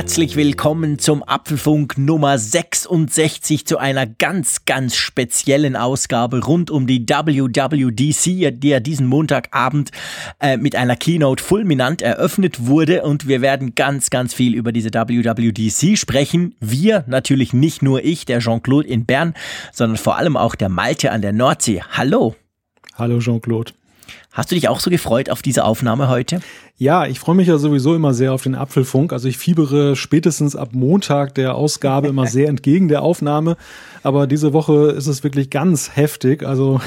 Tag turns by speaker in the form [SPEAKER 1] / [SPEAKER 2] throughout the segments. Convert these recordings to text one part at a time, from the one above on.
[SPEAKER 1] Herzlich willkommen zum Apfelfunk Nummer 66 zu einer ganz, ganz speziellen Ausgabe rund um die WWDC, die ja diesen Montagabend äh, mit einer Keynote fulminant eröffnet wurde. Und wir werden ganz, ganz viel über diese WWDC sprechen. Wir, natürlich nicht nur ich, der Jean-Claude in Bern, sondern vor allem auch der Malte an der Nordsee. Hallo.
[SPEAKER 2] Hallo Jean-Claude.
[SPEAKER 1] Hast du dich auch so gefreut auf diese Aufnahme heute?
[SPEAKER 2] Ja, ich freue mich ja sowieso immer sehr auf den Apfelfunk. Also ich fiebere spätestens ab Montag der Ausgabe immer sehr entgegen der Aufnahme. Aber diese Woche ist es wirklich ganz heftig. Also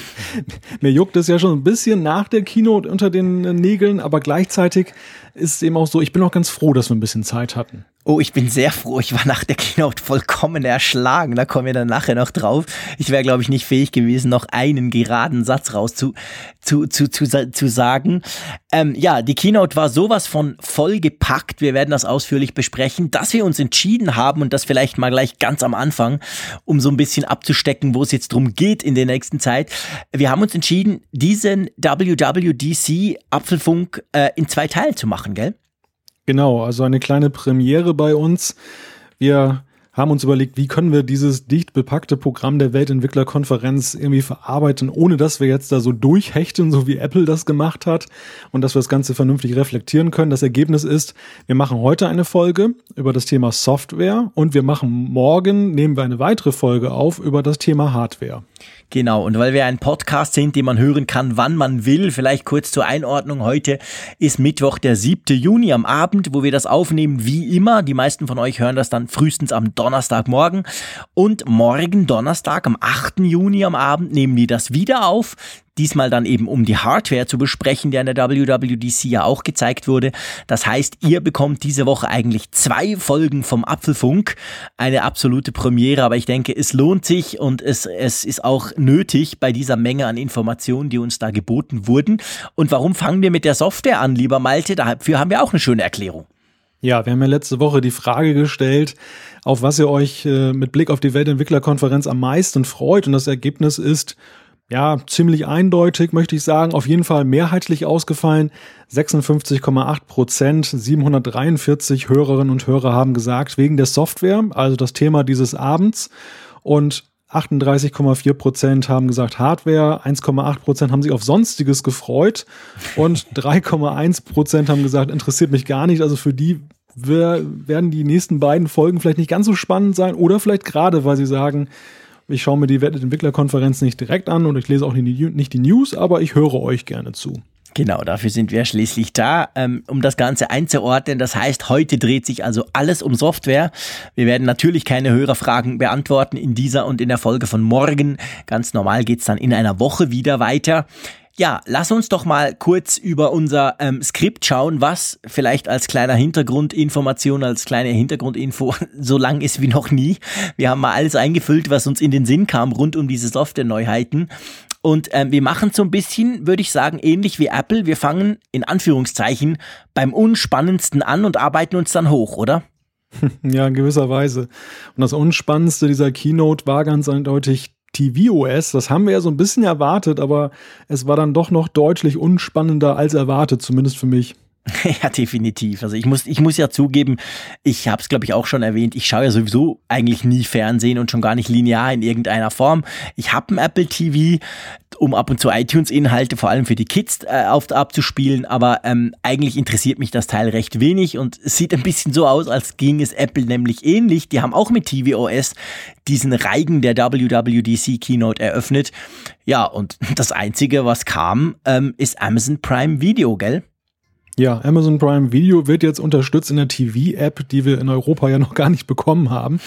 [SPEAKER 2] mir juckt es ja schon ein bisschen nach der Keynote unter den Nägeln, aber gleichzeitig ist es eben auch so, ich bin auch ganz froh, dass wir ein bisschen Zeit hatten.
[SPEAKER 1] Oh, ich bin sehr froh. Ich war nach der Keynote vollkommen erschlagen. Da kommen wir dann nachher noch drauf. Ich wäre, glaube ich, nicht fähig gewesen, noch einen geraden Satz raus zu, zu, zu, zu, sagen. Ähm, ja, die Keynote war sowas von vollgepackt. Wir werden das ausführlich besprechen, dass wir uns entschieden haben und das vielleicht mal gleich ganz am Anfang, um so ein bisschen abzustecken, wo es jetzt drum geht in der nächsten Zeit. Wir haben uns entschieden, diesen WWDC Apfelfunk äh, in zwei Teile zu machen, gell?
[SPEAKER 2] Genau, also eine kleine Premiere bei uns. Wir haben uns überlegt, wie können wir dieses dicht bepackte Programm der Weltentwicklerkonferenz irgendwie verarbeiten, ohne dass wir jetzt da so durchhechten, so wie Apple das gemacht hat und dass wir das Ganze vernünftig reflektieren können. Das Ergebnis ist, wir machen heute eine Folge über das Thema Software und wir machen morgen, nehmen wir eine weitere Folge auf über das Thema Hardware.
[SPEAKER 1] Genau, und weil wir ein Podcast sind, den man hören kann, wann man will, vielleicht kurz zur Einordnung. Heute ist Mittwoch, der 7. Juni am Abend, wo wir das aufnehmen, wie immer. Die meisten von euch hören das dann frühestens am Donnerstagmorgen. Und morgen Donnerstag, am 8. Juni am Abend, nehmen wir das wieder auf. Diesmal dann eben um die Hardware zu besprechen, die an der WWDC ja auch gezeigt wurde. Das heißt, ihr bekommt diese Woche eigentlich zwei Folgen vom Apfelfunk. Eine absolute Premiere, aber ich denke, es lohnt sich und es, es ist auch nötig bei dieser Menge an Informationen, die uns da geboten wurden. Und warum fangen wir mit der Software an, lieber Malte? Dafür haben wir auch eine schöne Erklärung.
[SPEAKER 2] Ja, wir haben ja letzte Woche die Frage gestellt, auf was ihr euch äh, mit Blick auf die Weltentwicklerkonferenz am meisten freut. Und das Ergebnis ist ja, ziemlich eindeutig, möchte ich sagen. Auf jeden Fall mehrheitlich ausgefallen. 56,8 Prozent, 743 Hörerinnen und Hörer haben gesagt, wegen der Software, also das Thema dieses Abends. Und 38,4 Prozent haben gesagt Hardware, 1,8 Prozent haben sich auf Sonstiges gefreut und 3,1 Prozent haben gesagt, interessiert mich gar nicht. Also für die werden die nächsten beiden Folgen vielleicht nicht ganz so spannend sein oder vielleicht gerade, weil sie sagen, ich schaue mir die Entwicklerkonferenz nicht direkt an und ich lese auch nicht die News, aber ich höre euch gerne zu.
[SPEAKER 1] Genau, dafür sind wir schließlich da, ähm, um das Ganze einzuordnen. Das heißt, heute dreht sich also alles um Software. Wir werden natürlich keine Hörerfragen beantworten in dieser und in der Folge von morgen. Ganz normal geht's dann in einer Woche wieder weiter. Ja, lass uns doch mal kurz über unser ähm, Skript schauen, was vielleicht als kleiner Hintergrundinformation, als kleine Hintergrundinfo so lang ist wie noch nie. Wir haben mal alles eingefüllt, was uns in den Sinn kam rund um diese Software-Neuheiten. Und ähm, wir machen so ein bisschen, würde ich sagen, ähnlich wie Apple. Wir fangen in Anführungszeichen beim Unspannendsten an und arbeiten uns dann hoch, oder?
[SPEAKER 2] Ja, in gewisser Weise. Und das Unspannendste dieser Keynote war ganz eindeutig tvOS. Das haben wir ja so ein bisschen erwartet, aber es war dann doch noch deutlich unspannender als erwartet, zumindest für mich.
[SPEAKER 1] Ja, definitiv. Also ich muss, ich muss ja zugeben, ich habe es glaube ich auch schon erwähnt, ich schaue ja sowieso eigentlich nie Fernsehen und schon gar nicht linear in irgendeiner Form. Ich habe ein Apple TV, um ab und zu iTunes-Inhalte vor allem für die Kids äh, auf, abzuspielen, aber ähm, eigentlich interessiert mich das Teil recht wenig und es sieht ein bisschen so aus, als ging es Apple nämlich ähnlich. Die haben auch mit tvOS diesen Reigen der WWDC Keynote eröffnet. Ja, und das Einzige, was kam, ähm, ist Amazon Prime Video, gell?
[SPEAKER 2] Ja, Amazon Prime Video wird jetzt unterstützt in der TV-App, die wir in Europa ja noch gar nicht bekommen haben.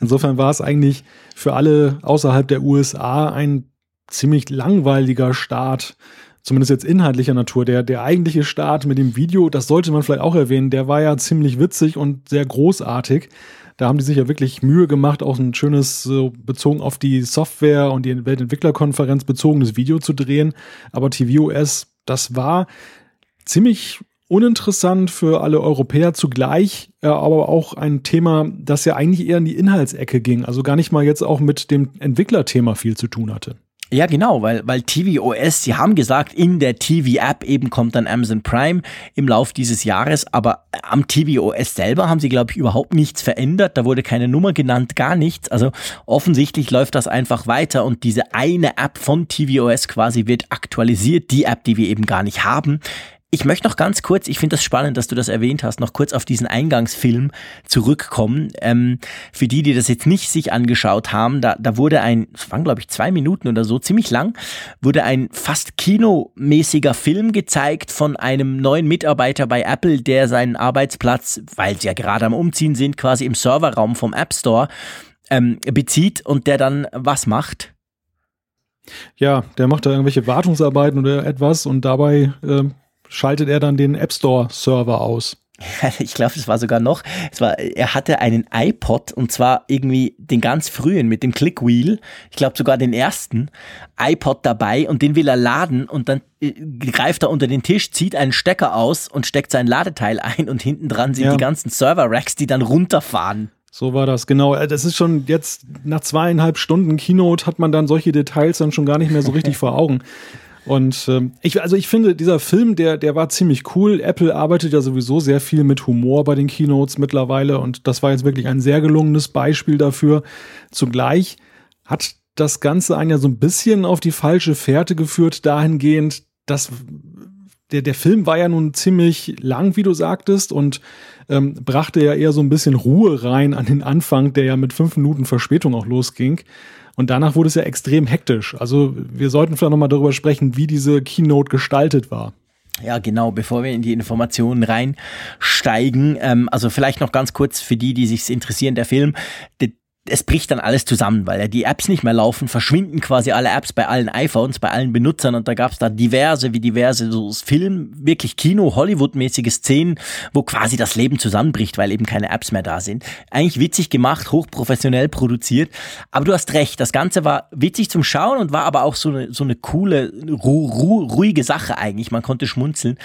[SPEAKER 2] Insofern war es eigentlich für alle außerhalb der USA ein ziemlich langweiliger Start, zumindest jetzt inhaltlicher Natur. Der, der eigentliche Start mit dem Video, das sollte man vielleicht auch erwähnen, der war ja ziemlich witzig und sehr großartig. Da haben die sich ja wirklich Mühe gemacht, auch ein schönes, so bezogen auf die Software und die Weltentwicklerkonferenz bezogenes Video zu drehen. Aber tvOS, das war ziemlich uninteressant für alle Europäer zugleich, äh, aber auch ein Thema, das ja eigentlich eher in die Inhaltsecke ging, also gar nicht mal jetzt auch mit dem Entwicklerthema viel zu tun hatte.
[SPEAKER 1] Ja, genau, weil, weil tvOS, sie haben gesagt, in der TV-App eben kommt dann Amazon Prime im Lauf dieses Jahres, aber am tvOS selber haben sie, glaube ich, überhaupt nichts verändert. Da wurde keine Nummer genannt, gar nichts. Also offensichtlich läuft das einfach weiter und diese eine App von tvOS quasi wird aktualisiert, die App, die wir eben gar nicht haben. Ich möchte noch ganz kurz, ich finde das spannend, dass du das erwähnt hast, noch kurz auf diesen Eingangsfilm zurückkommen. Ähm, für die, die das jetzt nicht sich angeschaut haben, da, da wurde ein, es waren glaube ich zwei Minuten oder so, ziemlich lang, wurde ein fast kinomäßiger Film gezeigt von einem neuen Mitarbeiter bei Apple, der seinen Arbeitsplatz, weil sie ja gerade am Umziehen sind, quasi im Serverraum vom App Store ähm, bezieht und der dann was macht.
[SPEAKER 2] Ja, der macht da irgendwelche Wartungsarbeiten oder etwas und dabei äh, schaltet er dann den App Store Server aus.
[SPEAKER 1] Ich glaube, es war sogar noch. Es war, er hatte einen iPod und zwar irgendwie den ganz frühen mit dem Clickwheel. Ich glaube sogar den ersten iPod dabei und den will er laden und dann äh, greift er unter den Tisch, zieht einen Stecker aus und steckt sein Ladeteil ein und hinten dran sind ja. die ganzen Server-Racks, die dann runterfahren.
[SPEAKER 2] So war das, genau. Äh, das ist schon jetzt nach zweieinhalb Stunden Keynote hat man dann solche Details dann schon gar nicht mehr so richtig vor Augen. Und ähm, ich, also ich finde, dieser Film, der, der war ziemlich cool. Apple arbeitet ja sowieso sehr viel mit Humor bei den Keynotes mittlerweile und das war jetzt wirklich ein sehr gelungenes Beispiel dafür. Zugleich hat das Ganze einen ja so ein bisschen auf die falsche Fährte geführt, dahingehend, dass der, der Film war ja nun ziemlich lang, wie du sagtest, und ähm, brachte ja eher so ein bisschen Ruhe rein an den Anfang, der ja mit fünf Minuten Verspätung auch losging. Und danach wurde es ja extrem hektisch. Also wir sollten vielleicht nochmal darüber sprechen, wie diese Keynote gestaltet war.
[SPEAKER 1] Ja, genau, bevor wir in die Informationen reinsteigen, ähm, also vielleicht noch ganz kurz für die, die sich interessieren, der Film, es bricht dann alles zusammen, weil ja die Apps nicht mehr laufen, verschwinden quasi alle Apps bei allen iPhones, bei allen Benutzern und da gab es da diverse, wie diverse so Film, wirklich Kino, Hollywood-mäßige Szenen, wo quasi das Leben zusammenbricht, weil eben keine Apps mehr da sind. Eigentlich witzig gemacht, hochprofessionell produziert, aber du hast recht, das Ganze war witzig zum Schauen und war aber auch so eine, so eine coole, ru ru ruhige Sache eigentlich, man konnte schmunzeln.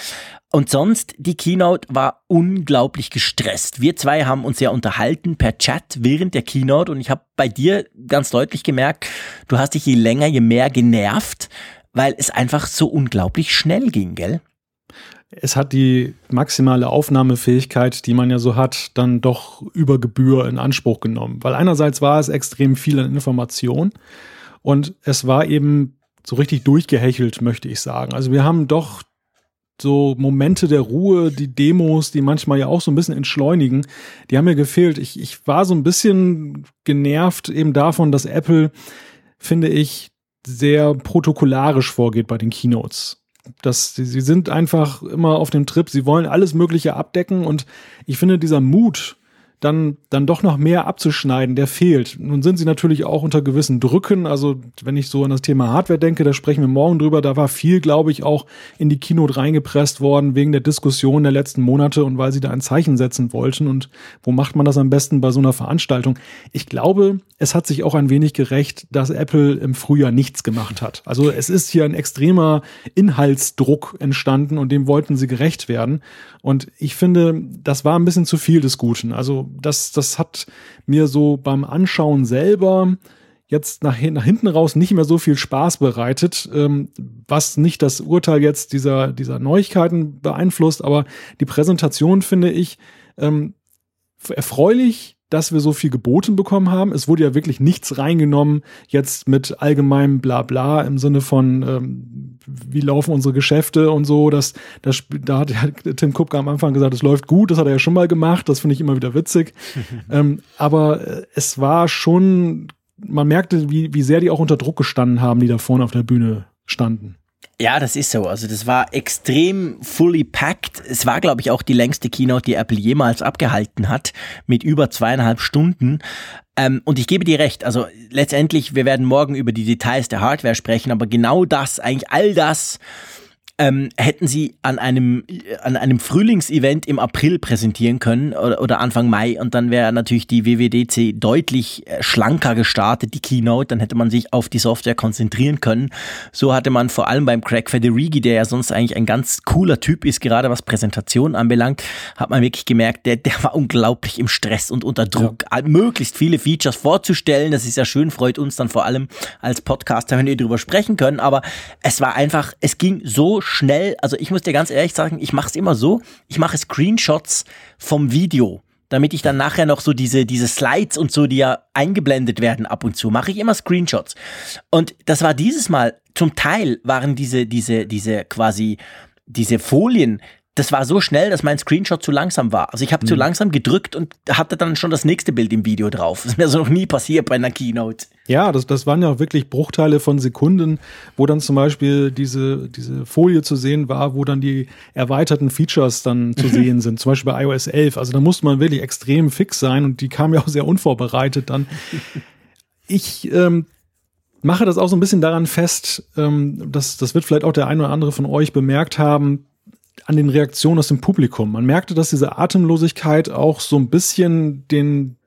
[SPEAKER 1] Und sonst, die Keynote war unglaublich gestresst. Wir zwei haben uns ja unterhalten per Chat während der Keynote und ich habe bei dir ganz deutlich gemerkt, du hast dich je länger, je mehr genervt, weil es einfach so unglaublich schnell ging, gell?
[SPEAKER 2] Es hat die maximale Aufnahmefähigkeit, die man ja so hat, dann doch über Gebühr in Anspruch genommen. Weil einerseits war es extrem viel an Information und es war eben so richtig durchgehechelt, möchte ich sagen. Also wir haben doch so Momente der Ruhe, die Demos, die manchmal ja auch so ein bisschen entschleunigen, die haben mir gefehlt. Ich, ich war so ein bisschen genervt eben davon, dass Apple, finde ich, sehr protokollarisch vorgeht bei den Keynotes. Das, sie sind einfach immer auf dem Trip, sie wollen alles Mögliche abdecken und ich finde, dieser Mut, dann, dann doch noch mehr abzuschneiden, der fehlt. Nun sind sie natürlich auch unter gewissen Drücken. Also, wenn ich so an das Thema Hardware denke, da sprechen wir morgen drüber. Da war viel, glaube ich, auch in die Keynote reingepresst worden wegen der Diskussion der letzten Monate und weil sie da ein Zeichen setzen wollten. Und wo macht man das am besten bei so einer Veranstaltung? Ich glaube, es hat sich auch ein wenig gerecht, dass Apple im Frühjahr nichts gemacht hat. Also, es ist hier ein extremer Inhaltsdruck entstanden und dem wollten sie gerecht werden. Und ich finde, das war ein bisschen zu viel des Guten. Also, das, das hat mir so beim Anschauen selber jetzt nach, nach hinten raus nicht mehr so viel Spaß bereitet, ähm, was nicht das Urteil jetzt dieser, dieser Neuigkeiten beeinflusst, aber die Präsentation finde ich ähm, erfreulich, dass wir so viel geboten bekommen haben. Es wurde ja wirklich nichts reingenommen, jetzt mit allgemeinem Blabla im Sinne von, ähm, wie laufen unsere Geschäfte und so. Das, das, da hat ja Tim Kupka am Anfang gesagt, es läuft gut, das hat er ja schon mal gemacht, das finde ich immer wieder witzig. ähm, aber äh, es war schon, man merkte, wie, wie sehr die auch unter Druck gestanden haben, die da vorne auf der Bühne standen.
[SPEAKER 1] Ja, das ist so. Also das war extrem fully packed. Es war, glaube ich, auch die längste Keynote, die Apple jemals abgehalten hat, mit über zweieinhalb Stunden. Ähm, und ich gebe dir recht. Also letztendlich, wir werden morgen über die Details der Hardware sprechen, aber genau das, eigentlich all das, ähm, hätten sie an einem, an einem Frühlingsevent im April präsentieren können oder, oder Anfang Mai und dann wäre natürlich die WWDC deutlich äh, schlanker gestartet, die Keynote, dann hätte man sich auf die Software konzentrieren können. So hatte man vor allem beim Craig Federighi, der ja sonst eigentlich ein ganz cooler Typ ist, gerade was Präsentation anbelangt, hat man wirklich gemerkt, der, der war unglaublich im Stress und unter Druck, ja. möglichst viele Features vorzustellen. Das ist ja schön, freut uns dann vor allem als Podcaster, wenn wir darüber sprechen können, aber es war einfach, es ging so schnell, also ich muss dir ganz ehrlich sagen, ich mache es immer so, ich mache Screenshots vom Video damit ich dann nachher noch so diese, diese Slides und so, die ja eingeblendet werden ab und zu, mache ich immer Screenshots. Und das war dieses Mal, zum Teil waren diese, diese, diese quasi, diese Folien das war so schnell, dass mein Screenshot zu langsam war. Also ich habe mhm. zu langsam gedrückt und hatte dann schon das nächste Bild im Video drauf. Das ist mir so noch nie passiert bei einer Keynote.
[SPEAKER 2] Ja, das, das waren ja auch wirklich Bruchteile von Sekunden, wo dann zum Beispiel diese, diese Folie zu sehen war, wo dann die erweiterten Features dann zu sehen sind, zum Beispiel bei iOS 11. Also da musste man wirklich extrem fix sein und die kam ja auch sehr unvorbereitet dann. Ich ähm, mache das auch so ein bisschen daran fest, ähm, dass das wird vielleicht auch der ein oder andere von euch bemerkt haben, an den Reaktionen aus dem Publikum. Man merkte, dass diese Atemlosigkeit auch so ein bisschen den,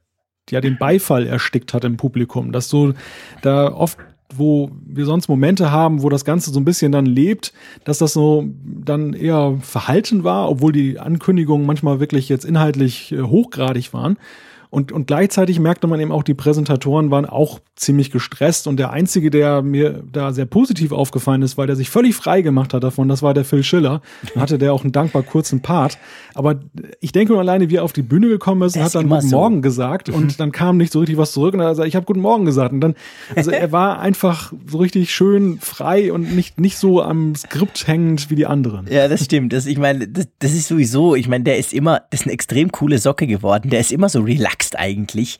[SPEAKER 2] ja, den Beifall erstickt hat im Publikum. Dass so da oft wo wir sonst Momente haben, wo das Ganze so ein bisschen dann lebt, dass das so dann eher verhalten war, obwohl die Ankündigungen manchmal wirklich jetzt inhaltlich äh, hochgradig waren. Und, und gleichzeitig merkte man eben auch, die Präsentatoren waren auch ziemlich gestresst. Und der Einzige, der mir da sehr positiv aufgefallen ist, weil der sich völlig frei gemacht hat davon, das war der Phil Schiller. Dann hatte der auch einen dankbar kurzen Part. Aber ich denke nur alleine, wie er auf die Bühne gekommen ist, und hat dann Guten so. Morgen gesagt. Und dann kam nicht so richtig was zurück. Und er hat gesagt, ich habe Guten Morgen gesagt. Und dann, also er war einfach so richtig schön frei und nicht, nicht so am Skript hängend wie die anderen.
[SPEAKER 1] Ja, das stimmt. Das, ich meine, das, das ist sowieso, ich meine, der ist immer, das ist eine extrem coole Socke geworden. Der ist immer so relaxed relaxed eigentlich.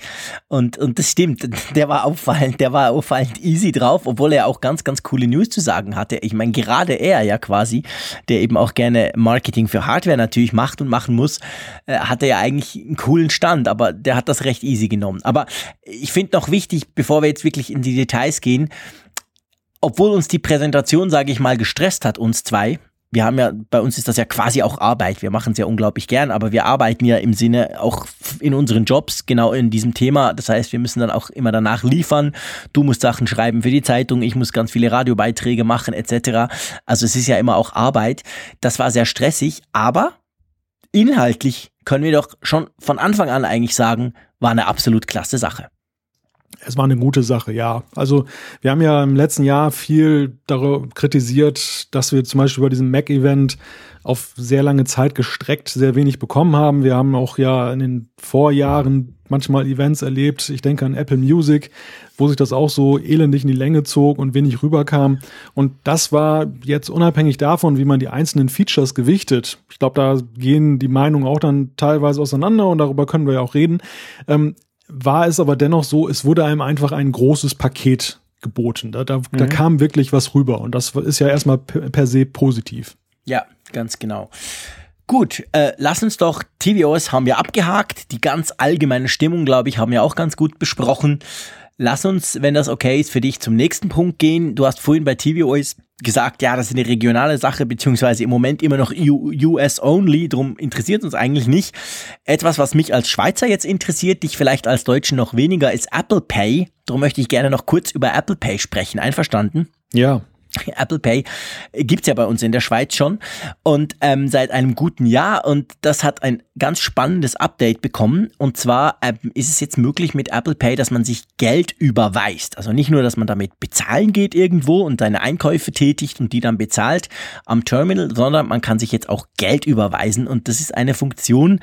[SPEAKER 1] Und, und das stimmt, der war auffallend, der war auffallend easy drauf, obwohl er auch ganz, ganz coole News zu sagen hatte. Ich meine, gerade er ja quasi, der eben auch gerne Marketing für Hardware natürlich macht und machen muss, äh, hatte ja eigentlich einen coolen Stand, aber der hat das recht easy genommen. Aber ich finde noch wichtig, bevor wir jetzt wirklich in die Details gehen, obwohl uns die Präsentation, sage ich mal, gestresst hat, uns zwei, wir haben ja, bei uns ist das ja quasi auch Arbeit. Wir machen es ja unglaublich gern, aber wir arbeiten ja im Sinne auch in unseren Jobs genau in diesem Thema. Das heißt, wir müssen dann auch immer danach liefern. Du musst Sachen schreiben für die Zeitung, ich muss ganz viele Radiobeiträge machen, etc. Also es ist ja immer auch Arbeit. Das war sehr stressig, aber inhaltlich können wir doch schon von Anfang an eigentlich sagen, war eine absolut klasse Sache.
[SPEAKER 2] Es war eine gute Sache, ja. Also wir haben ja im letzten Jahr viel darüber kritisiert, dass wir zum Beispiel bei diesem Mac-Event auf sehr lange Zeit gestreckt sehr wenig bekommen haben. Wir haben auch ja in den Vorjahren manchmal Events erlebt. Ich denke an Apple Music, wo sich das auch so elendig in die Länge zog und wenig rüberkam. Und das war jetzt unabhängig davon, wie man die einzelnen Features gewichtet. Ich glaube, da gehen die Meinungen auch dann teilweise auseinander und darüber können wir ja auch reden. Ähm, war es aber dennoch so, es wurde einem einfach ein großes Paket geboten. Da, da, mhm. da kam wirklich was rüber und das ist ja erstmal per, per se positiv.
[SPEAKER 1] Ja, ganz genau. Gut, äh, lass uns doch, TVOS haben wir abgehakt, die ganz allgemeine Stimmung, glaube ich, haben wir auch ganz gut besprochen. Lass uns, wenn das okay ist, für dich zum nächsten Punkt gehen. Du hast vorhin bei TVOS gesagt, ja, das ist eine regionale Sache, beziehungsweise im Moment immer noch US-only, darum interessiert uns eigentlich nicht. Etwas, was mich als Schweizer jetzt interessiert, dich vielleicht als Deutschen noch weniger, ist Apple Pay. Darum möchte ich gerne noch kurz über Apple Pay sprechen. Einverstanden?
[SPEAKER 2] Ja,
[SPEAKER 1] Apple Pay gibt's ja bei uns in der Schweiz schon und ähm, seit einem guten Jahr und das hat ein ganz spannendes Update bekommen und zwar ähm, ist es jetzt möglich mit Apple Pay, dass man sich Geld überweist. Also nicht nur, dass man damit bezahlen geht irgendwo und seine Einkäufe tätigt und die dann bezahlt am Terminal, sondern man kann sich jetzt auch Geld überweisen und das ist eine Funktion,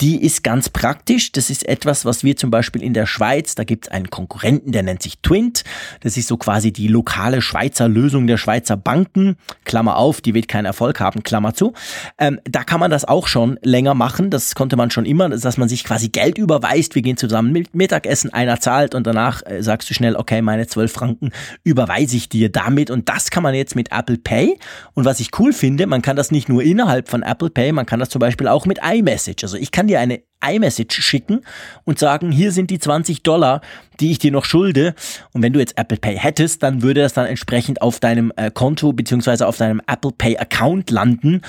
[SPEAKER 1] die ist ganz praktisch. Das ist etwas, was wir zum Beispiel in der Schweiz, da gibt's einen Konkurrenten, der nennt sich Twint. Das ist so quasi die lokale Schweizer Lösung der Schweizer Banken, Klammer auf, die wird keinen Erfolg haben, Klammer zu. Ähm, da kann man das auch schon länger machen. Das konnte man schon immer, dass man sich quasi Geld überweist. Wir gehen zusammen mit Mittagessen, einer zahlt und danach äh, sagst du schnell, okay, meine 12 Franken überweise ich dir damit. Und das kann man jetzt mit Apple Pay. Und was ich cool finde, man kann das nicht nur innerhalb von Apple Pay, man kann das zum Beispiel auch mit iMessage. Also ich kann dir eine iMessage schicken und sagen, hier sind die 20 Dollar, die ich dir noch schulde. Und wenn du jetzt Apple Pay hättest, dann würde das dann entsprechend auf deinem äh, Konto beziehungsweise auf deinem Apple Pay Account landen.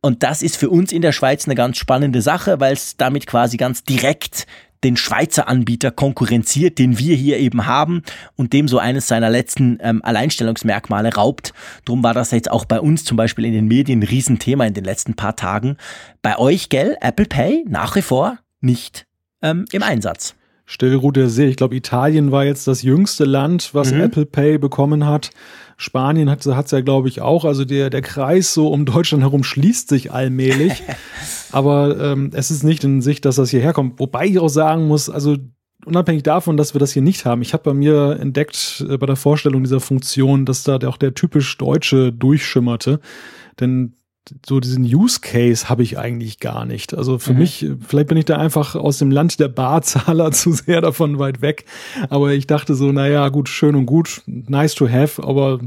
[SPEAKER 1] Und das ist für uns in der Schweiz eine ganz spannende Sache, weil es damit quasi ganz direkt den Schweizer Anbieter konkurrenziert, den wir hier eben haben und dem so eines seiner letzten ähm, Alleinstellungsmerkmale raubt. Drum war das jetzt auch bei uns zum Beispiel in den Medien ein Riesenthema in den letzten paar Tagen. Bei euch, gell, Apple Pay nach wie vor nicht ähm, im Einsatz.
[SPEAKER 2] Stellroute See. Ich glaube, Italien war jetzt das jüngste Land, was mhm. Apple Pay bekommen hat. Spanien hat es ja, glaube ich, auch. Also der, der Kreis so um Deutschland herum schließt sich allmählich. Aber ähm, es ist nicht in Sicht, dass das hierher kommt. Wobei ich auch sagen muss, also unabhängig davon, dass wir das hier nicht haben, ich habe bei mir entdeckt äh, bei der Vorstellung dieser Funktion, dass da auch der typisch Deutsche durchschimmerte. Denn so diesen Use Case habe ich eigentlich gar nicht. Also für mhm. mich, vielleicht bin ich da einfach aus dem Land der Barzahler zu sehr davon weit weg. Aber ich dachte so, naja, gut, schön und gut, nice to have, aber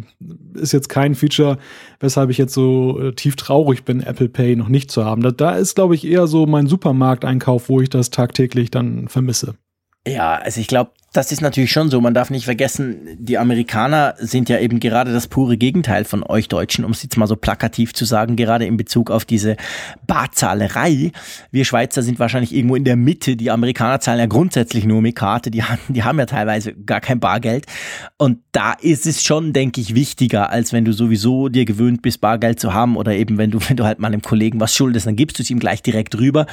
[SPEAKER 2] ist jetzt kein Feature, weshalb ich jetzt so äh, tief traurig bin, Apple Pay noch nicht zu haben. Da, da ist, glaube ich, eher so mein Supermarkteinkauf, wo ich das tagtäglich dann vermisse.
[SPEAKER 1] Ja, also ich glaube, das ist natürlich schon so. Man darf nicht vergessen, die Amerikaner sind ja eben gerade das pure Gegenteil von euch Deutschen, um es jetzt mal so plakativ zu sagen, gerade in Bezug auf diese Barzahlerei. Wir Schweizer sind wahrscheinlich irgendwo in der Mitte. Die Amerikaner zahlen ja grundsätzlich nur mit Karte. Die haben, die haben ja teilweise gar kein Bargeld. Und da ist es schon, denke ich, wichtiger, als wenn du sowieso dir gewöhnt bist, Bargeld zu haben oder eben wenn du, wenn du halt mal einem Kollegen was schuldest, dann gibst du es ihm gleich direkt rüber.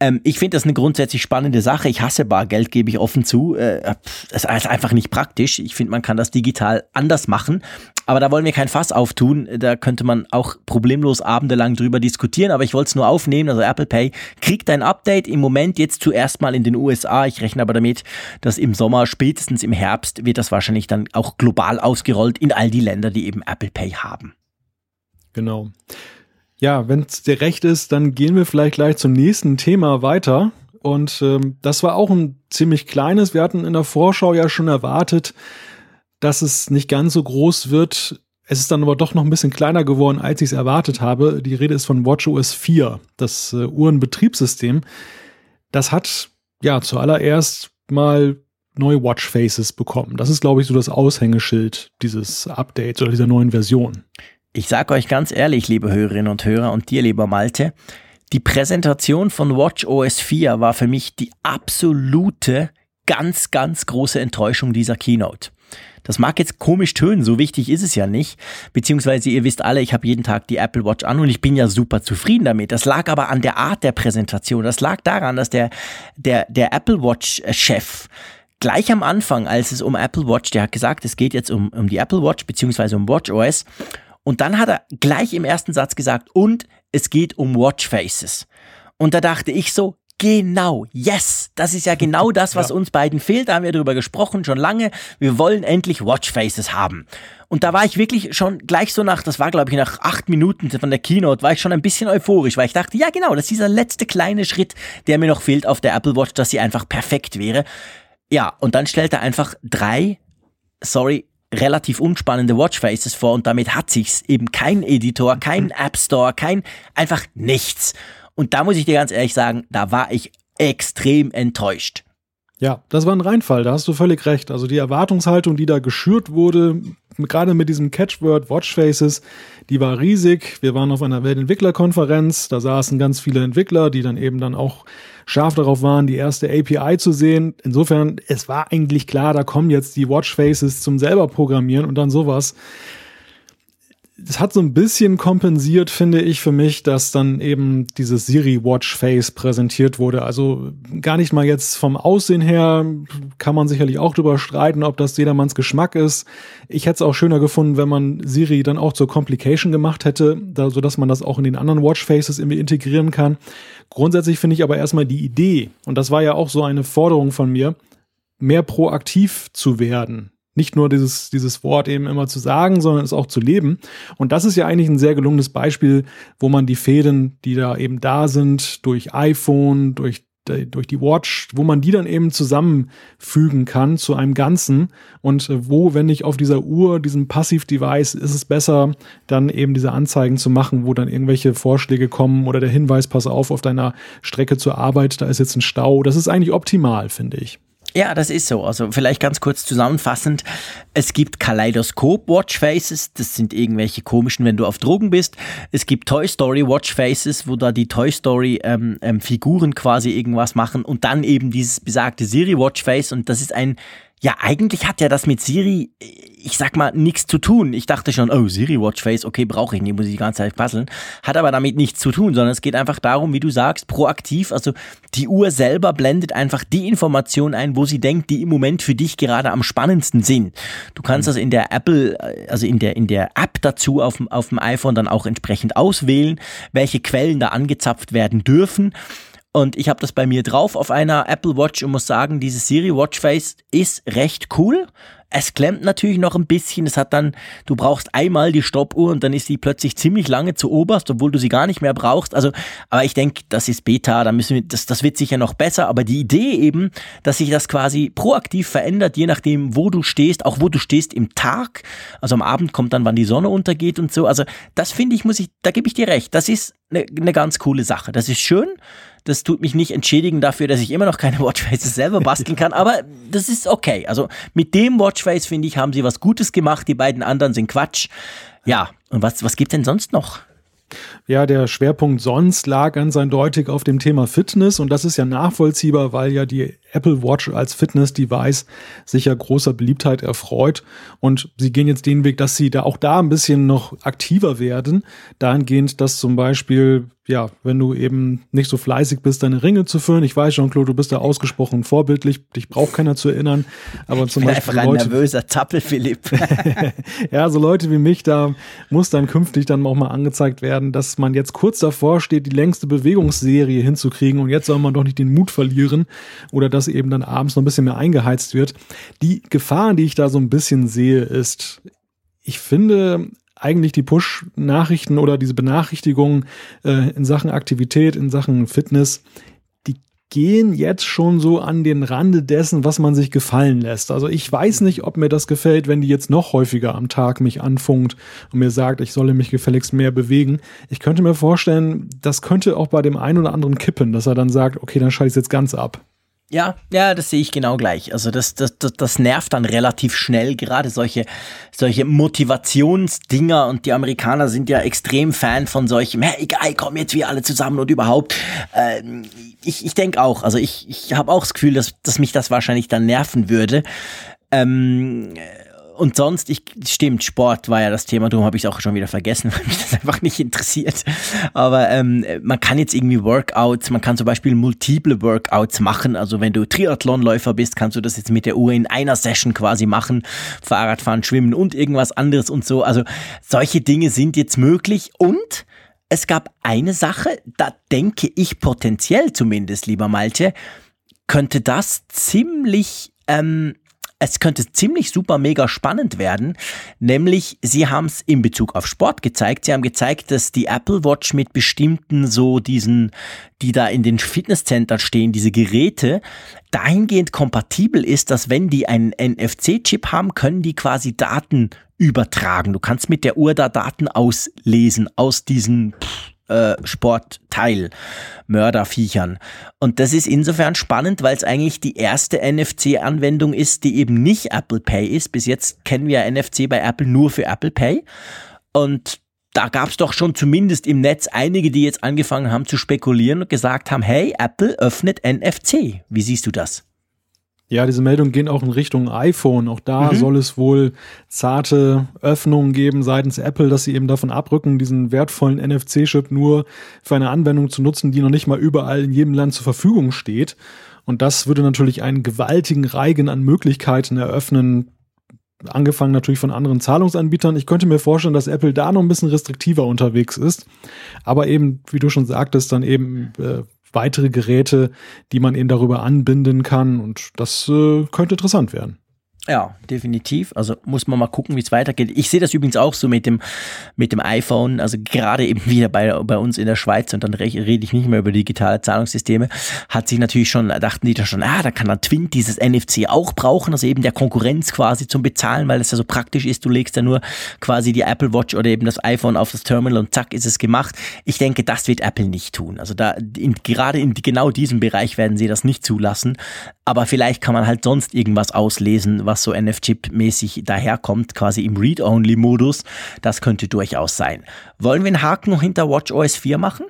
[SPEAKER 1] Ähm, ich finde das eine grundsätzlich spannende Sache. Ich hasse Bargeld, gebe ich offen zu. Äh, das ist einfach nicht praktisch. Ich finde, man kann das digital anders machen. Aber da wollen wir kein Fass auftun. Da könnte man auch problemlos abendelang drüber diskutieren. Aber ich wollte es nur aufnehmen. Also Apple Pay kriegt ein Update im Moment jetzt zuerst mal in den USA. Ich rechne aber damit, dass im Sommer, spätestens im Herbst, wird das wahrscheinlich dann auch global ausgerollt in all die Länder, die eben Apple Pay haben.
[SPEAKER 2] Genau. Ja, wenn es dir recht ist, dann gehen wir vielleicht gleich zum nächsten Thema weiter. Und ähm, das war auch ein ziemlich kleines. Wir hatten in der Vorschau ja schon erwartet, dass es nicht ganz so groß wird. Es ist dann aber doch noch ein bisschen kleiner geworden, als ich es erwartet habe. Die Rede ist von WatchOS 4, das äh, Uhrenbetriebssystem. Das hat ja zuallererst mal neue Watchfaces bekommen. Das ist, glaube ich, so das Aushängeschild dieses Updates oder dieser neuen Version.
[SPEAKER 1] Ich sage euch ganz ehrlich, liebe Hörerinnen und Hörer und dir, lieber Malte, die Präsentation von Watch OS 4 war für mich die absolute, ganz, ganz große Enttäuschung dieser Keynote. Das mag jetzt komisch tönen, so wichtig ist es ja nicht. Beziehungsweise ihr wisst alle, ich habe jeden Tag die Apple Watch an und ich bin ja super zufrieden damit. Das lag aber an der Art der Präsentation. Das lag daran, dass der, der, der Apple Watch-Chef gleich am Anfang, als es um Apple Watch, der hat gesagt, es geht jetzt um, um die Apple Watch beziehungsweise um Watch OS. Und dann hat er gleich im ersten Satz gesagt, und es geht um Watchfaces. Und da dachte ich so, Genau, yes, das ist ja genau das, was ja. uns beiden fehlt. Da haben wir drüber gesprochen schon lange. Wir wollen endlich Watchfaces haben. Und da war ich wirklich schon gleich so nach, das war glaube ich nach acht Minuten von der Keynote, war ich schon ein bisschen euphorisch, weil ich dachte, ja genau, das ist dieser letzte kleine Schritt, der mir noch fehlt auf der Apple Watch, dass sie einfach perfekt wäre. Ja, und dann stellt er einfach drei, sorry, relativ unspannende Watchfaces vor und damit hat sich's eben kein Editor, kein mhm. App Store, kein einfach nichts. Und da muss ich dir ganz ehrlich sagen, da war ich extrem enttäuscht.
[SPEAKER 2] Ja, das war ein Reinfall, da hast du völlig recht. Also die Erwartungshaltung, die da geschürt wurde, gerade mit diesem Catchword Watchfaces, die war riesig. Wir waren auf einer Weltentwicklerkonferenz, da saßen ganz viele Entwickler, die dann eben dann auch scharf darauf waren, die erste API zu sehen. Insofern, es war eigentlich klar, da kommen jetzt die Watchfaces zum selber programmieren und dann sowas es hat so ein bisschen kompensiert, finde ich, für mich, dass dann eben dieses Siri Watch Face präsentiert wurde. Also gar nicht mal jetzt vom Aussehen her, kann man sicherlich auch drüber streiten, ob das jedermanns Geschmack ist. Ich hätte es auch schöner gefunden, wenn man Siri dann auch zur Complication gemacht hätte, da, so dass man das auch in den anderen Watch Faces irgendwie integrieren kann. Grundsätzlich finde ich aber erstmal die Idee, und das war ja auch so eine Forderung von mir, mehr proaktiv zu werden nicht nur dieses, dieses Wort eben immer zu sagen, sondern es auch zu leben. Und das ist ja eigentlich ein sehr gelungenes Beispiel, wo man die Fäden, die da eben da sind, durch iPhone, durch durch die Watch, wo man die dann eben zusammenfügen kann zu einem Ganzen und wo, wenn ich auf dieser Uhr, diesem Passiv-Device, ist es besser, dann eben diese Anzeigen zu machen, wo dann irgendwelche Vorschläge kommen oder der Hinweis, pass auf, auf deiner Strecke zur Arbeit, da ist jetzt ein Stau. Das ist eigentlich optimal, finde ich.
[SPEAKER 1] Ja, das ist so. Also vielleicht ganz kurz zusammenfassend. Es gibt Kaleidoskop Watchfaces, das sind irgendwelche komischen, wenn du auf Drogen bist. Es gibt Toy Story Watchfaces, wo da die Toy Story ähm, ähm, Figuren quasi irgendwas machen und dann eben dieses besagte Siri Watchface und das ist ein ja, eigentlich hat ja das mit Siri, ich sag mal, nichts zu tun. Ich dachte schon, oh, Siri Watchface, okay, brauche ich nicht, muss ich die ganze Zeit puzzeln. Hat aber damit nichts zu tun, sondern es geht einfach darum, wie du sagst, proaktiv. Also die Uhr selber blendet einfach die Informationen ein, wo sie denkt, die im Moment für dich gerade am spannendsten sind. Du kannst mhm. also in der Apple, also in der, in der App dazu auf, auf dem iPhone dann auch entsprechend auswählen, welche Quellen da angezapft werden dürfen. Und ich habe das bei mir drauf auf einer Apple Watch und muss sagen, dieses Siri Watchface ist recht cool. Es klemmt natürlich noch ein bisschen. Es hat dann, du brauchst einmal die Stoppuhr und dann ist sie plötzlich ziemlich lange zu oberst, obwohl du sie gar nicht mehr brauchst. Also, aber ich denke, das ist Beta, da müssen wir, das, das wird sicher noch besser. Aber die Idee eben, dass sich das quasi proaktiv verändert, je nachdem, wo du stehst, auch wo du stehst im Tag. Also am Abend kommt dann, wann die Sonne untergeht und so. Also, das finde ich, muss ich, da gebe ich dir recht. Das ist eine, eine ganz coole Sache. Das ist schön. Das tut mich nicht entschädigen dafür, dass ich immer noch keine Watchfaces selber basteln kann, aber das ist okay. Also mit dem Watchface, finde ich, haben sie was Gutes gemacht. Die beiden anderen sind Quatsch. Ja, und was, was gibt denn sonst noch?
[SPEAKER 2] Ja, der Schwerpunkt sonst lag ganz eindeutig auf dem Thema Fitness und das ist ja nachvollziehbar, weil ja die Apple Watch als Fitness-Device sicher großer Beliebtheit erfreut und sie gehen jetzt den Weg, dass sie da auch da ein bisschen noch aktiver werden, dahingehend, dass zum Beispiel ja, wenn du eben nicht so fleißig bist, deine Ringe zu füllen. Ich weiß, Jean-Claude, du bist da ausgesprochen vorbildlich. Dich braucht keiner zu erinnern. Aber
[SPEAKER 1] ich
[SPEAKER 2] zum
[SPEAKER 1] bin
[SPEAKER 2] Beispiel
[SPEAKER 1] einfach ein nervöser Zappel, Philipp.
[SPEAKER 2] ja, so Leute wie mich, da muss dann künftig dann auch mal angezeigt werden, dass man jetzt kurz davor steht, die längste Bewegungsserie hinzukriegen und jetzt soll man doch nicht den Mut verlieren oder dass eben dann abends noch ein bisschen mehr eingeheizt wird. Die Gefahr, die ich da so ein bisschen sehe, ist, ich finde, eigentlich die Push-Nachrichten oder diese Benachrichtigungen äh, in Sachen Aktivität, in Sachen Fitness, die gehen jetzt schon so an den Rande dessen, was man sich gefallen lässt. Also ich weiß nicht, ob mir das gefällt, wenn die jetzt noch häufiger am Tag mich anfunkt und mir sagt, ich solle mich gefälligst mehr bewegen. Ich könnte mir vorstellen, das könnte auch bei dem einen oder anderen kippen, dass er dann sagt, okay, dann schalte ich jetzt ganz ab.
[SPEAKER 1] Ja, ja, das sehe ich genau gleich. Also das, das, das, das nervt dann relativ schnell, gerade solche, solche Motivationsdinger und die Amerikaner sind ja extrem Fan von solchen, hey, egal, kommen jetzt wir alle zusammen und überhaupt. Äh, ich ich denke auch, also ich, ich habe auch das Gefühl, dass, dass mich das wahrscheinlich dann nerven würde. Ähm, und sonst, ich stimmt, Sport war ja das Thema, darum habe ich es auch schon wieder vergessen, weil mich das einfach nicht interessiert. Aber ähm, man kann jetzt irgendwie Workouts, man kann zum Beispiel multiple Workouts machen. Also wenn du Triathlonläufer bist, kannst du das jetzt mit der Uhr in einer Session quasi machen. Fahrradfahren, Schwimmen und irgendwas anderes und so. Also solche Dinge sind jetzt möglich und es gab eine Sache, da denke ich potenziell zumindest, lieber Malte, könnte das ziemlich ähm, es könnte ziemlich super mega spannend werden, nämlich sie haben es in Bezug auf Sport gezeigt. Sie haben gezeigt, dass die Apple Watch mit bestimmten so diesen, die da in den Fitnesscentern stehen, diese Geräte, dahingehend kompatibel ist, dass wenn die einen NFC-Chip haben, können die quasi Daten übertragen. Du kannst mit der Uhr da Daten auslesen aus diesen äh, Sportteil, Mörderviechern. Und das ist insofern spannend, weil es eigentlich die erste NFC-Anwendung ist, die eben nicht Apple Pay ist. Bis jetzt kennen wir NFC bei Apple nur für Apple Pay. Und da gab es doch schon zumindest im Netz einige, die jetzt angefangen haben zu spekulieren und gesagt haben, hey, Apple öffnet NFC. Wie siehst du das?
[SPEAKER 2] Ja, diese Meldungen gehen auch in Richtung iPhone. Auch da mhm. soll es wohl zarte Öffnungen geben seitens Apple, dass sie eben davon abrücken, diesen wertvollen NFC-Chip nur für eine Anwendung zu nutzen, die noch nicht mal überall in jedem Land zur Verfügung steht. Und das würde natürlich einen gewaltigen Reigen an Möglichkeiten eröffnen, angefangen natürlich von anderen Zahlungsanbietern. Ich könnte mir vorstellen, dass Apple da noch ein bisschen restriktiver unterwegs ist. Aber eben, wie du schon sagtest, dann eben äh, weitere Geräte, die man eben darüber anbinden kann. Und das äh, könnte interessant werden.
[SPEAKER 1] Ja, definitiv. Also muss man mal gucken, wie es weitergeht. Ich sehe das übrigens auch so mit dem, mit dem iPhone, also gerade eben wieder bei, bei uns in der Schweiz und dann rede ich nicht mehr über digitale Zahlungssysteme, hat sich natürlich schon, dachten die da schon, ah, da kann dann Twint dieses NFC auch brauchen, also eben der Konkurrenz quasi zum Bezahlen, weil es ja so praktisch ist, du legst ja nur quasi die Apple Watch oder eben das iPhone auf das Terminal und zack ist es gemacht. Ich denke, das wird Apple nicht tun. Also da, in, gerade in genau diesem Bereich werden sie das nicht zulassen, aber vielleicht kann man halt sonst irgendwas auslesen, was was so NF-Chip-mäßig daherkommt, quasi im Read-Only-Modus. Das könnte durchaus sein. Wollen wir einen Haken hinter WatchOS 4 machen?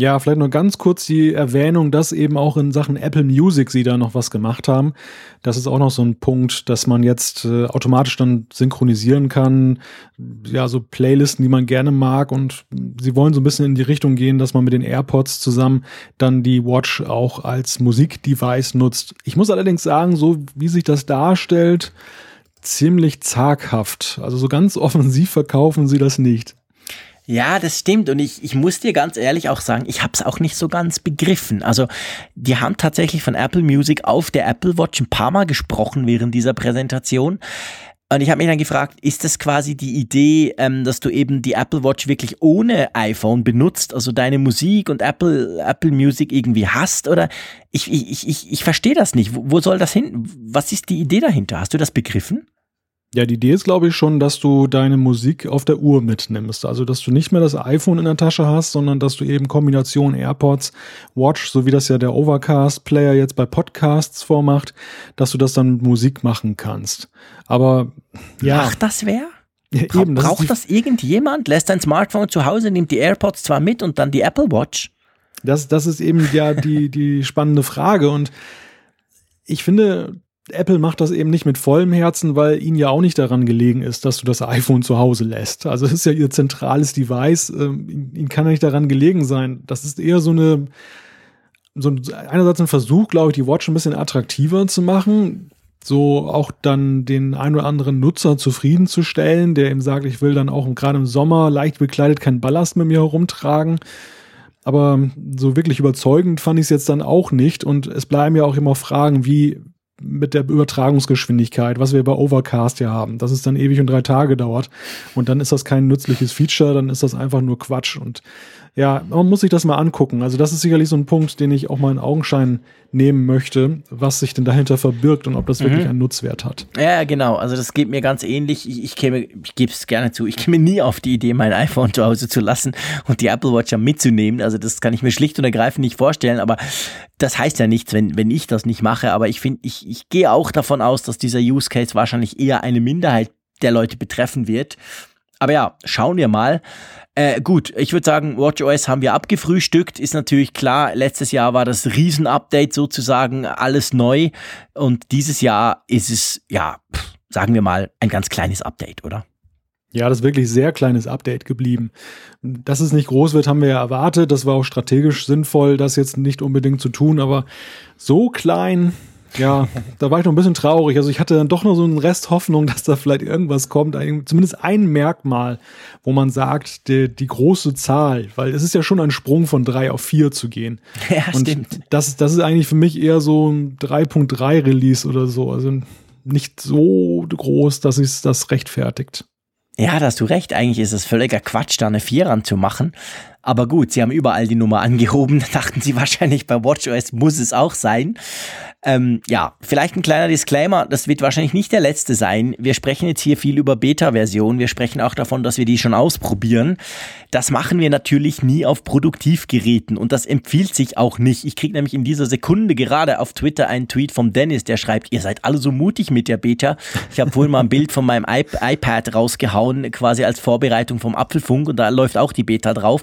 [SPEAKER 2] Ja, vielleicht nur ganz kurz die Erwähnung, dass eben auch in Sachen Apple Music sie da noch was gemacht haben. Das ist auch noch so ein Punkt, dass man jetzt äh, automatisch dann synchronisieren kann. Ja, so Playlisten, die man gerne mag. Und sie wollen so ein bisschen in die Richtung gehen, dass man mit den AirPods zusammen dann die Watch auch als Musikdevice nutzt. Ich muss allerdings sagen, so wie sich das darstellt, ziemlich zaghaft. Also so ganz offensiv verkaufen sie das nicht.
[SPEAKER 1] Ja, das stimmt. Und ich, ich muss dir ganz ehrlich auch sagen, ich habe es auch nicht so ganz begriffen. Also die haben tatsächlich von Apple Music auf der Apple Watch ein paar Mal gesprochen während dieser Präsentation. Und ich habe mich dann gefragt, ist das quasi die Idee, ähm, dass du eben die Apple Watch wirklich ohne iPhone benutzt, also deine Musik und Apple, Apple Music irgendwie hast? Oder ich, ich, ich, ich verstehe das nicht. Wo, wo soll das hin? Was ist die Idee dahinter? Hast du das begriffen?
[SPEAKER 2] Ja, die Idee ist, glaube ich, schon, dass du deine Musik auf der Uhr mitnimmst. Also, dass du nicht mehr das iPhone in der Tasche hast, sondern dass du eben Kombination AirPods, Watch, so wie das ja der Overcast-Player jetzt bei Podcasts vormacht, dass du das dann mit Musik machen kannst. Aber ja.
[SPEAKER 1] Macht das wer? Ja, eben, das Braucht das irgendjemand? Lässt dein Smartphone zu Hause, nimmt die AirPods zwar mit und dann die Apple Watch?
[SPEAKER 2] Das, das ist eben ja die, die spannende Frage. Und ich finde, Apple macht das eben nicht mit vollem Herzen, weil ihnen ja auch nicht daran gelegen ist, dass du das iPhone zu Hause lässt. Also es ist ja ihr zentrales Device, ähm, ihnen kann ja nicht daran gelegen sein. Das ist eher so eine, so ein, einerseits ein Versuch, glaube ich, die Watch ein bisschen attraktiver zu machen, so auch dann den ein oder anderen Nutzer zufriedenzustellen, der ihm sagt, ich will dann auch gerade im Sommer leicht bekleidet keinen Ballast mit mir herumtragen. Aber so wirklich überzeugend fand ich es jetzt dann auch nicht. Und es bleiben ja auch immer Fragen, wie mit der Übertragungsgeschwindigkeit, was wir bei Overcast ja haben, dass es dann ewig und drei Tage dauert. Und dann ist das kein nützliches Feature, dann ist das einfach nur Quatsch. Und ja, man muss sich das mal angucken. Also das ist sicherlich so ein Punkt, den ich auch mal in Augenschein nehmen möchte, was sich denn dahinter verbirgt und ob das mhm. wirklich einen Nutzwert hat.
[SPEAKER 1] Ja, genau. Also das geht mir ganz ähnlich. Ich, ich käme, ich gebe es gerne zu, ich käme nie auf die Idee, mein iPhone zu Hause zu lassen und die Apple Watch mitzunehmen. Also das kann ich mir schlicht und ergreifend nicht vorstellen. Aber das heißt ja nichts, wenn, wenn ich das nicht mache. Aber ich finde, ich, ich gehe auch davon aus, dass dieser Use Case wahrscheinlich eher eine Minderheit der Leute betreffen wird. Aber ja, schauen wir mal. Äh, gut, ich würde sagen, WatchOS haben wir abgefrühstückt. Ist natürlich klar, letztes Jahr war das Riesen-Update sozusagen, alles neu. Und dieses Jahr ist es, ja, sagen wir mal, ein ganz kleines Update, oder?
[SPEAKER 2] Ja, das ist wirklich sehr kleines Update geblieben. Dass es nicht groß wird, haben wir ja erwartet. Das war auch strategisch sinnvoll, das jetzt nicht unbedingt zu tun, aber so klein, ja, da war ich noch ein bisschen traurig. Also ich hatte dann doch noch so einen Rest Hoffnung, dass da vielleicht irgendwas kommt. Zumindest ein Merkmal, wo man sagt, die, die große Zahl, weil es ist ja schon ein Sprung von drei auf vier zu gehen.
[SPEAKER 1] Ja, Und stimmt.
[SPEAKER 2] Das, das ist eigentlich für mich eher so ein 3.3 Release oder so. Also nicht so groß, dass es das rechtfertigt.
[SPEAKER 1] Ja, da hast du recht. Eigentlich ist es völliger Quatsch, da eine 4 ranzumachen. Aber gut, sie haben überall die Nummer angehoben. Da dachten sie wahrscheinlich bei WatchOS muss es auch sein. Ähm, ja, vielleicht ein kleiner Disclaimer, das wird wahrscheinlich nicht der letzte sein. Wir sprechen jetzt hier viel über Beta-Version. Wir sprechen auch davon, dass wir die schon ausprobieren. Das machen wir natürlich nie auf Produktivgeräten und das empfiehlt sich auch nicht. Ich kriege nämlich in dieser Sekunde gerade auf Twitter einen Tweet vom Dennis, der schreibt, ihr seid alle so mutig mit der Beta. Ich habe vorhin mal ein Bild von meinem iPad rausgehauen, quasi als Vorbereitung vom Apfelfunk und da läuft auch die Beta drauf.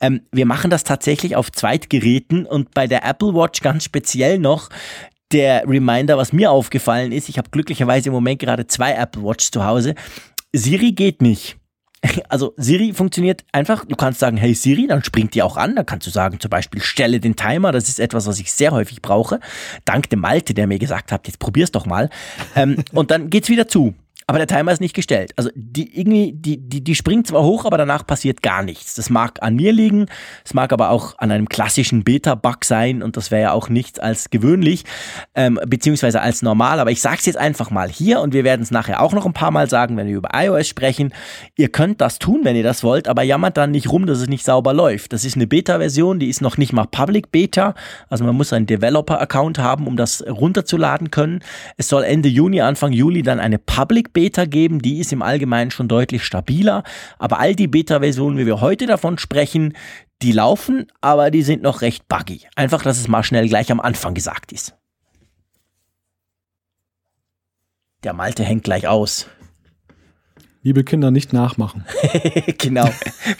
[SPEAKER 1] Ähm, wir machen das tatsächlich auf Zweitgeräten und bei der Apple Watch ganz speziell noch der Reminder, was mir aufgefallen ist, ich habe glücklicherweise im Moment gerade zwei Apple Watch zu Hause. Siri geht nicht. Also Siri funktioniert einfach, du kannst sagen, hey Siri, dann springt die auch an. Dann kannst du sagen, zum Beispiel, stelle den Timer. Das ist etwas, was ich sehr häufig brauche. Dank dem Malte, der mir gesagt hat, jetzt probier's doch mal. ähm, und dann geht's wieder zu. Aber der Timer ist nicht gestellt. Also die irgendwie, die, die, die springt zwar hoch, aber danach passiert gar nichts. Das mag an mir liegen, es mag aber auch an einem klassischen Beta-Bug sein und das wäre ja auch nichts als gewöhnlich, ähm, beziehungsweise als normal. Aber ich sage es jetzt einfach mal hier und wir werden es nachher auch noch ein paar Mal sagen, wenn wir über iOS sprechen. Ihr könnt das tun, wenn ihr das wollt, aber jammert dann nicht rum, dass es nicht sauber läuft. Das ist eine Beta-Version, die ist noch nicht mal Public Beta. Also man muss einen Developer-Account haben, um das runterzuladen können. Es soll Ende Juni, Anfang Juli dann eine Public Beta geben. Die ist im Allgemeinen schon deutlich stabiler. Aber all die Beta-Versionen, wie wir heute davon sprechen, die laufen, aber die sind noch recht buggy. Einfach, dass es mal schnell gleich am Anfang gesagt ist. Der Malte hängt gleich aus.
[SPEAKER 2] Liebe Kinder, nicht nachmachen.
[SPEAKER 1] genau.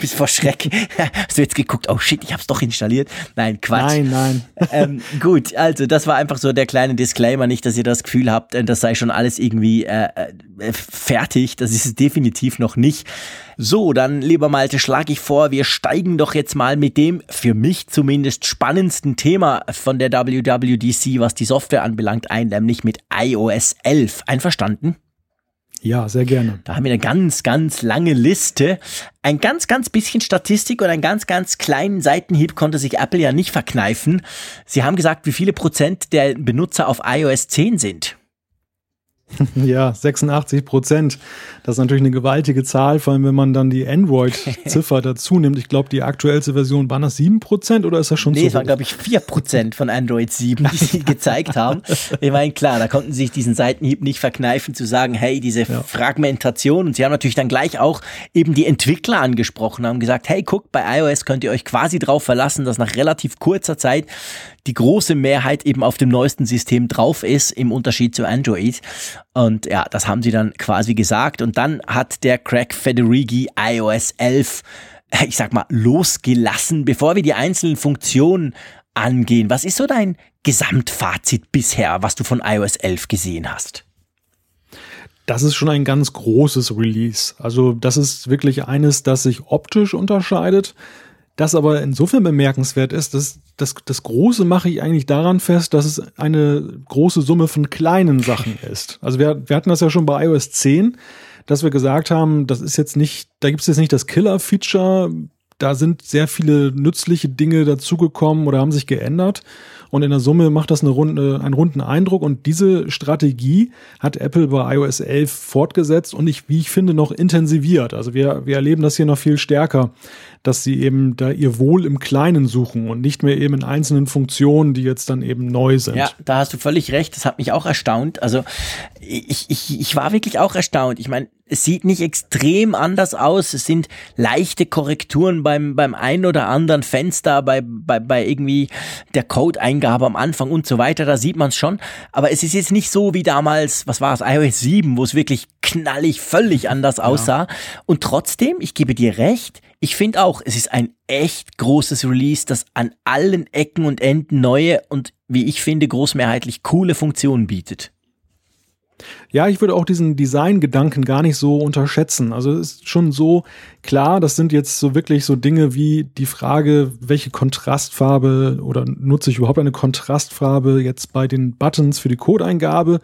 [SPEAKER 1] Bis vor Schreck. Hast du jetzt geguckt, oh shit, ich hab's doch installiert. Nein, Quatsch.
[SPEAKER 2] Nein, nein.
[SPEAKER 1] ähm, gut, also das war einfach so der kleine Disclaimer, nicht, dass ihr das Gefühl habt, äh, das sei schon alles irgendwie äh, äh, fertig. Das ist es definitiv noch nicht. So, dann, lieber Malte, schlage ich vor, wir steigen doch jetzt mal mit dem für mich zumindest spannendsten Thema von der WWDC, was die Software anbelangt, ein, nämlich mit iOS 11. Einverstanden?
[SPEAKER 2] Ja, sehr gerne.
[SPEAKER 1] Da haben wir eine ganz, ganz lange Liste. Ein ganz, ganz bisschen Statistik und einen ganz, ganz kleinen Seitenhieb konnte sich Apple ja nicht verkneifen. Sie haben gesagt, wie viele Prozent der Benutzer auf iOS 10 sind.
[SPEAKER 2] Ja, 86 Prozent. Das ist natürlich eine gewaltige Zahl, vor allem wenn man dann die Android-Ziffer dazu nimmt. Ich glaube, die aktuellste Version waren das 7 Prozent oder ist das schon
[SPEAKER 1] nee,
[SPEAKER 2] zu
[SPEAKER 1] es waren, glaube ich, 4 Prozent von Android 7, die sie gezeigt haben. Ich meine, klar, da konnten sie sich diesen Seitenhieb nicht verkneifen, zu sagen, hey, diese ja. Fragmentation. Und sie haben natürlich dann gleich auch eben die Entwickler angesprochen, haben gesagt, hey, guckt, bei iOS könnt ihr euch quasi drauf verlassen, dass nach relativ kurzer Zeit die große Mehrheit eben auf dem neuesten System drauf ist, im Unterschied zu Android. Und ja, das haben sie dann quasi gesagt. Und dann hat der Craig Federighi iOS 11, ich sag mal, losgelassen, bevor wir die einzelnen Funktionen angehen. Was ist so dein Gesamtfazit bisher, was du von iOS 11 gesehen hast?
[SPEAKER 2] Das ist schon ein ganz großes Release. Also das ist wirklich eines, das sich optisch unterscheidet. Das aber insofern bemerkenswert ist, dass das, das Große mache ich eigentlich daran fest, dass es eine große Summe von kleinen Sachen ist. Also wir, wir hatten das ja schon bei iOS 10, dass wir gesagt haben, das ist jetzt nicht, da gibt es jetzt nicht das Killer-Feature, da sind sehr viele nützliche Dinge dazugekommen oder haben sich geändert. Und in der Summe macht das eine runde, einen runden Eindruck. Und diese Strategie hat Apple bei iOS 11 fortgesetzt und ich, wie ich finde, noch intensiviert. Also wir, wir erleben das hier noch viel stärker, dass sie eben da ihr Wohl im Kleinen suchen und nicht mehr eben in einzelnen Funktionen, die jetzt dann eben neu sind.
[SPEAKER 1] Ja, da hast du völlig recht. Das hat mich auch erstaunt. Also ich, ich, ich war wirklich auch erstaunt. Ich meine, es sieht nicht extrem anders aus. Es sind leichte Korrekturen beim, beim ein oder anderen Fenster, bei, bei, bei irgendwie der Code-Eingabe am Anfang und so weiter. Da sieht man es schon. Aber es ist jetzt nicht so wie damals, was war es, iOS 7, wo es wirklich knallig völlig anders aussah. Ja. Und trotzdem, ich gebe dir recht, ich finde auch, es ist ein echt großes Release, das an allen Ecken und Enden neue und wie ich finde großmehrheitlich coole Funktionen bietet.
[SPEAKER 2] Ja, ich würde auch diesen Design-Gedanken gar nicht so unterschätzen. Also es ist schon so klar, das sind jetzt so wirklich so Dinge wie die Frage, welche Kontrastfarbe oder nutze ich überhaupt eine Kontrastfarbe jetzt bei den Buttons für die Codeingabe.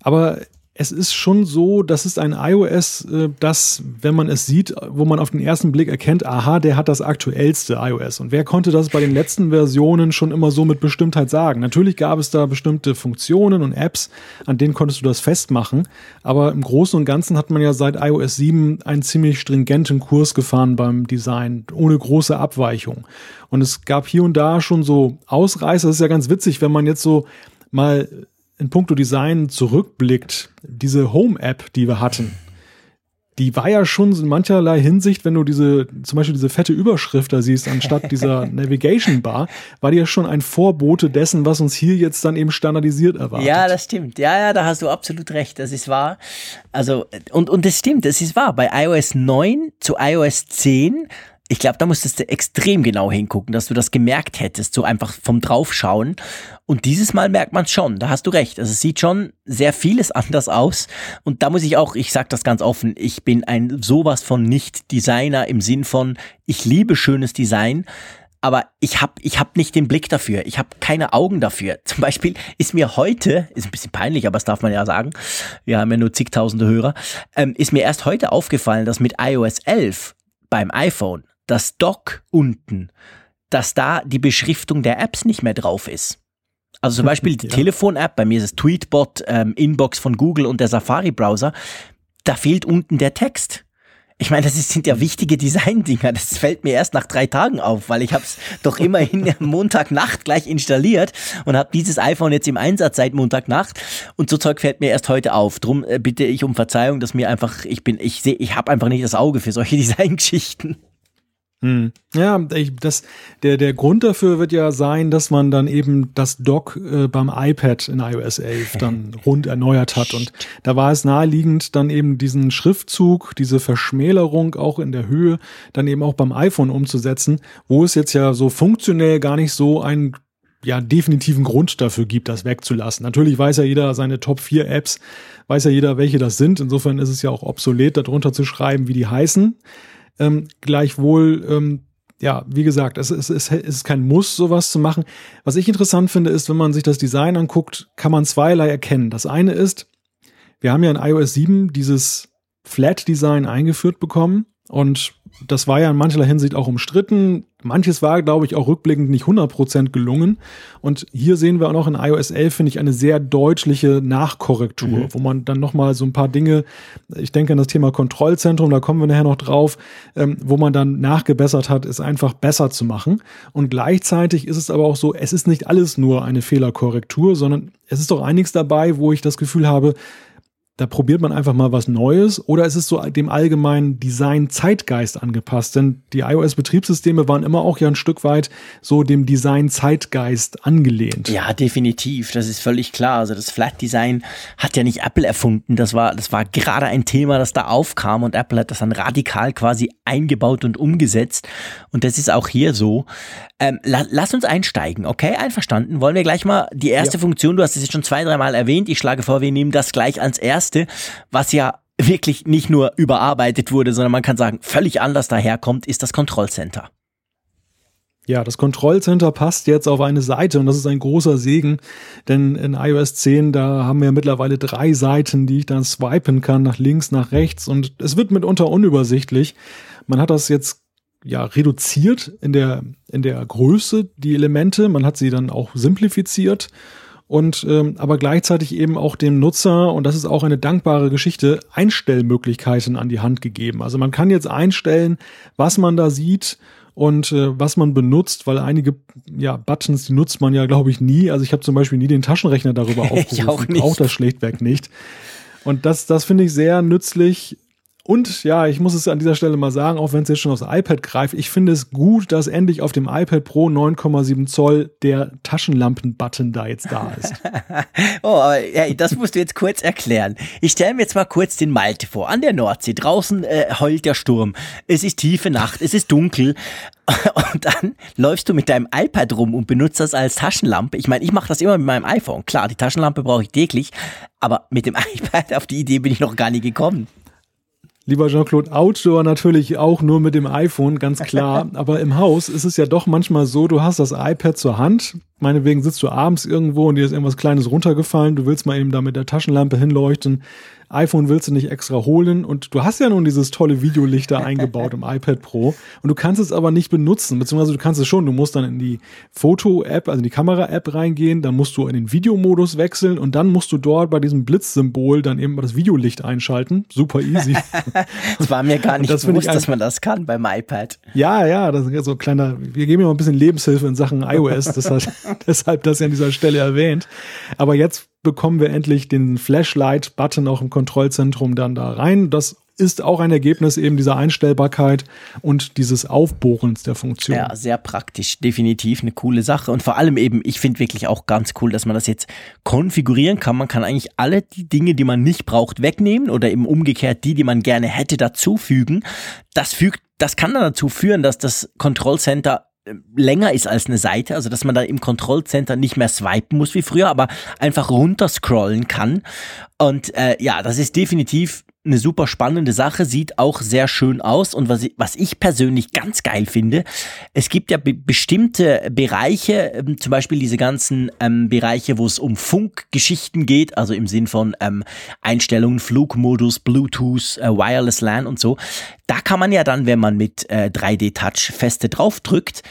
[SPEAKER 2] Aber es ist schon so, das ist ein iOS, äh, das, wenn man es sieht, wo man auf den ersten Blick erkennt, aha, der hat das aktuellste iOS. Und wer konnte das bei den letzten Versionen schon immer so mit Bestimmtheit sagen? Natürlich gab es da bestimmte Funktionen und Apps, an denen konntest du das festmachen. Aber im Großen und Ganzen hat man ja seit iOS 7 einen ziemlich stringenten Kurs gefahren beim Design, ohne große Abweichung. Und es gab hier und da schon so Ausreißer. Das ist ja ganz witzig, wenn man jetzt so mal in puncto Design zurückblickt, diese Home-App, die wir hatten, die war ja schon in mancherlei Hinsicht, wenn du diese, zum Beispiel diese fette Überschrift da siehst, anstatt dieser Navigation Bar, war die ja schon ein Vorbote dessen, was uns hier jetzt dann eben standardisiert erwartet.
[SPEAKER 1] Ja, das stimmt. Ja, ja, da hast du absolut recht. Das ist wahr. Also, und, und das stimmt, das ist wahr. Bei iOS 9 zu iOS 10 ich glaube, da musstest du extrem genau hingucken, dass du das gemerkt hättest, so einfach vom Draufschauen. Und dieses Mal merkt man es schon, da hast du recht. Also es sieht schon sehr vieles anders aus. Und da muss ich auch, ich sage das ganz offen, ich bin ein sowas von Nicht-Designer im Sinn von, ich liebe schönes Design. aber ich habe ich hab nicht den Blick dafür. Ich habe keine Augen dafür. Zum Beispiel ist mir heute, ist ein bisschen peinlich, aber das darf man ja sagen, wir haben ja nur zigtausende Hörer, ähm, ist mir erst heute aufgefallen, dass mit iOS 11 beim iPhone das Dock unten, dass da die Beschriftung der Apps nicht mehr drauf ist. Also zum Beispiel die ja. Telefon-App, bei mir ist es Tweetbot, ähm, Inbox von Google und der Safari-Browser, da fehlt unten der Text. Ich meine, das sind ja wichtige Design-Dinger. Das fällt mir erst nach drei Tagen auf, weil ich habe es doch immerhin Montagnacht gleich installiert und habe dieses iPhone jetzt im Einsatz seit Montagnacht. Und so Zeug fällt mir erst heute auf. Drum äh, bitte ich um Verzeihung, dass mir einfach, ich bin, ich sehe, ich habe einfach nicht das Auge für solche Designgeschichten.
[SPEAKER 2] Hm. Ja, ich, das, der, der Grund dafür wird ja sein, dass man dann eben das Dock äh, beim iPad in iOS 11 dann rund erneuert hat. Und da war es naheliegend, dann eben diesen Schriftzug, diese Verschmälerung auch in der Höhe, dann eben auch beim iPhone umzusetzen, wo es jetzt ja so funktionell gar nicht so einen ja, definitiven Grund dafür gibt, das wegzulassen. Natürlich weiß ja jeder seine Top 4 Apps, weiß ja jeder, welche das sind. Insofern ist es ja auch obsolet, darunter zu schreiben, wie die heißen. Ähm, gleichwohl, ähm, ja, wie gesagt, es, es, es, es ist kein Muss, sowas zu machen. Was ich interessant finde, ist, wenn man sich das Design anguckt, kann man zweierlei erkennen. Das eine ist, wir haben ja in iOS 7 dieses Flat-Design eingeführt bekommen und das war ja in mancher Hinsicht auch umstritten. Manches war, glaube ich, auch rückblickend nicht 100% gelungen. Und hier sehen wir auch noch in iOS 11, finde ich, eine sehr deutliche Nachkorrektur, mhm. wo man dann nochmal so ein paar Dinge, ich denke an das Thema Kontrollzentrum, da kommen wir nachher noch drauf, ähm, wo man dann nachgebessert hat, es einfach besser zu machen. Und gleichzeitig ist es aber auch so, es ist nicht alles nur eine Fehlerkorrektur, sondern es ist doch einiges dabei, wo ich das Gefühl habe, da probiert man einfach mal was Neues oder ist es so dem allgemeinen Design-Zeitgeist angepasst? Denn die iOS-Betriebssysteme waren immer auch ja ein Stück weit so dem Design-Zeitgeist angelehnt.
[SPEAKER 1] Ja, definitiv. Das ist völlig klar. Also das Flat-Design hat ja nicht Apple erfunden. Das war, das war gerade ein Thema, das da aufkam und Apple hat das dann radikal quasi eingebaut und umgesetzt. Und das ist auch hier so. Ähm, la lass uns einsteigen, okay? Einverstanden? Wollen wir gleich mal die erste ja. Funktion, du hast es jetzt schon zwei, dreimal erwähnt. Ich schlage vor, wir nehmen das gleich als erste, was ja wirklich nicht nur überarbeitet wurde, sondern man kann sagen, völlig anders daherkommt, ist das Kontrollcenter.
[SPEAKER 2] Ja, das Kontrollcenter passt jetzt auf eine Seite und das ist ein großer Segen, denn in iOS 10, da haben wir mittlerweile drei Seiten, die ich dann swipen kann, nach links, nach rechts und es wird mitunter unübersichtlich. Man hat das jetzt ja, reduziert in der, in der Größe, die Elemente. Man hat sie dann auch simplifiziert und ähm, aber gleichzeitig eben auch dem Nutzer, und das ist auch eine dankbare Geschichte, Einstellmöglichkeiten an die Hand gegeben. Also man kann jetzt einstellen, was man da sieht und äh, was man benutzt, weil einige ja, Buttons, die nutzt man ja, glaube ich, nie. Also ich habe zum Beispiel nie den Taschenrechner darüber aufgerufen. ich auch nicht. Brauche das schlichtweg nicht. Und das, das finde ich sehr nützlich, und ja, ich muss es an dieser Stelle mal sagen, auch wenn es jetzt schon aufs iPad greift, ich finde es gut, dass endlich auf dem iPad Pro 9,7 Zoll der Taschenlampen-Button da jetzt da ist.
[SPEAKER 1] oh, aber ja, das musst du jetzt kurz erklären. Ich stelle mir jetzt mal kurz den Malte vor, an der Nordsee. Draußen äh, heult der Sturm. Es ist tiefe Nacht, es ist dunkel. Und dann läufst du mit deinem iPad rum und benutzt das als Taschenlampe. Ich meine, ich mache das immer mit meinem iPhone. Klar, die Taschenlampe brauche ich täglich, aber mit dem iPad auf die Idee bin ich noch gar nie gekommen.
[SPEAKER 2] Lieber Jean-Claude, Outdoor natürlich auch nur mit dem iPhone, ganz klar. Aber im Haus ist es ja doch manchmal so, du hast das iPad zur Hand, meinetwegen sitzt du abends irgendwo und dir ist irgendwas Kleines runtergefallen, du willst mal eben da mit der Taschenlampe hinleuchten, iPhone willst du nicht extra holen und du hast ja nun dieses tolle Videolichter eingebaut im iPad Pro und du kannst es aber nicht benutzen, beziehungsweise du kannst es schon, du musst dann in die Foto-App, also in die Kamera-App reingehen, dann musst du in den Videomodus wechseln und dann musst du dort bei diesem Blitzsymbol dann eben das Videolicht einschalten. Super easy.
[SPEAKER 1] das war mir gar nicht das bewusst, dass man das kann beim iPad.
[SPEAKER 2] Ja, ja, das ist so ein kleiner, wir geben ja mal ein bisschen Lebenshilfe in Sachen iOS, das hat, deshalb das ja an dieser Stelle erwähnt. Aber jetzt bekommen wir endlich den Flashlight-Button auch im Kontrollzentrum dann da rein. Das ist auch ein Ergebnis eben dieser Einstellbarkeit und dieses Aufbohrens der Funktion.
[SPEAKER 1] Ja, sehr praktisch, definitiv eine coole Sache und vor allem eben, ich finde wirklich auch ganz cool, dass man das jetzt konfigurieren kann. Man kann eigentlich alle die Dinge, die man nicht braucht, wegnehmen oder eben umgekehrt die, die man gerne hätte, dazufügen. Das fügt, das kann dann dazu führen, dass das Kontrollcenter länger ist als eine Seite, also dass man da im Kontrollcenter nicht mehr swipen muss wie früher, aber einfach runterscrollen kann. Und äh, ja, das ist definitiv eine super spannende Sache, sieht auch sehr schön aus und was ich, was ich persönlich ganz geil finde, es gibt ja be bestimmte Bereiche, ähm, zum Beispiel diese ganzen ähm, Bereiche, wo es um Funkgeschichten geht, also im Sinn von ähm, Einstellungen, Flugmodus, Bluetooth, äh, Wireless LAN und so. Da kann man ja dann, wenn man mit äh, 3D-Touch feste draufdrückt,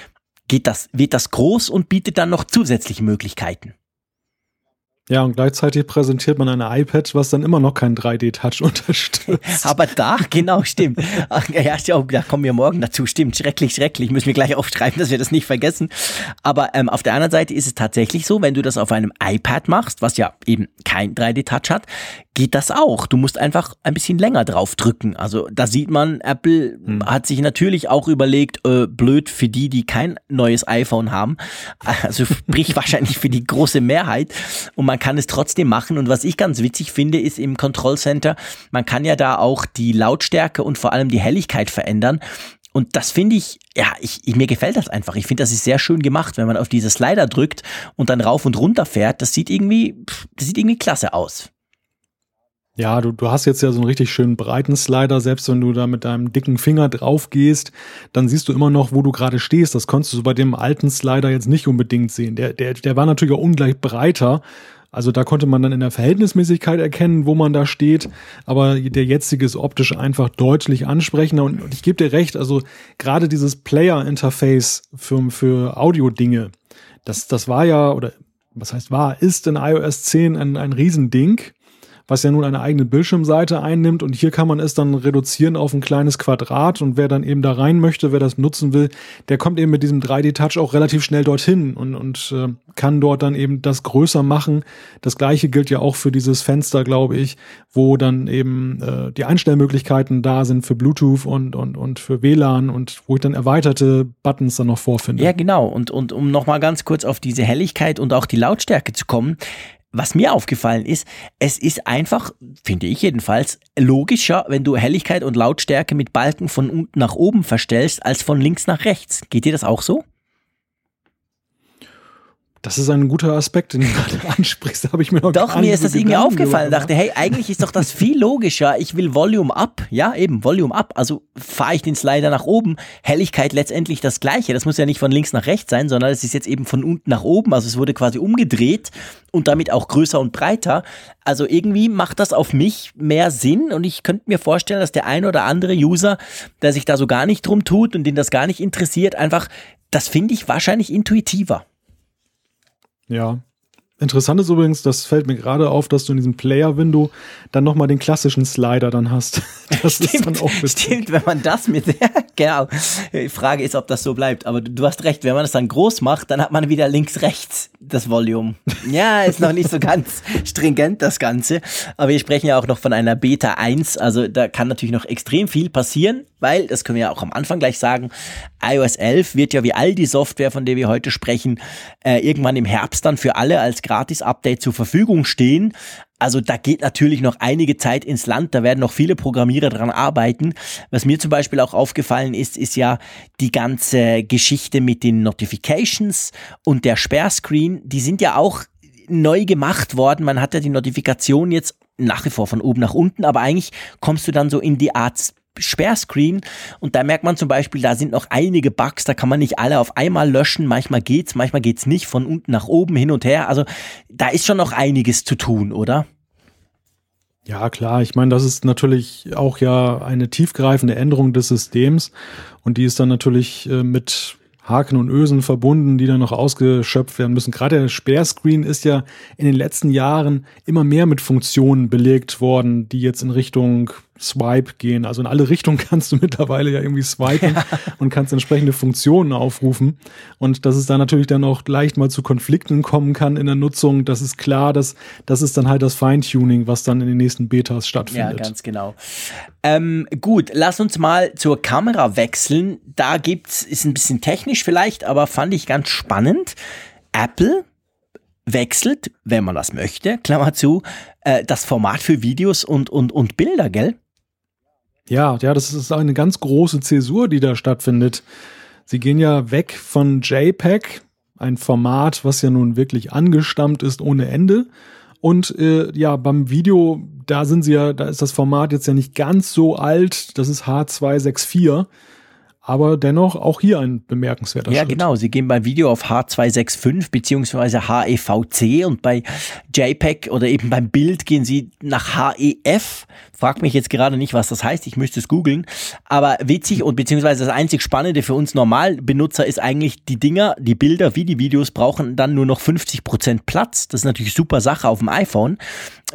[SPEAKER 1] geht das, wird das groß und bietet dann noch zusätzliche Möglichkeiten.
[SPEAKER 2] Ja, und gleichzeitig präsentiert man ein iPad, was dann immer noch keinen 3D-Touch unterstützt.
[SPEAKER 1] Aber da, genau, stimmt. Ach, ja, da kommen wir morgen dazu. Stimmt, schrecklich, schrecklich. Müssen wir gleich aufschreiben, dass wir das nicht vergessen. Aber ähm, auf der anderen Seite ist es tatsächlich so, wenn du das auf einem iPad machst, was ja eben kein 3D-Touch hat, geht das auch. Du musst einfach ein bisschen länger drauf drücken. Also da sieht man, Apple hm. hat sich natürlich auch überlegt, äh, blöd für die, die kein neues iPhone haben. Also sprich wahrscheinlich für die große Mehrheit. Und man kann es trotzdem machen. Und was ich ganz witzig finde, ist im Control Center, man kann ja da auch die Lautstärke und vor allem die Helligkeit verändern. Und das finde ich, ja, ich, ich, mir gefällt das einfach. Ich finde, das ist sehr schön gemacht, wenn man auf diese Slider drückt und dann rauf und runter fährt. Das sieht irgendwie, das sieht irgendwie klasse aus.
[SPEAKER 2] Ja, du, du hast jetzt ja so einen richtig schönen breiten Slider. Selbst wenn du da mit deinem dicken Finger drauf gehst, dann siehst du immer noch, wo du gerade stehst. Das konntest du bei dem alten Slider jetzt nicht unbedingt sehen. Der, der, der war natürlich auch ungleich breiter. Also da konnte man dann in der Verhältnismäßigkeit erkennen, wo man da steht. Aber der jetzige ist optisch einfach deutlich ansprechender. Und, und ich gebe dir recht, also gerade dieses Player-Interface für, für Audio-Dinge, das, das war ja, oder was heißt war, ist in iOS 10 ein, ein Riesending was ja nun eine eigene Bildschirmseite einnimmt. Und hier kann man es dann reduzieren auf ein kleines Quadrat. Und wer dann eben da rein möchte, wer das nutzen will, der kommt eben mit diesem 3D-Touch auch relativ schnell dorthin und, und äh, kann dort dann eben das größer machen. Das gleiche gilt ja auch für dieses Fenster, glaube ich, wo dann eben äh, die Einstellmöglichkeiten da sind für Bluetooth und, und, und für WLAN und wo ich dann erweiterte Buttons dann noch vorfinde.
[SPEAKER 1] Ja, genau. Und, und um nochmal ganz kurz auf diese Helligkeit und auch die Lautstärke zu kommen, was mir aufgefallen ist, es ist einfach, finde ich jedenfalls, logischer, wenn du Helligkeit und Lautstärke mit Balken von unten nach oben verstellst, als von links nach rechts. Geht dir das auch so?
[SPEAKER 2] Das ist ein guter Aspekt, den du gerade ansprichst. Da habe ich mir noch
[SPEAKER 1] Doch, mir ist das irgendwie aufgefallen. Ich dachte, hey, eigentlich ist doch das viel logischer. Ich will Volume up. Ja, eben, Volume up. Also fahre ich den Slider nach oben. Helligkeit letztendlich das gleiche. Das muss ja nicht von links nach rechts sein, sondern es ist jetzt eben von unten nach oben. Also es wurde quasi umgedreht und damit auch größer und breiter. Also irgendwie macht das auf mich mehr Sinn und ich könnte mir vorstellen, dass der ein oder andere User, der sich da so gar nicht drum tut und den das gar nicht interessiert, einfach, das finde ich wahrscheinlich intuitiver.
[SPEAKER 2] Ja. Interessant ist übrigens, das fällt mir gerade auf, dass du in diesem Player-Window dann nochmal den klassischen Slider dann hast.
[SPEAKER 1] Das stimmt, ist dann auch stimmt, wenn man das mit, genau. Die Frage ist, ob das so bleibt. Aber du, du hast recht, wenn man das dann groß macht, dann hat man wieder links, rechts das Volume. Ja, ist noch nicht so ganz stringent, das Ganze. Aber wir sprechen ja auch noch von einer Beta 1. Also da kann natürlich noch extrem viel passieren, weil, das können wir ja auch am Anfang gleich sagen, iOS 11 wird ja wie all die Software, von der wir heute sprechen, äh, irgendwann im Herbst dann für alle als Gratis-Update zur Verfügung stehen. Also da geht natürlich noch einige Zeit ins Land, da werden noch viele Programmierer dran arbeiten. Was mir zum Beispiel auch aufgefallen ist, ist ja die ganze Geschichte mit den Notifications und der Sperrscreen. Die sind ja auch neu gemacht worden. Man hat ja die Notifikation jetzt nach wie vor von oben nach unten, aber eigentlich kommst du dann so in die Art Sperrscreen. Und da merkt man zum Beispiel, da sind noch einige Bugs, da kann man nicht alle auf einmal löschen, manchmal geht's, manchmal geht's nicht, von unten nach oben, hin und her, also da ist schon noch einiges zu tun, oder?
[SPEAKER 2] Ja, klar, ich meine, das ist natürlich auch ja eine tiefgreifende Änderung des Systems. Und die ist dann natürlich äh, mit Haken und Ösen verbunden, die dann noch ausgeschöpft werden müssen. Gerade der Sperrscreen ist ja in den letzten Jahren immer mehr mit Funktionen belegt worden, die jetzt in Richtung Swipe gehen. Also in alle Richtungen kannst du mittlerweile ja irgendwie swipen ja. und kannst entsprechende Funktionen aufrufen. Und dass es da natürlich dann auch leicht mal zu Konflikten kommen kann in der Nutzung, das ist klar, dass das ist dann halt das Feintuning, was dann in den nächsten Betas stattfindet.
[SPEAKER 1] Ja, ganz genau. Ähm, gut, lass uns mal zur Kamera wechseln. Da gibt's, ist ein bisschen technisch vielleicht, aber fand ich ganz spannend. Apple wechselt, wenn man das möchte, Klammer zu, äh, das Format für Videos und, und, und Bilder, gell?
[SPEAKER 2] Ja, ja, das ist eine ganz große Zäsur, die da stattfindet. Sie gehen ja weg von JPEG, ein Format, was ja nun wirklich angestammt ist ohne Ende, Und äh, ja, beim Video, da sind sie ja, da ist das Format jetzt ja nicht ganz so alt. Das ist H264 aber dennoch auch hier ein bemerkenswerter
[SPEAKER 1] ja,
[SPEAKER 2] Schritt.
[SPEAKER 1] Ja, genau. Sie gehen beim Video auf H265 beziehungsweise HEVC und bei JPEG oder eben beim Bild gehen Sie nach HEF. Frag mich jetzt gerade nicht, was das heißt. Ich müsste es googeln. Aber witzig und beziehungsweise das einzig Spannende für uns Normalbenutzer ist eigentlich, die Dinger, die Bilder wie die Videos brauchen dann nur noch 50 Prozent Platz. Das ist natürlich super Sache auf dem iPhone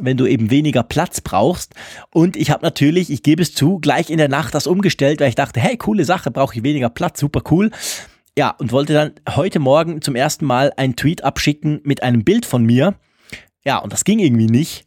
[SPEAKER 1] wenn du eben weniger Platz brauchst. Und ich habe natürlich, ich gebe es zu, gleich in der Nacht das umgestellt, weil ich dachte, hey, coole Sache, brauche ich weniger Platz, super cool. Ja, und wollte dann heute Morgen zum ersten Mal einen Tweet abschicken mit einem Bild von mir. Ja, und das ging irgendwie nicht.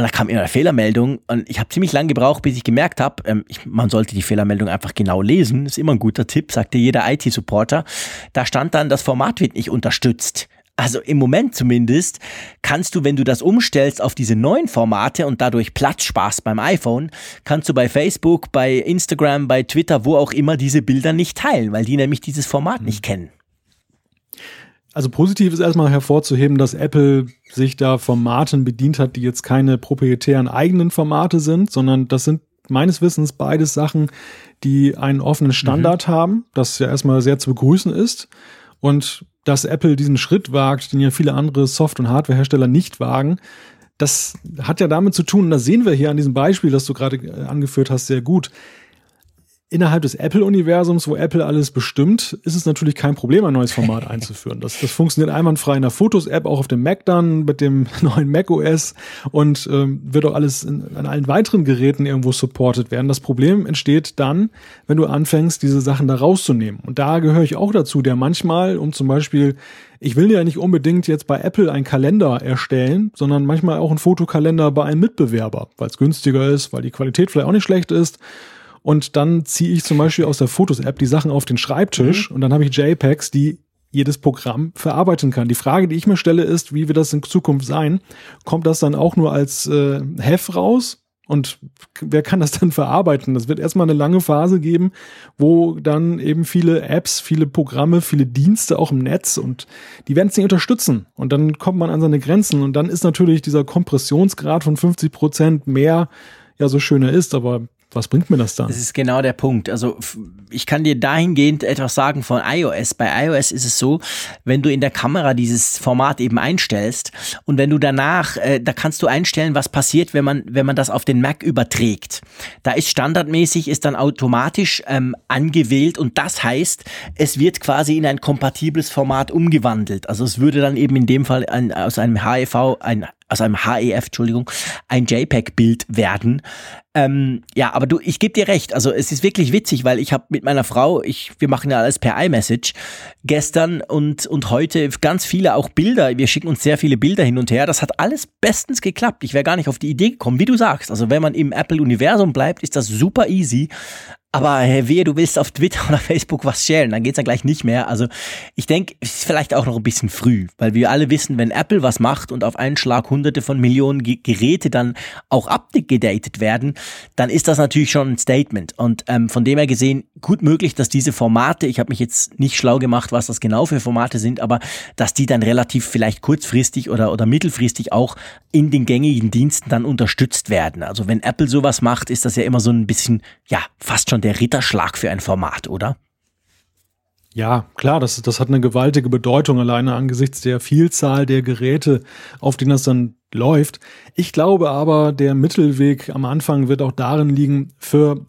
[SPEAKER 1] Und da kam immer eine Fehlermeldung und ich habe ziemlich lange gebraucht, bis ich gemerkt habe, ähm, man sollte die Fehlermeldung einfach genau lesen. Ist immer ein guter Tipp, sagte jeder IT-Supporter. Da stand dann, das Format wird nicht unterstützt. Also im Moment zumindest kannst du, wenn du das umstellst auf diese neuen Formate und dadurch Platz sparst beim iPhone, kannst du bei Facebook, bei Instagram, bei Twitter, wo auch immer diese Bilder nicht teilen, weil die nämlich dieses Format nicht kennen.
[SPEAKER 2] Also positiv ist erstmal hervorzuheben, dass Apple sich da Formaten bedient hat, die jetzt keine proprietären eigenen Formate sind, sondern das sind meines Wissens beides Sachen, die einen offenen Standard mhm. haben, das ja erstmal sehr zu begrüßen ist. Und dass Apple diesen Schritt wagt, den ja viele andere Soft- und Hardwarehersteller nicht wagen, das hat ja damit zu tun, und das sehen wir hier an diesem Beispiel, das du gerade äh, angeführt hast, sehr gut innerhalb des Apple-Universums, wo Apple alles bestimmt, ist es natürlich kein Problem, ein neues Format einzuführen. Das, das funktioniert einwandfrei in der Fotos-App, auch auf dem Mac dann mit dem neuen Mac OS und ähm, wird auch alles in, an allen weiteren Geräten irgendwo supported werden. Das Problem entsteht dann, wenn du anfängst, diese Sachen da rauszunehmen. Und da gehöre ich auch dazu, der manchmal, um zum Beispiel ich will ja nicht unbedingt jetzt bei Apple einen Kalender erstellen, sondern manchmal auch einen Fotokalender bei einem Mitbewerber, weil es günstiger ist, weil die Qualität vielleicht auch nicht schlecht ist und dann ziehe ich zum Beispiel aus der Fotos-App die Sachen auf den Schreibtisch mhm. und dann habe ich JPEGs, die jedes Programm verarbeiten kann. Die Frage, die ich mir stelle, ist, wie wird das in Zukunft sein? Kommt das dann auch nur als äh, Hef raus? Und wer kann das dann verarbeiten? Das wird erstmal eine lange Phase geben, wo dann eben viele Apps, viele Programme, viele Dienste auch im Netz und die werden es nicht unterstützen. Und dann kommt man an seine Grenzen und dann ist natürlich dieser Kompressionsgrad von 50 Prozent mehr ja so schöner ist, aber was bringt mir das dann?
[SPEAKER 1] Das ist genau der Punkt. Also ich kann dir dahingehend etwas sagen von iOS. Bei iOS ist es so, wenn du in der Kamera dieses Format eben einstellst und wenn du danach, äh, da kannst du einstellen, was passiert, wenn man, wenn man das auf den Mac überträgt. Da ist standardmäßig, ist dann automatisch ähm, angewählt und das heißt, es wird quasi in ein kompatibles Format umgewandelt. Also es würde dann eben in dem Fall ein, aus einem HEV ein aus einem HEF, Entschuldigung, ein JPEG-Bild werden. Ähm, ja, aber du, ich gebe dir recht. Also es ist wirklich witzig, weil ich habe mit meiner Frau, ich, wir machen ja alles per iMessage, gestern und, und heute ganz viele auch Bilder. Wir schicken uns sehr viele Bilder hin und her. Das hat alles bestens geklappt. Ich wäre gar nicht auf die Idee gekommen, wie du sagst. Also wenn man im Apple-Universum bleibt, ist das super easy. Aber hey, wehe, du willst auf Twitter oder Facebook was sharen, dann geht's ja gleich nicht mehr. Also ich denke, es ist vielleicht auch noch ein bisschen früh, weil wir alle wissen, wenn Apple was macht und auf einen Schlag hunderte von Millionen G Geräte dann auch abgedatet werden, dann ist das natürlich schon ein Statement. Und ähm, von dem her gesehen, gut möglich, dass diese Formate, ich habe mich jetzt nicht schlau gemacht, was das genau für Formate sind, aber dass die dann relativ vielleicht kurzfristig oder, oder mittelfristig auch in den gängigen Diensten dann unterstützt werden. Also wenn Apple sowas macht, ist das ja immer so ein bisschen, ja, fast schon schon der Ritterschlag für ein Format, oder?
[SPEAKER 2] Ja, klar, das, das hat eine gewaltige Bedeutung alleine angesichts der Vielzahl der Geräte, auf denen das dann läuft. Ich glaube aber, der Mittelweg am Anfang wird auch darin liegen, für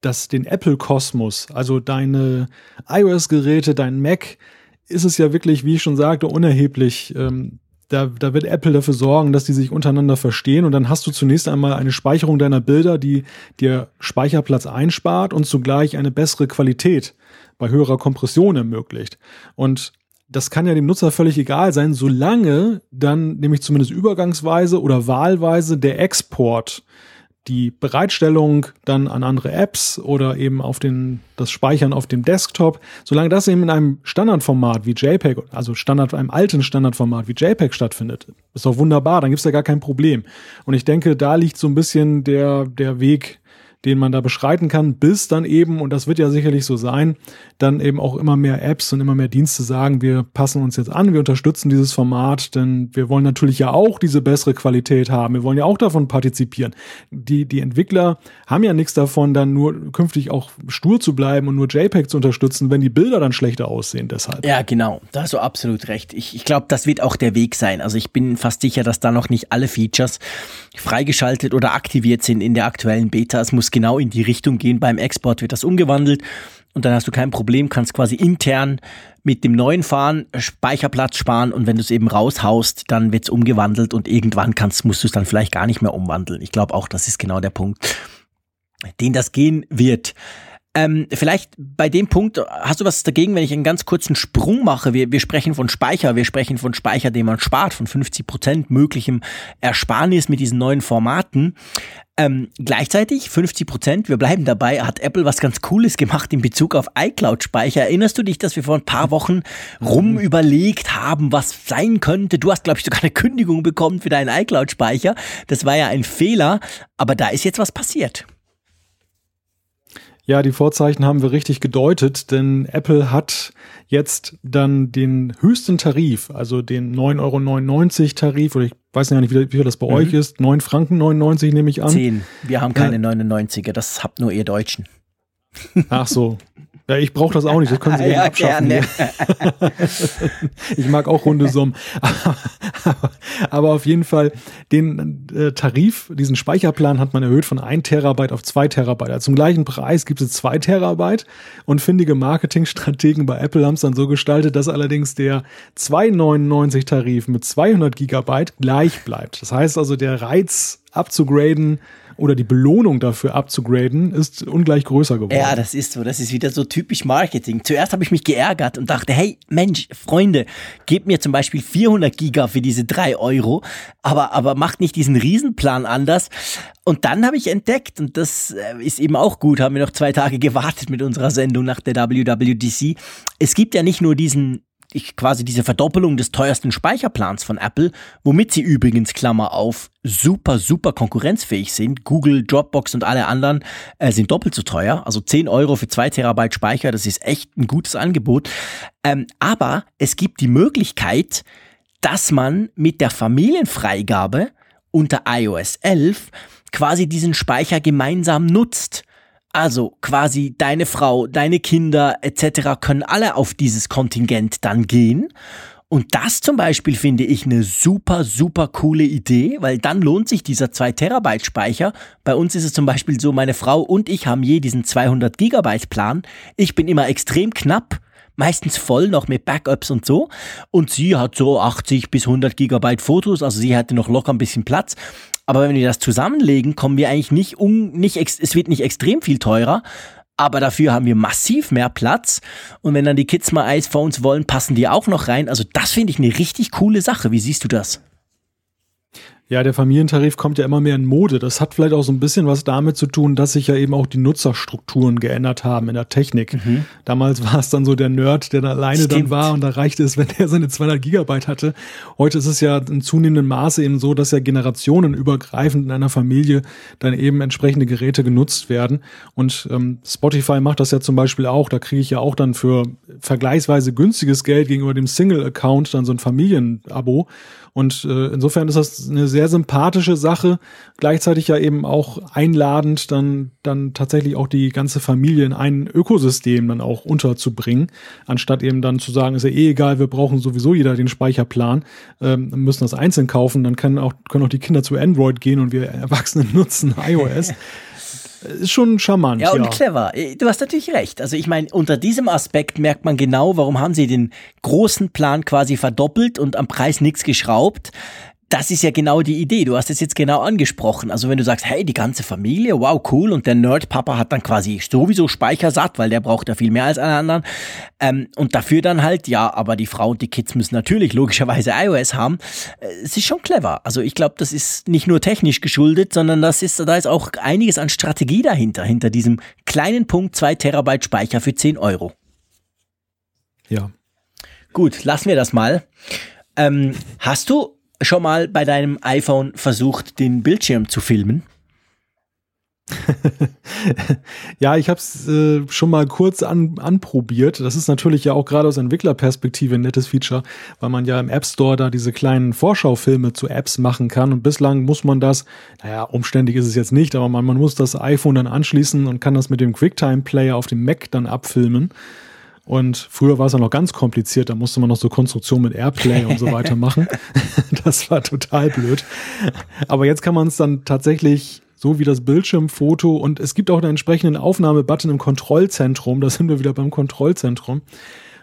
[SPEAKER 2] das, den Apple-Kosmos, also deine iOS-Geräte, dein Mac, ist es ja wirklich, wie ich schon sagte, unerheblich, ähm, da, da wird Apple dafür sorgen, dass die sich untereinander verstehen und dann hast du zunächst einmal eine Speicherung deiner Bilder, die dir Speicherplatz einspart und zugleich eine bessere Qualität bei höherer Kompression ermöglicht. Und das kann ja dem Nutzer völlig egal sein, solange dann nämlich zumindest übergangsweise oder wahlweise der Export die Bereitstellung dann an andere Apps oder eben auf den, das Speichern auf dem Desktop, solange das eben in einem Standardformat wie JPEG, also Standard, einem alten Standardformat wie JPEG stattfindet, ist doch wunderbar, dann gibt's ja gar kein Problem. Und ich denke, da liegt so ein bisschen der, der Weg, den man da beschreiten kann, bis dann eben, und das wird ja sicherlich so sein, dann eben auch immer mehr Apps und immer mehr Dienste sagen, wir passen uns jetzt an, wir unterstützen dieses Format, denn wir wollen natürlich ja auch diese bessere Qualität haben. Wir wollen ja auch davon partizipieren. Die, die Entwickler haben ja nichts davon, dann nur künftig auch stur zu bleiben und nur JPEG zu unterstützen, wenn die Bilder dann schlechter aussehen deshalb.
[SPEAKER 1] Ja, genau. Da hast du absolut recht. Ich, ich glaube, das wird auch der Weg sein. Also ich bin fast sicher, dass da noch nicht alle Features freigeschaltet oder aktiviert sind in der aktuellen Beta. Es muss genau in die Richtung gehen. Beim Export wird das umgewandelt und dann hast du kein Problem, kannst quasi intern mit dem neuen Fahren Speicherplatz sparen und wenn du es eben raushaust, dann wird es umgewandelt und irgendwann kannst, musst du es dann vielleicht gar nicht mehr umwandeln. Ich glaube auch, das ist genau der Punkt, den das gehen wird. Ähm, vielleicht bei dem Punkt, hast du was dagegen, wenn ich einen ganz kurzen Sprung mache? Wir, wir sprechen von Speicher, wir sprechen von Speicher, den man spart, von 50 Prozent möglichem Ersparnis mit diesen neuen Formaten. Ähm, gleichzeitig 50 Prozent, wir bleiben dabei, hat Apple was ganz Cooles gemacht in Bezug auf iCloud-Speicher. Erinnerst du dich, dass wir vor ein paar Wochen rum mhm. überlegt haben, was sein könnte? Du hast, glaube ich, sogar eine Kündigung bekommen für deinen iCloud-Speicher. Das war ja ein Fehler, aber da ist jetzt was passiert.
[SPEAKER 2] Ja, die Vorzeichen haben wir richtig gedeutet, denn Apple hat jetzt dann den höchsten Tarif, also den 9,99 Euro Tarif, oder ich weiß ja nicht, wie, wie das bei mhm. euch ist, 9 Franken 99 nehme ich an.
[SPEAKER 1] 10. Wir haben keine ja. 99er, das habt nur ihr Deutschen.
[SPEAKER 2] Ach so, ja, ich brauche das auch nicht, das können Sie ja, abschaffen. Gerne. ich mag auch runde Summen. Aber auf jeden Fall, den äh, Tarif, diesen Speicherplan hat man erhöht von 1 Terabyte auf 2 Terabyte. Also zum gleichen Preis gibt es 2 Terabyte und findige Marketingstrategen bei Apple haben es dann so gestaltet, dass allerdings der 2,99 Tarif mit 200 Gigabyte gleich bleibt. Das heißt also, der Reiz abzugraden oder die Belohnung dafür abzugraden, ist ungleich größer geworden.
[SPEAKER 1] Ja, das ist so. Das ist wieder so typisch Marketing. Zuerst habe ich mich geärgert und dachte, hey, Mensch, Freunde, gebt mir zum Beispiel 400 Giga für diese drei Euro, aber, aber macht nicht diesen Riesenplan anders. Und dann habe ich entdeckt, und das äh, ist eben auch gut, haben wir noch zwei Tage gewartet mit unserer Sendung nach der WWDC. Es gibt ja nicht nur diesen ich quasi diese Verdoppelung des teuersten Speicherplans von Apple, womit sie übrigens, Klammer auf, super, super konkurrenzfähig sind. Google, Dropbox und alle anderen äh, sind doppelt so teuer. Also 10 Euro für 2 Terabyte Speicher, das ist echt ein gutes Angebot. Ähm, aber es gibt die Möglichkeit, dass man mit der Familienfreigabe unter iOS 11 quasi diesen Speicher gemeinsam nutzt. Also quasi deine Frau, deine Kinder etc. können alle auf dieses Kontingent dann gehen. Und das zum Beispiel finde ich eine super, super coole Idee, weil dann lohnt sich dieser 2 Terabyte Speicher. Bei uns ist es zum Beispiel so, meine Frau und ich haben je diesen 200 Gigabyte Plan. Ich bin immer extrem knapp, meistens voll noch mit Backups und so. Und sie hat so 80 bis 100 Gigabyte Fotos, also sie hatte noch locker ein bisschen Platz. Aber wenn wir das zusammenlegen, kommen wir eigentlich nicht um, nicht, es wird nicht extrem viel teurer, aber dafür haben wir massiv mehr Platz. Und wenn dann die Kids mal iPhones wollen, passen die auch noch rein. Also das finde ich eine richtig coole Sache. Wie siehst du das?
[SPEAKER 2] Ja, der Familientarif kommt ja immer mehr in Mode. Das hat vielleicht auch so ein bisschen was damit zu tun, dass sich ja eben auch die Nutzerstrukturen geändert haben in der Technik. Mhm. Damals war es dann so der Nerd, der da alleine Stimmt. dann war und da reichte es, wenn er seine 200 Gigabyte hatte. Heute ist es ja in zunehmendem Maße eben so, dass ja generationenübergreifend in einer Familie dann eben entsprechende Geräte genutzt werden. Und ähm, Spotify macht das ja zum Beispiel auch. Da kriege ich ja auch dann für vergleichsweise günstiges Geld gegenüber dem Single-Account dann so ein Familienabo. Und äh, insofern ist das eine sehr sympathische Sache, gleichzeitig ja eben auch einladend, dann, dann tatsächlich auch die ganze Familie in ein Ökosystem dann auch unterzubringen, anstatt eben dann zu sagen, ist ja eh egal, wir brauchen sowieso jeder den Speicherplan, ähm, müssen das einzeln kaufen, dann können auch, können auch die Kinder zu Android gehen und wir Erwachsenen nutzen iOS. ist schon charmant.
[SPEAKER 1] Ja, und ja. clever. Äh, du hast natürlich recht. Also ich meine, unter diesem Aspekt merkt man genau, warum haben sie den großen Plan quasi verdoppelt und am Preis nichts geschraubt das ist ja genau die Idee. Du hast es jetzt genau angesprochen. Also wenn du sagst, hey, die ganze Familie, wow, cool, und der Nerd-Papa hat dann quasi sowieso Speichersatt, weil der braucht ja viel mehr als alle anderen. Ähm, und dafür dann halt, ja, aber die Frau und die Kids müssen natürlich logischerweise iOS haben. Äh, es ist schon clever. Also ich glaube, das ist nicht nur technisch geschuldet, sondern das ist, da ist auch einiges an Strategie dahinter, hinter diesem kleinen Punkt 2 Terabyte Speicher für 10 Euro.
[SPEAKER 2] Ja.
[SPEAKER 1] Gut, lassen wir das mal. Ähm, hast du schon mal bei deinem iPhone versucht, den Bildschirm zu filmen?
[SPEAKER 2] ja, ich habe es äh, schon mal kurz an, anprobiert. Das ist natürlich ja auch gerade aus Entwicklerperspektive ein nettes Feature, weil man ja im App Store da diese kleinen Vorschaufilme zu Apps machen kann. Und bislang muss man das, naja, umständlich ist es jetzt nicht, aber man, man muss das iPhone dann anschließen und kann das mit dem QuickTime Player auf dem Mac dann abfilmen. Und früher war es ja noch ganz kompliziert, da musste man noch so Konstruktion mit Airplay und so weiter machen. das war total blöd. Aber jetzt kann man es dann tatsächlich so wie das Bildschirmfoto und es gibt auch einen entsprechenden Aufnahmebutton im Kontrollzentrum. Da sind wir wieder beim Kontrollzentrum.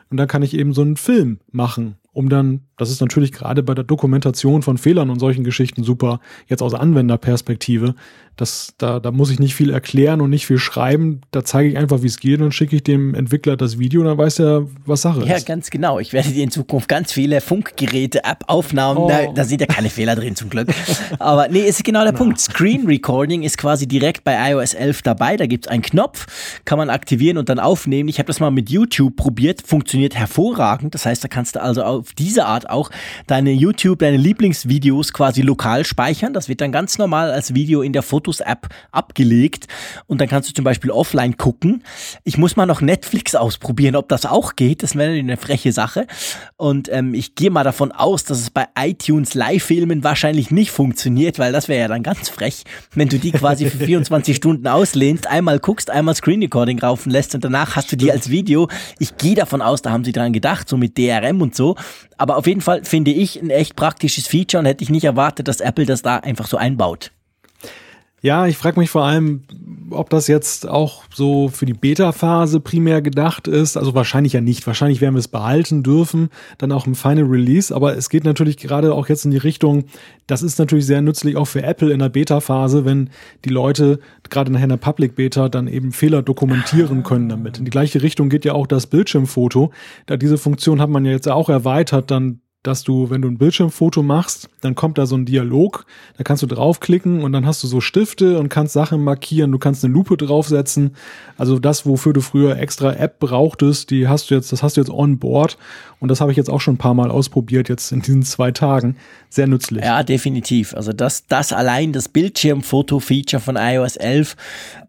[SPEAKER 2] Und da kann ich eben so einen Film machen um dann, das ist natürlich gerade bei der Dokumentation von Fehlern und solchen Geschichten super, jetzt aus Anwenderperspektive, das, da, da muss ich nicht viel erklären und nicht viel schreiben, da zeige ich einfach, wie es geht und schicke ich dem Entwickler das Video und dann weiß er, was Sache
[SPEAKER 1] ist.
[SPEAKER 2] Ja,
[SPEAKER 1] ganz genau. Ich werde dir in Zukunft ganz viele Funkgeräte, App-Aufnahmen, oh. da, da, sind ja keine Fehler drin zum Glück. Aber nee, ist genau der Na. Punkt. Screen Recording ist quasi direkt bei iOS 11 dabei, da gibt es einen Knopf, kann man aktivieren und dann aufnehmen. Ich habe das mal mit YouTube probiert, funktioniert hervorragend. Das heißt, da kannst du also auf diese Art auch deine YouTube, deine Lieblingsvideos quasi lokal speichern. Das wird dann ganz normal als Video in der Fotos-App abgelegt und dann kannst du zum Beispiel offline gucken. Ich muss mal noch Netflix ausprobieren, ob das auch geht. Das wäre eine freche Sache. Und ähm, ich gehe mal davon aus, dass es bei iTunes Live-Filmen wahrscheinlich nicht funktioniert, weil das wäre ja dann ganz frech, wenn du die quasi für 24 Stunden auslehnst, einmal guckst, einmal Screen Recording raufen lässt und danach hast du die als Video. Ich gehe davon aus, da haben sie dran gedacht, so mit DRM und so. Aber auf jeden Fall finde ich ein echt praktisches Feature und hätte ich nicht erwartet, dass Apple das da einfach so einbaut.
[SPEAKER 2] Ja, ich frage mich vor allem, ob das jetzt auch so für die Beta-Phase primär gedacht ist. Also wahrscheinlich ja nicht. Wahrscheinlich werden wir es behalten dürfen, dann auch im Final Release. Aber es geht natürlich gerade auch jetzt in die Richtung, das ist natürlich sehr nützlich auch für Apple in der Beta-Phase, wenn die Leute gerade nachher in der Public Beta dann eben Fehler dokumentieren können damit. In die gleiche Richtung geht ja auch das Bildschirmfoto. Da diese Funktion hat man ja jetzt auch erweitert, dann dass du, wenn du ein Bildschirmfoto machst, dann kommt da so ein Dialog, da kannst du draufklicken und dann hast du so Stifte und kannst Sachen markieren, du kannst eine Lupe draufsetzen. Also das, wofür du früher extra App brauchtest, die hast du jetzt, das hast du jetzt on board und das habe ich jetzt auch schon ein paar Mal ausprobiert, jetzt in diesen zwei Tagen. Sehr nützlich.
[SPEAKER 1] Ja, definitiv. Also das, das allein, das Bildschirmfoto-Feature von iOS 11,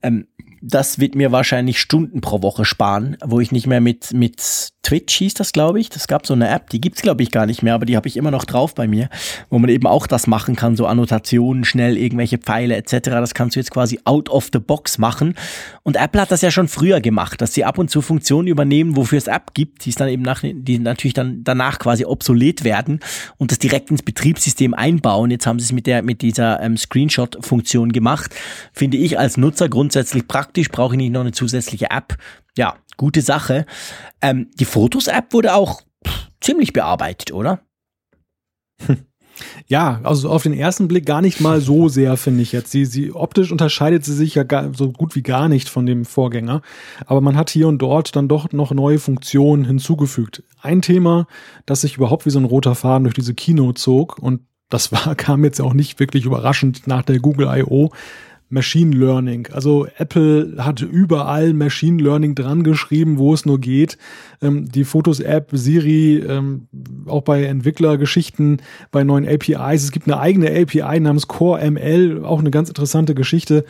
[SPEAKER 1] ähm, das wird mir wahrscheinlich Stunden pro Woche sparen, wo ich nicht mehr mit, mit Twitch hieß das, glaube ich. Das gab so eine App, die gibt's glaube ich, gar nicht mehr, aber die habe ich immer noch drauf bei mir, wo man eben auch das machen kann, so Annotationen, schnell irgendwelche Pfeile etc. Das kannst du jetzt quasi out of the box machen. Und Apple hat das ja schon früher gemacht, dass sie ab und zu Funktionen übernehmen, wofür es App gibt, die es dann eben nach, die natürlich dann danach quasi obsolet werden und das direkt ins Betriebssystem einbauen. Jetzt haben sie es mit der, mit dieser ähm, Screenshot-Funktion gemacht. Finde ich als Nutzer grundsätzlich praktisch praktisch, brauche ich nicht noch eine zusätzliche App. Ja, gute Sache. Ähm, die Fotos-App wurde auch ziemlich bearbeitet, oder?
[SPEAKER 2] Ja, also auf den ersten Blick gar nicht mal so sehr, finde ich jetzt. Sie, sie optisch unterscheidet sie sich ja gar, so gut wie gar nicht von dem Vorgänger. Aber man hat hier und dort dann doch noch neue Funktionen hinzugefügt. Ein Thema, das sich überhaupt wie so ein roter Faden durch diese Kino zog und das war, kam jetzt auch nicht wirklich überraschend nach der Google I.O., Machine Learning. Also Apple hat überall Machine Learning dran geschrieben, wo es nur geht. Ähm, die Fotos-App, Siri, ähm, auch bei Entwicklergeschichten, bei neuen APIs. Es gibt eine eigene API namens Core ML, auch eine ganz interessante Geschichte.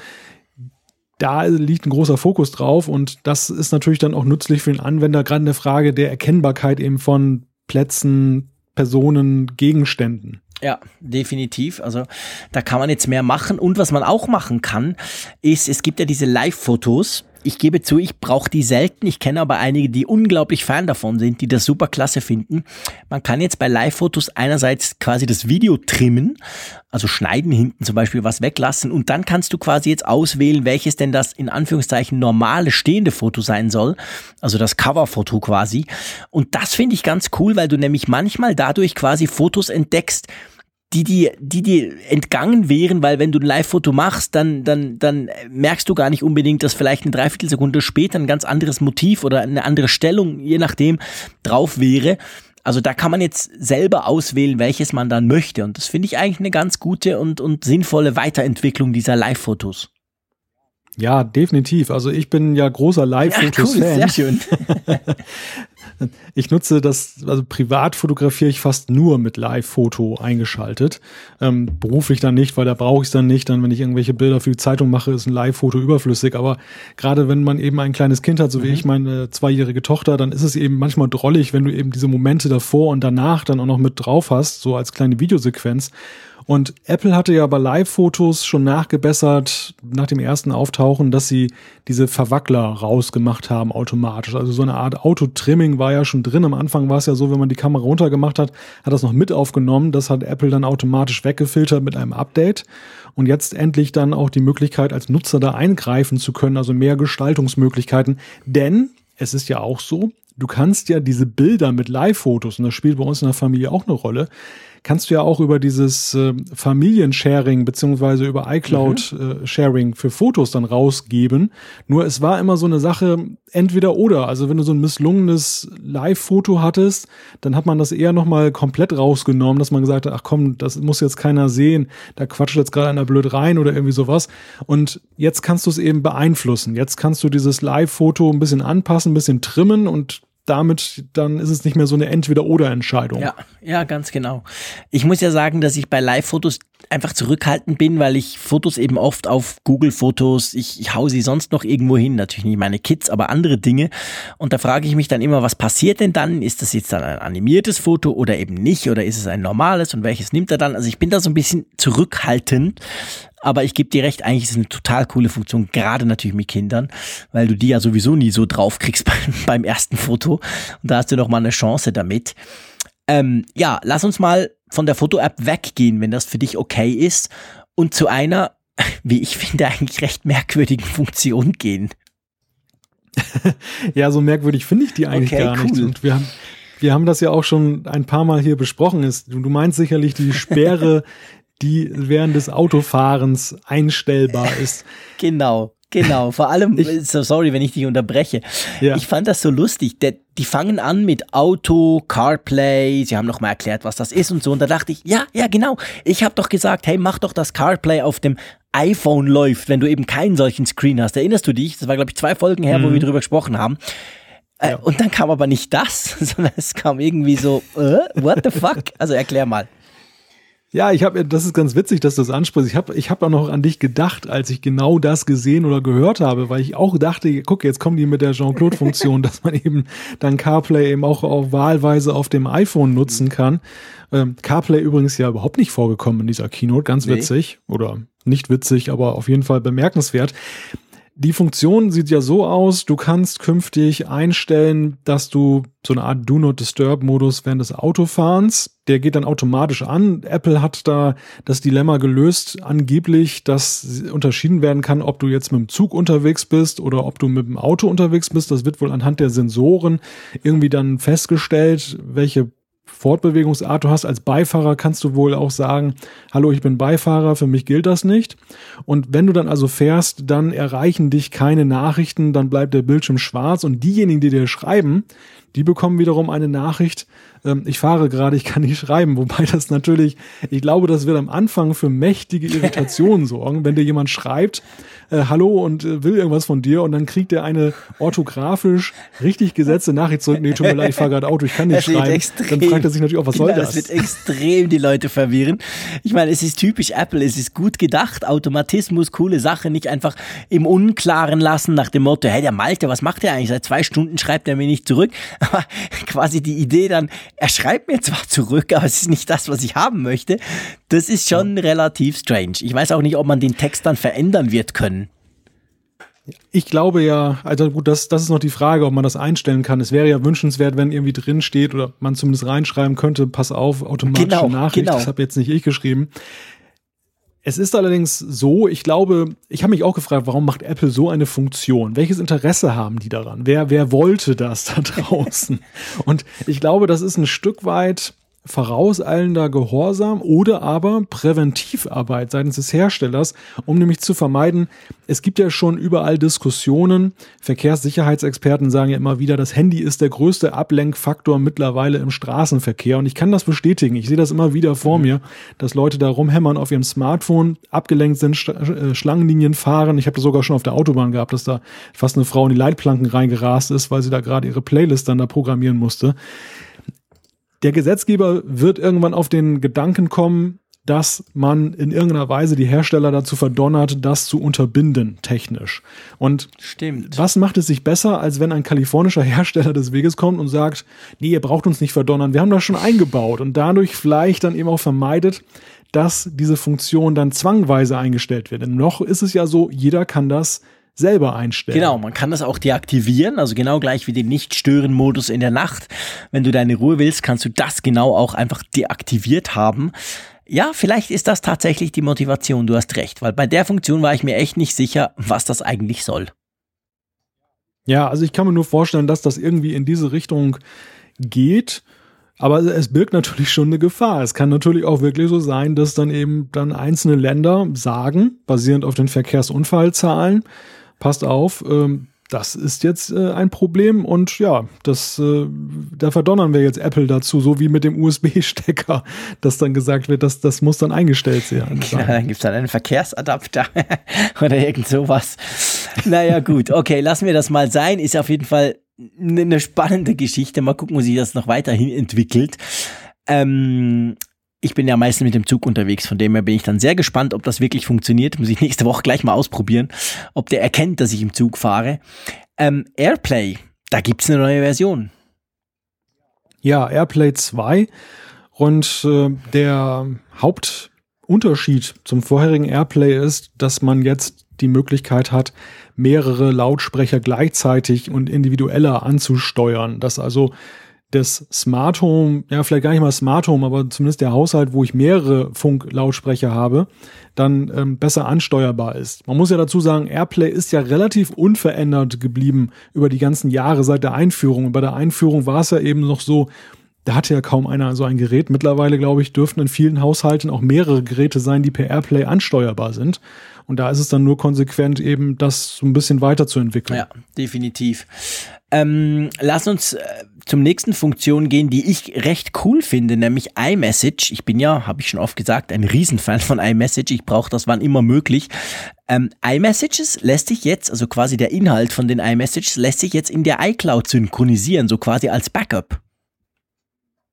[SPEAKER 2] Da liegt ein großer Fokus drauf und das ist natürlich dann auch nützlich für den Anwender, gerade in der Frage der Erkennbarkeit eben von Plätzen, Personen, Gegenständen.
[SPEAKER 1] Ja, definitiv. Also da kann man jetzt mehr machen. Und was man auch machen kann, ist, es gibt ja diese Live-Fotos. Ich gebe zu, ich brauche die selten. Ich kenne aber einige, die unglaublich Fan davon sind, die das super klasse finden. Man kann jetzt bei Live-Fotos einerseits quasi das Video trimmen, also schneiden hinten zum Beispiel was weglassen und dann kannst du quasi jetzt auswählen, welches denn das in Anführungszeichen normale stehende Foto sein soll, also das Coverfoto quasi. Und das finde ich ganz cool, weil du nämlich manchmal dadurch quasi Fotos entdeckst, die die die dir entgangen wären, weil wenn du ein Live-Foto machst, dann dann dann merkst du gar nicht unbedingt, dass vielleicht eine Dreiviertelsekunde später ein ganz anderes Motiv oder eine andere Stellung, je nachdem, drauf wäre. Also da kann man jetzt selber auswählen, welches man dann möchte. Und das finde ich eigentlich eine ganz gute und, und sinnvolle Weiterentwicklung dieser Live-Fotos.
[SPEAKER 2] Ja, definitiv. Also ich bin ja großer Live-Fotos-Fan. Ja, cool, sehr schön. Ich nutze das, also privat fotografiere ich fast nur mit Live-Foto eingeschaltet. Ähm, beruflich dann nicht, weil da brauche ich es dann nicht. Dann, wenn ich irgendwelche Bilder für die Zeitung mache, ist ein Live-Foto überflüssig. Aber gerade wenn man eben ein kleines Kind hat, so wie mhm. ich meine zweijährige Tochter, dann ist es eben manchmal drollig, wenn du eben diese Momente davor und danach dann auch noch mit drauf hast, so als kleine Videosequenz. Und Apple hatte ja bei Live-Fotos schon nachgebessert nach dem ersten Auftauchen, dass sie diese Verwackler rausgemacht haben automatisch. Also so eine Art Autotrimming war ja schon drin. Am Anfang war es ja so, wenn man die Kamera runtergemacht hat, hat das noch mit aufgenommen. Das hat Apple dann automatisch weggefiltert mit einem Update. Und jetzt endlich dann auch die Möglichkeit, als Nutzer da eingreifen zu können, also mehr Gestaltungsmöglichkeiten. Denn es ist ja auch so, du kannst ja diese Bilder mit Live-Fotos, und das spielt bei uns in der Familie auch eine Rolle, kannst du ja auch über dieses äh, Familiensharing beziehungsweise über iCloud-Sharing mhm. äh, für Fotos dann rausgeben. Nur es war immer so eine Sache, entweder oder. Also wenn du so ein misslungenes Live-Foto hattest, dann hat man das eher nochmal komplett rausgenommen, dass man gesagt hat, ach komm, das muss jetzt keiner sehen, da quatscht jetzt gerade einer blöd rein oder irgendwie sowas. Und jetzt kannst du es eben beeinflussen. Jetzt kannst du dieses Live-Foto ein bisschen anpassen, ein bisschen trimmen und damit dann ist es nicht mehr so eine Entweder-Oder-Entscheidung.
[SPEAKER 1] Ja, ja, ganz genau. Ich muss ja sagen, dass ich bei Live-Fotos einfach zurückhaltend bin, weil ich Fotos eben oft auf Google-Fotos, ich, ich hau sie sonst noch irgendwo hin, natürlich nicht meine Kids, aber andere Dinge. Und da frage ich mich dann immer, was passiert denn dann? Ist das jetzt dann ein animiertes Foto oder eben nicht? Oder ist es ein normales und welches nimmt er dann? Also ich bin da so ein bisschen zurückhaltend, aber ich gebe dir recht, eigentlich ist es eine total coole Funktion, gerade natürlich mit Kindern, weil du die ja sowieso nie so draufkriegst beim, beim ersten Foto. Und da hast du noch mal eine Chance damit. Ähm, ja, lass uns mal von der Foto-App weggehen, wenn das für dich okay ist, und zu einer, wie ich finde, eigentlich recht merkwürdigen Funktion gehen.
[SPEAKER 2] ja, so merkwürdig finde ich die eigentlich okay, gar cool. nicht. Und wir haben, wir haben das ja auch schon ein paar Mal hier besprochen. Ist, du meinst sicherlich die Sperre die während des Autofahrens einstellbar ist.
[SPEAKER 1] Genau. Genau, vor allem, ich, so sorry, wenn ich dich unterbreche. Ja. Ich fand das so lustig. Der, die fangen an mit Auto, CarPlay, sie haben nochmal erklärt, was das ist und so. Und da dachte ich, ja, ja, genau. Ich habe doch gesagt, hey, mach doch das CarPlay auf dem iPhone läuft, wenn du eben keinen solchen Screen hast. Erinnerst du dich? Das war, glaube ich, zwei Folgen her, mhm. wo wir drüber gesprochen haben. Äh, ja. Und dann kam aber nicht das, sondern es kam irgendwie so, äh, what the fuck? Also erklär mal.
[SPEAKER 2] Ja, ich habe, das ist ganz witzig, dass du das ansprichst. Ich habe, ich habe auch noch an dich gedacht, als ich genau das gesehen oder gehört habe, weil ich auch dachte, guck, jetzt kommen die mit der Jean-Claude-Funktion, dass man eben dann CarPlay eben auch, auch wahlweise auf dem iPhone nutzen kann. Ähm, CarPlay übrigens ja überhaupt nicht vorgekommen in dieser Keynote, ganz nee. witzig oder nicht witzig, aber auf jeden Fall bemerkenswert. Die Funktion sieht ja so aus, du kannst künftig einstellen, dass du so eine Art Do Not Disturb Modus während des Autofahrens, der geht dann automatisch an. Apple hat da das Dilemma gelöst, angeblich, dass unterschieden werden kann, ob du jetzt mit dem Zug unterwegs bist oder ob du mit dem Auto unterwegs bist. Das wird wohl anhand der Sensoren irgendwie dann festgestellt, welche Fortbewegungsart du hast. Als Beifahrer kannst du wohl auch sagen, hallo, ich bin Beifahrer, für mich gilt das nicht. Und wenn du dann also fährst, dann erreichen dich keine Nachrichten, dann bleibt der Bildschirm schwarz und diejenigen, die dir schreiben, die bekommen wiederum eine Nachricht, ähm, ich fahre gerade, ich kann nicht schreiben. Wobei das natürlich, ich glaube, das wird am Anfang für mächtige Irritationen sorgen, wenn dir jemand schreibt, äh, hallo und äh, will irgendwas von dir und dann kriegt er eine orthografisch richtig gesetzte Nachricht zurück, nee, tut mir leid, ich fahre gerade Auto, ich kann nicht das schreiben. Extrem, dann fragt er sich natürlich auch, was genau, soll das?
[SPEAKER 1] Das wird extrem die Leute verwirren. Ich meine, es ist typisch Apple, es ist gut gedacht, Automatismus, coole Sache, nicht einfach im Unklaren lassen nach dem Motto, hey, der Malte, was macht der eigentlich? Seit zwei Stunden schreibt er mir nicht zurück. Aber quasi die Idee dann, er schreibt mir zwar zurück, aber es ist nicht das, was ich haben möchte. Das ist schon ja. relativ strange. Ich weiß auch nicht, ob man den Text dann verändern wird können.
[SPEAKER 2] Ich glaube ja, also gut, das, das ist noch die Frage, ob man das einstellen kann. Es wäre ja wünschenswert, wenn irgendwie drin steht oder man zumindest reinschreiben könnte, pass auf, automatische genau, Nachricht. Genau. Das habe jetzt nicht ich geschrieben. Es ist allerdings so, ich glaube, ich habe mich auch gefragt, warum macht Apple so eine Funktion? Welches Interesse haben die daran? Wer, wer wollte das da draußen? Und ich glaube, das ist ein Stück weit vorauseilender Gehorsam oder aber Präventivarbeit seitens des Herstellers, um nämlich zu vermeiden, es gibt ja schon überall Diskussionen. Verkehrssicherheitsexperten sagen ja immer wieder, das Handy ist der größte Ablenkfaktor mittlerweile im Straßenverkehr. Und ich kann das bestätigen. Ich sehe das immer wieder vor mir, dass Leute da rumhämmern auf ihrem Smartphone, abgelenkt sind, äh, Schlangenlinien fahren. Ich habe das sogar schon auf der Autobahn gehabt, dass da fast eine Frau in die Leitplanken reingerast ist, weil sie da gerade ihre Playlist dann da programmieren musste der Gesetzgeber wird irgendwann auf den Gedanken kommen, dass man in irgendeiner Weise die Hersteller dazu verdonnert, das zu unterbinden, technisch. Und
[SPEAKER 1] Stimmt.
[SPEAKER 2] was macht es sich besser, als wenn ein kalifornischer Hersteller des Weges kommt und sagt, nee, ihr braucht uns nicht verdonnern, wir haben das schon eingebaut und dadurch vielleicht dann eben auch vermeidet, dass diese Funktion dann zwangweise eingestellt wird. Denn noch ist es ja so, jeder kann das selber einstellen.
[SPEAKER 1] Genau, man kann das auch deaktivieren, also genau gleich wie den Nicht-Stören-Modus in der Nacht. Wenn du deine Ruhe willst, kannst du das genau auch einfach deaktiviert haben. Ja, vielleicht ist das tatsächlich die Motivation, du hast recht, weil bei der Funktion war ich mir echt nicht sicher, was das eigentlich soll.
[SPEAKER 2] Ja, also ich kann mir nur vorstellen, dass das irgendwie in diese Richtung geht. Aber es birgt natürlich schon eine Gefahr. Es kann natürlich auch wirklich so sein, dass dann eben dann einzelne Länder sagen, basierend auf den Verkehrsunfallzahlen, passt auf, ähm, das ist jetzt äh, ein Problem und ja, das, äh, da verdonnern wir jetzt Apple dazu, so wie mit dem USB-Stecker, dass dann gesagt wird, dass das muss dann eingestellt werden.
[SPEAKER 1] Genau, dann gibt es dann einen Verkehrsadapter oder irgend sowas. Naja, gut, okay, lassen wir das mal sein. Ist auf jeden Fall eine spannende Geschichte. Mal gucken, wo sich das noch weiterhin entwickelt. Ähm, ich bin ja meistens mit dem Zug unterwegs, von dem her bin ich dann sehr gespannt, ob das wirklich funktioniert. Muss ich nächste Woche gleich mal ausprobieren, ob der erkennt, dass ich im Zug fahre. Ähm, Airplay, da gibt's eine neue Version.
[SPEAKER 2] Ja, Airplay 2 und äh, der Hauptunterschied zum vorherigen Airplay ist, dass man jetzt die Möglichkeit hat, mehrere Lautsprecher gleichzeitig und individueller anzusteuern. Dass also das Smart Home, ja, vielleicht gar nicht mal Smart Home, aber zumindest der Haushalt, wo ich mehrere Funklautsprecher habe, dann ähm, besser ansteuerbar ist. Man muss ja dazu sagen, AirPlay ist ja relativ unverändert geblieben über die ganzen Jahre seit der Einführung. Und bei der Einführung war es ja eben noch so, da hatte ja kaum einer so ein Gerät. Mittlerweile, glaube ich, dürften in vielen Haushalten auch mehrere Geräte sein, die per AirPlay ansteuerbar sind. Und da ist es dann nur konsequent, eben das so ein bisschen weiterzuentwickeln.
[SPEAKER 1] Ja, definitiv. Ähm, lass uns äh, zum nächsten Funktion gehen, die ich recht cool finde, nämlich iMessage. Ich bin ja, habe ich schon oft gesagt, ein Riesenfan von iMessage. Ich brauche das wann immer möglich. Ähm, iMessages lässt sich jetzt, also quasi der Inhalt von den iMessages, lässt sich jetzt in der iCloud synchronisieren, so quasi als Backup.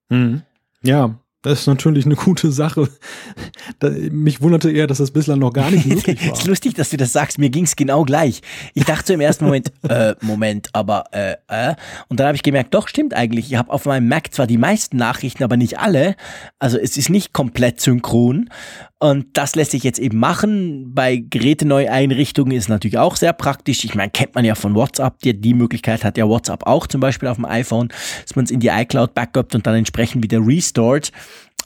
[SPEAKER 2] Mhm. Ja, das ist natürlich eine gute Sache. Da, mich wunderte eher, dass das bislang noch gar nicht möglich war.
[SPEAKER 1] Es ist lustig, dass du das sagst. Mir ging es genau gleich. Ich dachte im ersten Moment, äh, Moment, aber äh, äh. Und dann habe ich gemerkt, doch, stimmt eigentlich. Ich habe auf meinem Mac zwar die meisten Nachrichten, aber nicht alle. Also es ist nicht komplett synchron. Und das lässt sich jetzt eben machen. Bei Geräteneueinrichtungen ist natürlich auch sehr praktisch. Ich meine, kennt man ja von WhatsApp. Die, die Möglichkeit hat ja WhatsApp auch zum Beispiel auf dem iPhone, dass man es in die iCloud backupt und dann entsprechend wieder restored.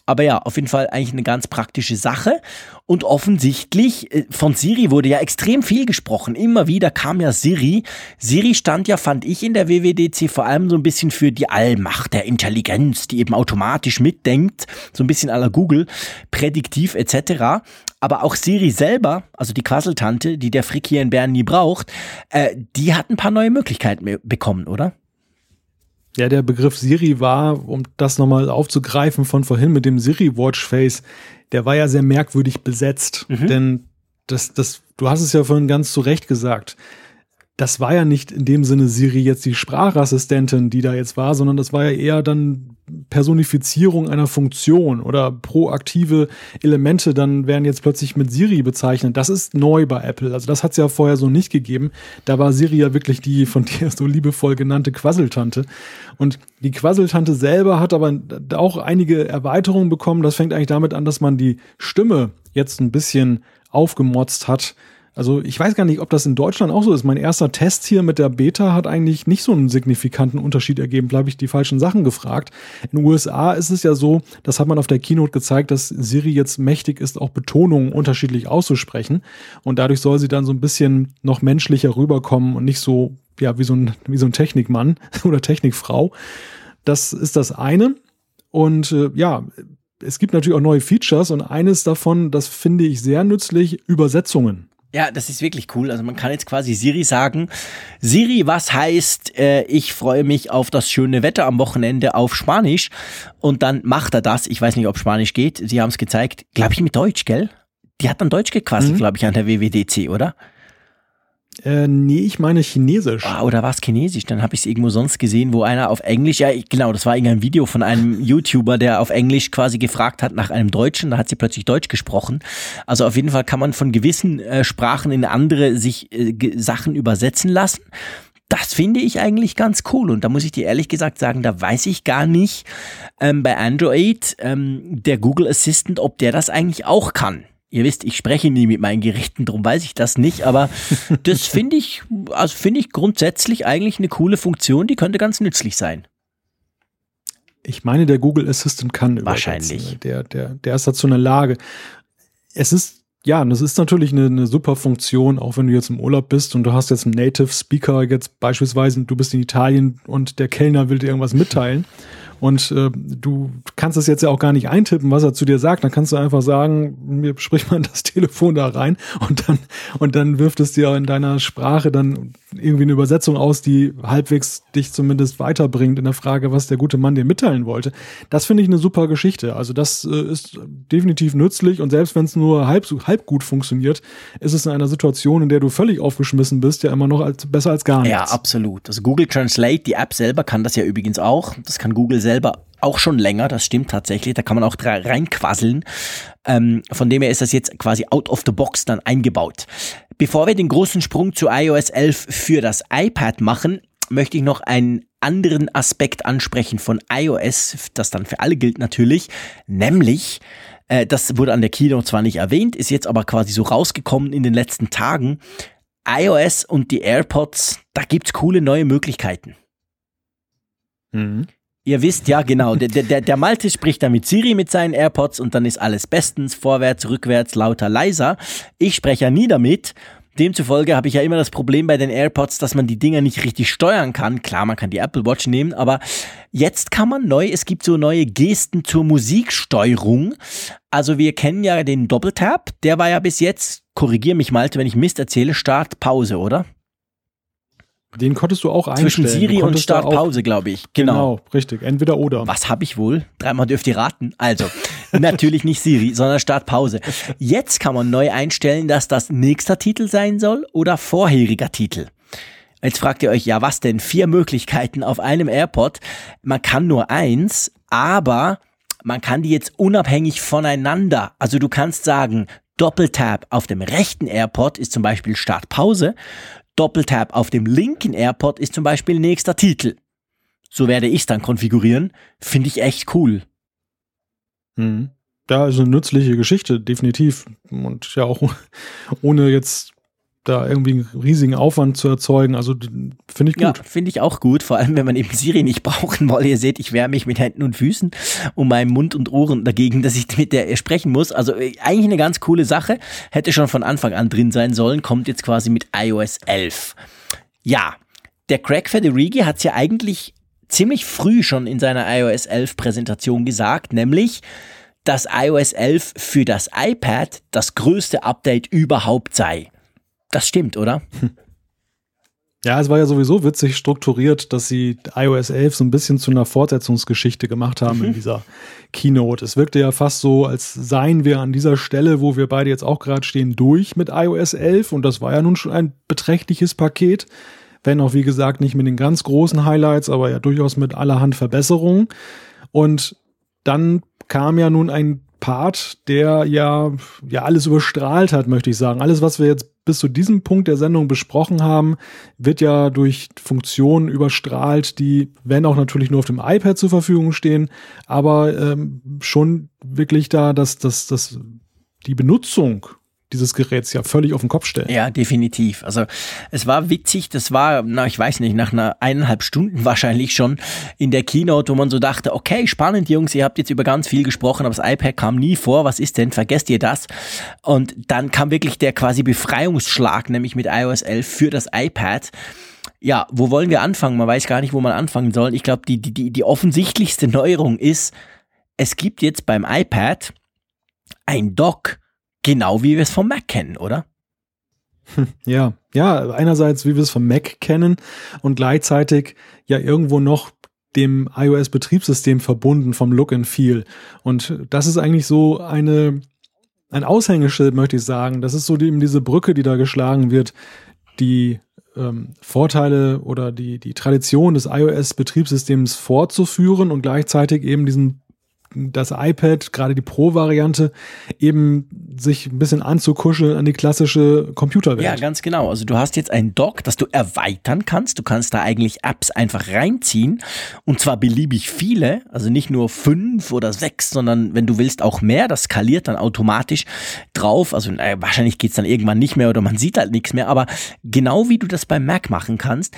[SPEAKER 1] Aber ja, auf jeden Fall eigentlich eine ganz praktische Sache. Und offensichtlich, äh, von Siri wurde ja extrem viel gesprochen. Immer wieder kam ja Siri. Siri stand ja, fand ich, in der WWDC vor allem so ein bisschen für die Allmacht der Intelligenz, die eben automatisch mitdenkt. So ein bisschen la Google, prädiktiv etc. Aber auch Siri selber, also die Quasseltante, die der Frick hier in Bern nie braucht, äh, die hat ein paar neue Möglichkeiten bekommen, oder?
[SPEAKER 2] Ja, der Begriff Siri war, um das nochmal aufzugreifen von vorhin mit dem Siri Watchface, der war ja sehr merkwürdig besetzt. Mhm. Denn das, das, du hast es ja vorhin ganz zu Recht gesagt das war ja nicht in dem Sinne Siri jetzt die Sprachassistentin, die da jetzt war, sondern das war ja eher dann Personifizierung einer Funktion oder proaktive Elemente dann werden jetzt plötzlich mit Siri bezeichnet. Das ist neu bei Apple. Also das hat es ja vorher so nicht gegeben. Da war Siri ja wirklich die von dir so liebevoll genannte Quasseltante. Und die Quasseltante selber hat aber auch einige Erweiterungen bekommen. Das fängt eigentlich damit an, dass man die Stimme jetzt ein bisschen aufgemotzt hat also ich weiß gar nicht, ob das in Deutschland auch so ist. Mein erster Test hier mit der Beta hat eigentlich nicht so einen signifikanten Unterschied ergeben. Da habe ich die falschen Sachen gefragt. In den USA ist es ja so, das hat man auf der Keynote gezeigt, dass Siri jetzt mächtig ist, auch Betonungen unterschiedlich auszusprechen. Und dadurch soll sie dann so ein bisschen noch menschlicher rüberkommen und nicht so, ja, wie so ein, wie so ein Technikmann oder Technikfrau. Das ist das eine. Und äh, ja, es gibt natürlich auch neue Features und eines davon, das finde ich sehr nützlich, Übersetzungen.
[SPEAKER 1] Ja, das ist wirklich cool. Also man kann jetzt quasi Siri sagen, Siri, was heißt, äh, ich freue mich auf das schöne Wetter am Wochenende auf Spanisch und dann macht er das. Ich weiß nicht, ob Spanisch geht. Sie haben es gezeigt, glaube ich mit Deutsch, gell? Die hat dann Deutsch gequasselt, mhm. glaube ich, an der WWDC, oder?
[SPEAKER 2] Äh, nee, ich meine Chinesisch.
[SPEAKER 1] Ah, oder war es Chinesisch? Dann habe ich es irgendwo sonst gesehen, wo einer auf Englisch, ja genau, das war irgendein Video von einem YouTuber, der auf Englisch quasi gefragt hat nach einem Deutschen, da hat sie plötzlich Deutsch gesprochen. Also auf jeden Fall kann man von gewissen äh, Sprachen in andere sich äh, Sachen übersetzen lassen. Das finde ich eigentlich ganz cool. Und da muss ich dir ehrlich gesagt sagen, da weiß ich gar nicht ähm, bei Android, ähm, der Google Assistant, ob der das eigentlich auch kann. Ihr wisst, ich spreche nie mit meinen Geräten, darum weiß ich das nicht, aber das finde ich, also finde ich grundsätzlich eigentlich eine coole Funktion, die könnte ganz nützlich sein.
[SPEAKER 2] Ich meine, der Google Assistant kann
[SPEAKER 1] Wahrscheinlich.
[SPEAKER 2] Der, der, der ist dazu in der Lage. Es ist, ja, das ist natürlich eine, eine super Funktion, auch wenn du jetzt im Urlaub bist und du hast jetzt einen Native Speaker, jetzt beispielsweise, du bist in Italien und der Kellner will dir irgendwas mitteilen und äh, du kannst es jetzt ja auch gar nicht eintippen, was er zu dir sagt. Dann kannst du einfach sagen, mir sprich mal das Telefon da rein und dann, und dann wirft es dir in deiner Sprache dann irgendwie eine Übersetzung aus, die halbwegs dich zumindest weiterbringt in der Frage, was der gute Mann dir mitteilen wollte. Das finde ich eine super Geschichte. Also das äh, ist definitiv nützlich und selbst wenn es nur halb, halb gut funktioniert, ist es in einer Situation, in der du völlig aufgeschmissen bist, ja immer noch als, besser als gar nichts.
[SPEAKER 1] Ja, absolut. Also Google Translate, die App selber kann das ja übrigens auch. Das kann Google selber auch schon länger, das stimmt tatsächlich. Da kann man auch reinquasseln. Ähm, von dem her ist das jetzt quasi out of the box dann eingebaut. Bevor wir den großen Sprung zu iOS 11 für das iPad machen, möchte ich noch einen anderen Aspekt ansprechen von iOS, das dann für alle gilt natürlich, nämlich, äh, das wurde an der Keynote zwar nicht erwähnt, ist jetzt aber quasi so rausgekommen in den letzten Tagen, iOS und die AirPods, da gibt's coole neue Möglichkeiten. Mhm. Ihr wisst ja genau, der, der, der Malte spricht da mit Siri mit seinen AirPods und dann ist alles bestens, vorwärts, rückwärts, lauter, leiser. Ich spreche ja nie damit. Demzufolge habe ich ja immer das Problem bei den AirPods, dass man die Dinger nicht richtig steuern kann. Klar, man kann die Apple Watch nehmen, aber jetzt kann man neu, es gibt so neue Gesten zur Musiksteuerung. Also wir kennen ja den Doppeltap, der war ja bis jetzt, korrigier mich Malte, wenn ich Mist erzähle, Start, Pause, oder?
[SPEAKER 2] Den konntest du auch einstellen.
[SPEAKER 1] Zwischen Siri und Startpause, glaube ich. Genau. genau.
[SPEAKER 2] richtig. Entweder oder.
[SPEAKER 1] Was habe ich wohl? Dreimal dürft ihr raten. Also, natürlich nicht Siri, sondern Startpause. Jetzt kann man neu einstellen, dass das nächster Titel sein soll oder vorheriger Titel. Jetzt fragt ihr euch, ja, was denn? Vier Möglichkeiten auf einem AirPod. Man kann nur eins, aber man kann die jetzt unabhängig voneinander. Also du kannst sagen, Doppeltap auf dem rechten AirPod ist zum Beispiel Startpause. Doppeltap auf dem linken AirPod ist zum Beispiel nächster Titel. So werde ich es dann konfigurieren. Finde ich echt cool.
[SPEAKER 2] Mhm. Ja, ist eine nützliche Geschichte, definitiv. Und ja, auch ohne jetzt da irgendwie einen riesigen Aufwand zu erzeugen. Also finde ich gut. Ja,
[SPEAKER 1] finde ich auch gut, vor allem wenn man eben Siri nicht brauchen will. Ihr seht, ich wehre mich mit Händen und Füßen um meinen Mund und Ohren dagegen, dass ich mit der sprechen muss. Also äh, eigentlich eine ganz coole Sache. Hätte schon von Anfang an drin sein sollen, kommt jetzt quasi mit iOS 11. Ja, der Craig Federighi hat es ja eigentlich ziemlich früh schon in seiner iOS 11 Präsentation gesagt, nämlich, dass iOS 11 für das iPad das größte Update überhaupt sei. Das stimmt, oder?
[SPEAKER 2] Ja, es war ja sowieso witzig strukturiert, dass sie iOS 11 so ein bisschen zu einer Fortsetzungsgeschichte gemacht haben mhm. in dieser Keynote. Es wirkte ja fast so, als seien wir an dieser Stelle, wo wir beide jetzt auch gerade stehen, durch mit iOS 11 und das war ja nun schon ein beträchtliches Paket. Wenn auch, wie gesagt, nicht mit den ganz großen Highlights, aber ja durchaus mit allerhand Verbesserungen. Und dann kam ja nun ein Part, der ja, ja alles überstrahlt hat, möchte ich sagen. Alles, was wir jetzt bis zu diesem Punkt der Sendung besprochen haben, wird ja durch Funktionen überstrahlt, die, wenn auch natürlich nur auf dem iPad zur Verfügung stehen, aber ähm, schon wirklich da, dass, dass, dass die Benutzung dieses Geräts ja völlig auf den Kopf stellen.
[SPEAKER 1] Ja, definitiv. Also es war witzig, das war, na, ich weiß nicht, nach einer eineinhalb Stunden wahrscheinlich schon in der Keynote, wo man so dachte, okay, spannend, Jungs, ihr habt jetzt über ganz viel gesprochen, aber das iPad kam nie vor, was ist denn, vergesst ihr das? Und dann kam wirklich der quasi Befreiungsschlag, nämlich mit iOS 11 für das iPad. Ja, wo wollen wir anfangen? Man weiß gar nicht, wo man anfangen soll. Ich glaube, die, die, die offensichtlichste Neuerung ist, es gibt jetzt beim iPad ein Dock, genau wie wir es vom Mac kennen, oder?
[SPEAKER 2] Ja, ja, einerseits wie wir es vom Mac kennen und gleichzeitig ja irgendwo noch dem iOS-Betriebssystem verbunden vom Look and Feel. Und das ist eigentlich so eine, ein Aushängeschild, möchte ich sagen. Das ist so die, diese Brücke, die da geschlagen wird, die ähm, Vorteile oder die, die Tradition des iOS-Betriebssystems fortzuführen und gleichzeitig eben diesen das iPad, gerade die Pro-Variante, eben sich ein bisschen anzukuscheln an die klassische Computerwelt.
[SPEAKER 1] Ja, ganz genau. Also du hast jetzt ein Dock, das du erweitern kannst. Du kannst da eigentlich Apps einfach reinziehen und zwar beliebig viele, also nicht nur fünf oder sechs, sondern wenn du willst auch mehr. Das skaliert dann automatisch drauf. Also äh, wahrscheinlich geht's dann irgendwann nicht mehr oder man sieht halt nichts mehr, aber genau wie du das beim Mac machen kannst,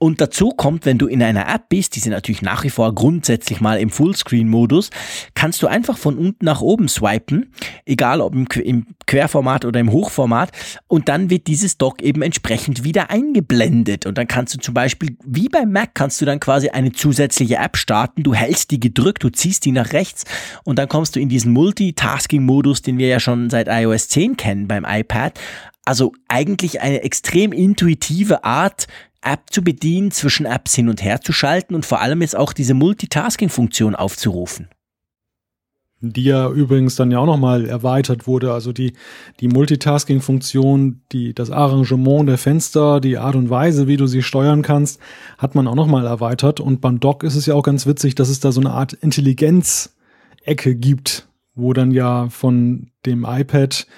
[SPEAKER 1] und dazu kommt, wenn du in einer App bist, die sind natürlich nach wie vor grundsätzlich mal im Fullscreen-Modus, kannst du einfach von unten nach oben swipen, egal ob im, Querformat oder im Hochformat, und dann wird dieses Dock eben entsprechend wieder eingeblendet. Und dann kannst du zum Beispiel, wie beim Mac, kannst du dann quasi eine zusätzliche App starten. Du hältst die gedrückt, du ziehst die nach rechts und dann kommst du in diesen Multitasking-Modus, den wir ja schon seit iOS 10 kennen beim iPad. Also eigentlich eine extrem intuitive Art, App zu bedienen, zwischen Apps hin und her zu schalten und vor allem jetzt auch diese Multitasking-Funktion aufzurufen.
[SPEAKER 2] Die ja übrigens dann ja auch nochmal erweitert wurde. Also die, die Multitasking-Funktion, die, das Arrangement der Fenster, die Art und Weise, wie du sie steuern kannst, hat man auch nochmal erweitert. Und beim Dock ist es ja auch ganz witzig, dass es da so eine Art Intelligenz-Ecke gibt, wo dann ja von dem iPad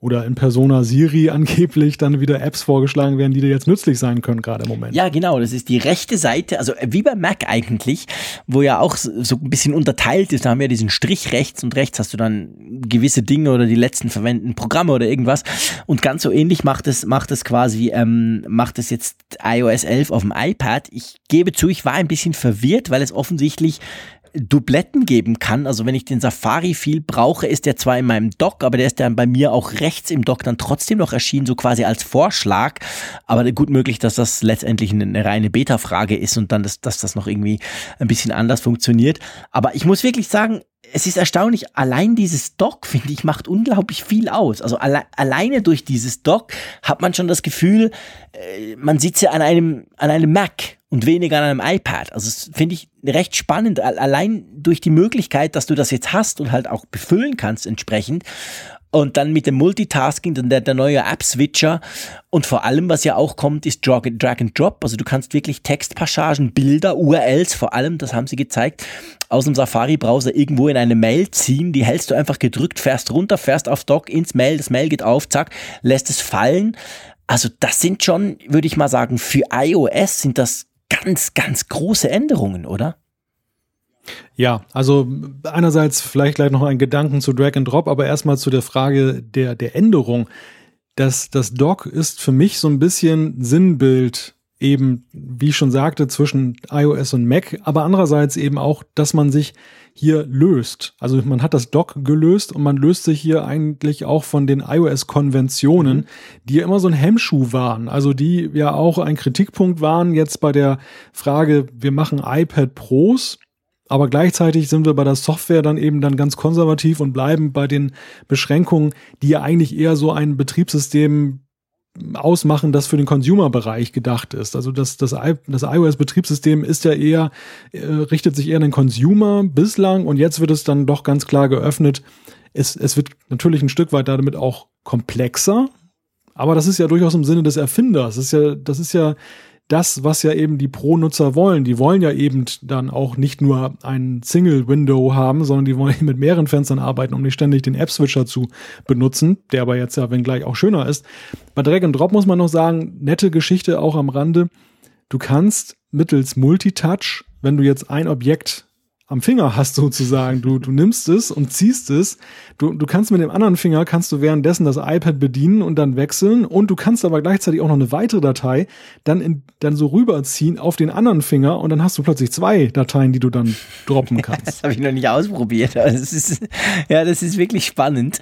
[SPEAKER 2] oder in Persona Siri angeblich dann wieder Apps vorgeschlagen werden, die dir jetzt nützlich sein können, gerade im Moment.
[SPEAKER 1] Ja, genau. Das ist die rechte Seite, also wie bei Mac eigentlich, wo ja auch so ein bisschen unterteilt ist. Da haben wir diesen Strich rechts und rechts hast du dann gewisse Dinge oder die letzten verwendeten Programme oder irgendwas. Und ganz so ähnlich macht es, macht es quasi, ähm, macht es jetzt iOS 11 auf dem iPad. Ich gebe zu, ich war ein bisschen verwirrt, weil es offensichtlich Dubletten geben kann. Also wenn ich den Safari viel brauche, ist der zwar in meinem Dock, aber der ist dann bei mir auch rechts im Dock dann trotzdem noch erschienen, so quasi als Vorschlag. Aber gut möglich, dass das letztendlich eine reine Beta-Frage ist und dann, dass, dass das noch irgendwie ein bisschen anders funktioniert. Aber ich muss wirklich sagen, es ist erstaunlich, allein dieses Dock, finde ich, macht unglaublich viel aus. Also alle, alleine durch dieses Dock hat man schon das Gefühl, äh, man sitzt ja an einem, an einem Mac und weniger an einem iPad. Also das finde ich recht spannend, allein durch die Möglichkeit, dass du das jetzt hast und halt auch befüllen kannst entsprechend. Und dann mit dem Multitasking, dann der, der neue App-Switcher. Und vor allem, was ja auch kommt, ist Drag and Drop. Also du kannst wirklich Textpassagen, Bilder, URLs, vor allem, das haben sie gezeigt, aus dem Safari-Browser irgendwo in eine Mail ziehen. Die hältst du einfach gedrückt, fährst runter, fährst auf Dock ins Mail, das Mail geht auf, zack, lässt es fallen. Also das sind schon, würde ich mal sagen, für iOS sind das ganz, ganz große Änderungen, oder?
[SPEAKER 2] Ja, also einerseits vielleicht gleich noch ein Gedanken zu Drag and Drop, aber erstmal zu der Frage der, der Änderung. Das, das Dock ist für mich so ein bisschen Sinnbild eben, wie ich schon sagte, zwischen iOS und Mac, aber andererseits eben auch, dass man sich hier löst. Also man hat das Dock gelöst und man löst sich hier eigentlich auch von den iOS-Konventionen, die ja immer so ein Hemmschuh waren. Also die ja auch ein Kritikpunkt waren jetzt bei der Frage, wir machen iPad Pros. Aber gleichzeitig sind wir bei der Software dann eben dann ganz konservativ und bleiben bei den Beschränkungen, die ja eigentlich eher so ein Betriebssystem ausmachen, das für den Consumer-Bereich gedacht ist. Also das, das, das iOS-Betriebssystem ist ja eher, äh, richtet sich eher an den Consumer bislang und jetzt wird es dann doch ganz klar geöffnet. Es, es wird natürlich ein Stück weit damit auch komplexer, aber das ist ja durchaus im Sinne des Erfinders. Das ist ja, das ist ja das, was ja eben die Pro-Nutzer wollen. Die wollen ja eben dann auch nicht nur ein Single-Window haben, sondern die wollen mit mehreren Fenstern arbeiten, um nicht ständig den App-Switcher zu benutzen, der aber jetzt ja, wenn gleich auch schöner ist. Bei Drag and Drop muss man noch sagen, nette Geschichte auch am Rande. Du kannst mittels Multitouch, wenn du jetzt ein Objekt am Finger hast sozusagen. Du, du nimmst es und ziehst es. Du, du kannst mit dem anderen Finger, kannst du währenddessen das iPad bedienen und dann wechseln. Und du kannst aber gleichzeitig auch noch eine weitere Datei dann, in, dann so rüberziehen auf den anderen Finger und dann hast du plötzlich zwei Dateien, die du dann droppen kannst.
[SPEAKER 1] das habe ich noch nicht ausprobiert. Das ist, ja, das ist wirklich spannend.